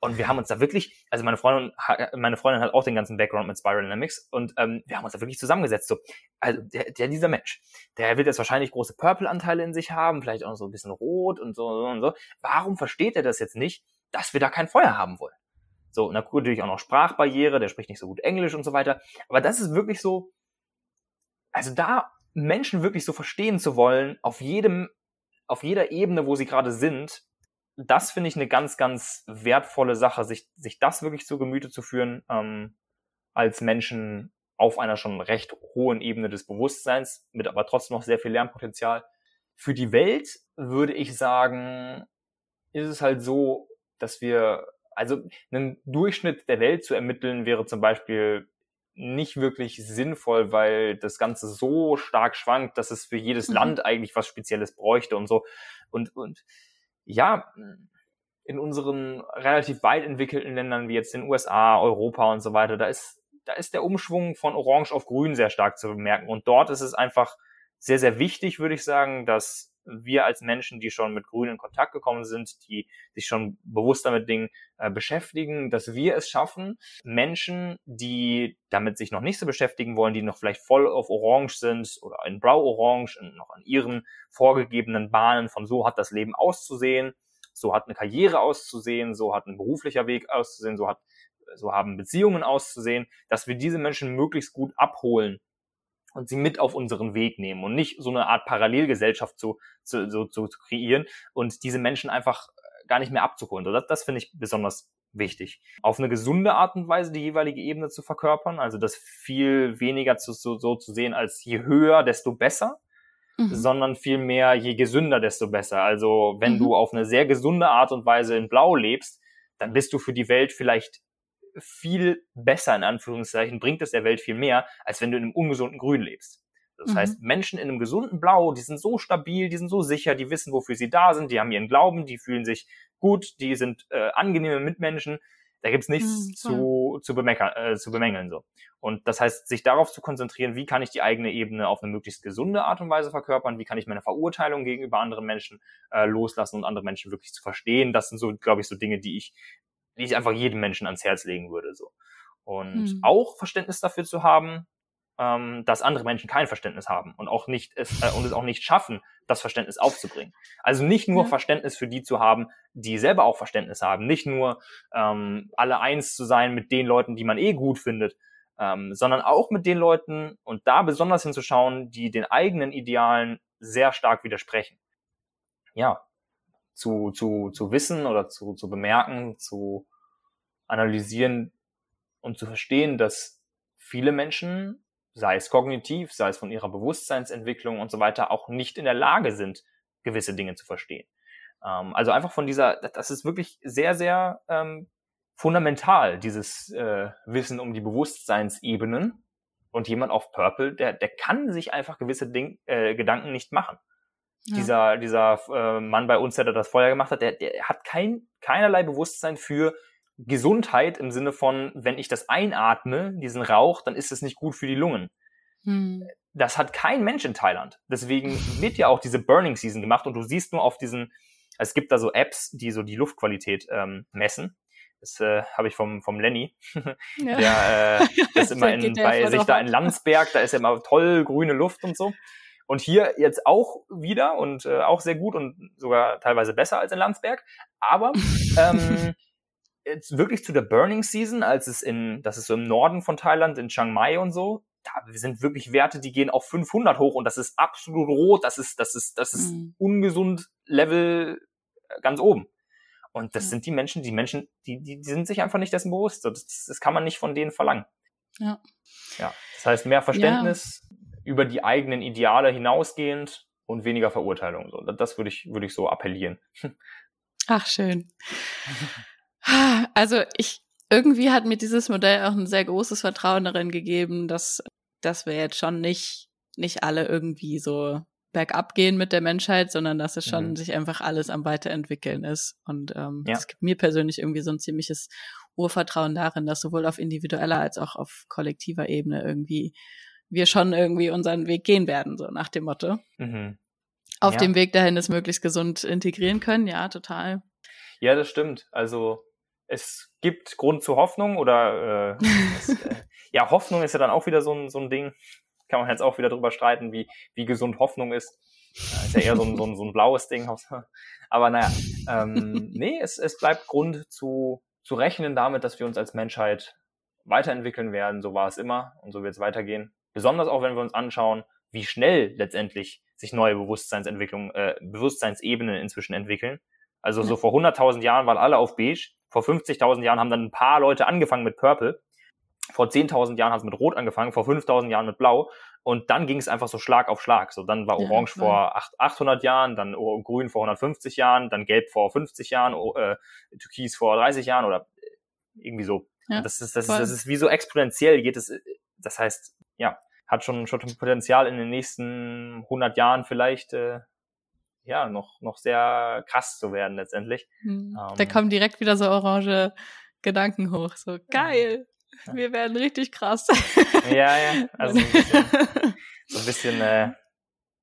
Und wir haben uns da wirklich, also meine Freundin, meine Freundin hat auch den ganzen Background mit Spiral Dynamics und ähm, wir haben uns da wirklich zusammengesetzt. So, also der, der dieser Mensch, der wird jetzt wahrscheinlich große Purple-Anteile in sich haben, vielleicht auch so ein bisschen rot und so und so. Warum versteht er das jetzt nicht, dass wir da kein Feuer haben wollen? So, natürlich auch noch Sprachbarriere, der spricht nicht so gut Englisch und so weiter. Aber das ist wirklich so, also da Menschen wirklich so verstehen zu wollen, auf jedem, auf jeder Ebene, wo sie gerade sind, das finde ich eine ganz, ganz wertvolle Sache, sich, sich das wirklich zu Gemüte zu führen, ähm, als Menschen auf einer schon recht hohen Ebene des Bewusstseins, mit aber trotzdem noch sehr viel Lernpotenzial. Für die Welt würde ich sagen, ist es halt so, dass wir, also einen Durchschnitt der Welt zu ermitteln, wäre zum Beispiel nicht wirklich sinnvoll, weil das Ganze so stark schwankt, dass es für jedes mhm. Land eigentlich was Spezielles bräuchte und so. Und, und ja, in unseren relativ weit entwickelten Ländern wie jetzt den USA, Europa und so weiter, da ist, da ist der Umschwung von Orange auf Grün sehr stark zu bemerken. Und dort ist es einfach sehr, sehr wichtig, würde ich sagen, dass wir als Menschen, die schon mit Grün in Kontakt gekommen sind, die sich schon bewusster mit Dingen äh, beschäftigen, dass wir es schaffen, Menschen, die damit sich noch nicht so beschäftigen wollen, die noch vielleicht voll auf Orange sind oder in Blau-Orange, noch an ihren vorgegebenen Bahnen von so hat das Leben auszusehen, so hat eine Karriere auszusehen, so hat ein beruflicher Weg auszusehen, so hat so haben Beziehungen auszusehen, dass wir diese Menschen möglichst gut abholen und sie mit auf unseren Weg nehmen und nicht so eine Art Parallelgesellschaft zu, zu, so, zu, zu kreieren und diese Menschen einfach äh, gar nicht mehr abzuholen. das, das finde ich besonders wichtig. Auf eine gesunde Art und Weise die jeweilige Ebene zu verkörpern, also das viel weniger zu, so, so zu sehen als je höher, desto besser, mhm. sondern viel mehr je gesünder, desto besser. Also wenn mhm. du auf eine sehr gesunde Art und Weise in Blau lebst, dann bist du für die Welt vielleicht viel besser, in Anführungszeichen, bringt es der Welt viel mehr, als wenn du in einem ungesunden Grün lebst. Das mhm. heißt, Menschen in einem gesunden Blau, die sind so stabil, die sind so sicher, die wissen, wofür sie da sind, die haben ihren Glauben, die fühlen sich gut, die sind äh, angenehme Mitmenschen. Da gibt's nichts mhm, zu, zu, bemeckern, äh, zu bemängeln. so. Und das heißt, sich darauf zu konzentrieren, wie kann ich die eigene Ebene auf eine möglichst gesunde Art und Weise verkörpern, wie kann ich meine Verurteilung gegenüber anderen Menschen äh, loslassen und andere Menschen wirklich zu verstehen. Das sind so, glaube ich, so Dinge, die ich die ich einfach jedem Menschen ans Herz legen würde. So. Und hm. auch Verständnis dafür zu haben, ähm, dass andere Menschen kein Verständnis haben und auch nicht es, äh, und es auch nicht schaffen, das Verständnis aufzubringen. Also nicht nur ja. Verständnis für die zu haben, die selber auch Verständnis haben, nicht nur ähm, alle eins zu sein mit den Leuten, die man eh gut findet, ähm, sondern auch mit den Leuten und da besonders hinzuschauen, die den eigenen Idealen sehr stark widersprechen. Ja, zu, zu, zu wissen oder zu, zu bemerken, zu analysieren und zu verstehen, dass viele Menschen, sei es kognitiv, sei es von ihrer Bewusstseinsentwicklung und so weiter, auch nicht in der Lage sind, gewisse Dinge zu verstehen. Ähm, also einfach von dieser, das ist wirklich sehr, sehr ähm, fundamental, dieses äh, Wissen um die Bewusstseinsebenen. Und jemand auf Purple, der, der kann sich einfach gewisse Ding, äh, Gedanken nicht machen. Ja. Dieser, dieser äh, Mann bei uns, der das Feuer gemacht hat, der, der hat kein, keinerlei Bewusstsein für Gesundheit im Sinne von, wenn ich das einatme, diesen Rauch, dann ist es nicht gut für die Lungen. Hm. Das hat kein Mensch in Thailand. Deswegen wird ja auch diese Burning Season gemacht und du siehst nur auf diesen, Es gibt da so Apps, die so die Luftqualität ähm, messen. Das äh, habe ich vom, vom Lenny. [laughs] Ja. Der äh, ist [laughs] immer in, bei sich da in Landsberg, da ist ja immer toll grüne Luft und so. Und hier jetzt auch wieder und äh, auch sehr gut und sogar teilweise besser als in Landsberg. Aber [laughs] ähm, jetzt wirklich zu der Burning Season, als es in, das ist so im Norden von Thailand, in Chiang Mai und so, da sind wirklich Werte, die gehen auf 500 hoch und das ist absolut rot, das ist, das ist, das ist mhm. ungesund Level äh, ganz oben. Und das ja. sind die Menschen, die Menschen, die, die, die sind sich einfach nicht dessen bewusst. Das, das kann man nicht von denen verlangen. Ja. Ja. Das heißt, mehr Verständnis ja. Über die eigenen Ideale hinausgehend und weniger Verurteilung. So, das würde ich, würde ich so appellieren. Ach, schön. Also ich, irgendwie hat mir dieses Modell auch ein sehr großes Vertrauen darin gegeben, dass, dass wir jetzt schon nicht, nicht alle irgendwie so bergab gehen mit der Menschheit, sondern dass es schon mhm. sich einfach alles am Weiterentwickeln ist. Und ähm, ja. es gibt mir persönlich irgendwie so ein ziemliches Urvertrauen darin, dass sowohl auf individueller als auch auf kollektiver Ebene irgendwie wir schon irgendwie unseren Weg gehen werden, so nach dem Motto. Mhm. Auf ja. dem Weg dahin es möglichst gesund integrieren können, ja, total. Ja, das stimmt. Also es gibt Grund zur Hoffnung oder äh, es, [laughs] äh, ja, Hoffnung ist ja dann auch wieder so ein, so ein Ding kann man jetzt auch wieder drüber streiten, wie, wie gesund Hoffnung ist. Ja, ist ja eher so ein, so ein, so ein blaues Ding. [laughs] Aber naja, ähm, [laughs] nee, es, es bleibt Grund zu, zu rechnen damit, dass wir uns als Menschheit weiterentwickeln werden. So war es immer und so wird es weitergehen. Besonders auch, wenn wir uns anschauen, wie schnell letztendlich sich neue Bewusstseinsentwicklungen, äh, Bewusstseinsebenen inzwischen entwickeln. Also so vor 100.000 Jahren waren alle auf beige, vor 50.000 Jahren haben dann ein paar Leute angefangen mit Purple vor 10.000 Jahren hat es mit Rot angefangen, vor 5.000 Jahren mit Blau. Und dann ging es einfach so Schlag auf Schlag. So, dann war Orange ja, vor 800 Jahren, dann Grün vor 150 Jahren, dann Gelb vor 50 Jahren, äh, Türkis vor 30 Jahren oder irgendwie so. Ja, das, ist, das, ist, das ist wie so exponentiell geht es. Das heißt, ja, hat schon, schon Potenzial in den nächsten 100 Jahren vielleicht äh, ja noch noch sehr krass zu werden letztendlich. Hm. Ähm, da kommen direkt wieder so orange Gedanken hoch. So geil. Wir werden richtig krass. Ja, ja. Also ein bisschen, so ein bisschen äh,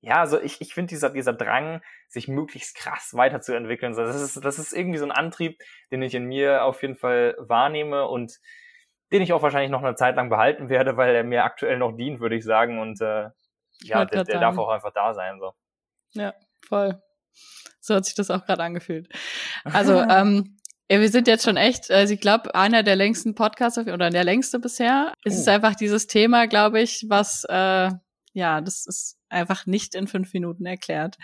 ja, also ich, ich finde dieser, dieser Drang, sich möglichst krass weiterzuentwickeln, das ist, das ist irgendwie so ein Antrieb, den ich in mir auf jeden Fall wahrnehme und den ich auch wahrscheinlich noch eine Zeit lang behalten werde, weil er mir aktuell noch dient, würde ich sagen. Und äh, ja, der, der darf auch einfach da sein. So. Ja, voll. So hat sich das auch gerade angefühlt. [laughs] Also, ähm, ja, wir sind jetzt schon echt, also ich glaube, einer der längsten Podcasts oder der längste bisher. Es oh. ist einfach dieses Thema, glaube ich, was äh, ja, das ist einfach nicht in fünf Minuten erklärt.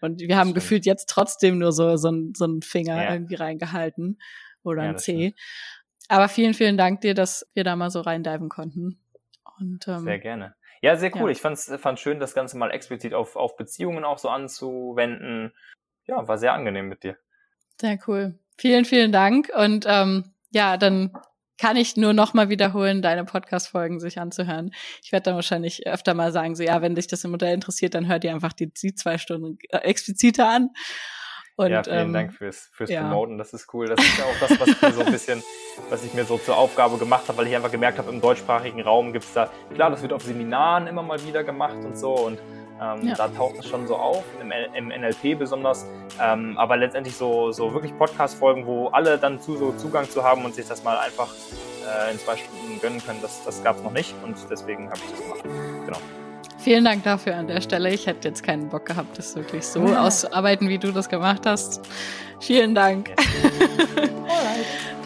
Und wir haben gefühlt jetzt trotzdem nur so, so, so einen Finger ja. irgendwie reingehalten oder ja, ein C. Aber vielen, vielen Dank dir, dass wir da mal so reindiven konnten. Und, ähm, sehr gerne. Ja, sehr cool. Ja. Ich fand's, fand schön, das Ganze mal explizit auf, auf Beziehungen auch so anzuwenden. Ja, war sehr angenehm mit dir. Sehr cool. Vielen, vielen Dank. Und ähm, ja, dann kann ich nur noch mal wiederholen, deine Podcast-Folgen sich anzuhören. Ich werde dann wahrscheinlich öfter mal sagen, so ja, wenn dich das im Modell interessiert, dann hört ihr einfach die, die zwei Stunden äh, expliziter an. Und, ja, vielen ähm, Dank fürs, fürs ja. Promoten, das ist cool. Das ist ja auch das, was ich mir so ein bisschen, [laughs] was ich mir so zur Aufgabe gemacht habe, weil ich einfach gemerkt habe, im deutschsprachigen Raum gibt's da, klar, das wird auf Seminaren immer mal wieder gemacht und so und ähm, ja. Da taucht es schon so auf, im, im NLP besonders. Ähm, aber letztendlich so, so wirklich Podcast-Folgen, wo alle dann zu, so Zugang zu haben und sich das mal einfach äh, in zwei Stunden gönnen können, das, das gab es noch nicht und deswegen habe ich das gemacht. Genau. Vielen Dank dafür an der Stelle. Ich hätte jetzt keinen Bock gehabt, das wirklich so auszuarbeiten, wie du das gemacht hast. Vielen Dank. Yes. [laughs]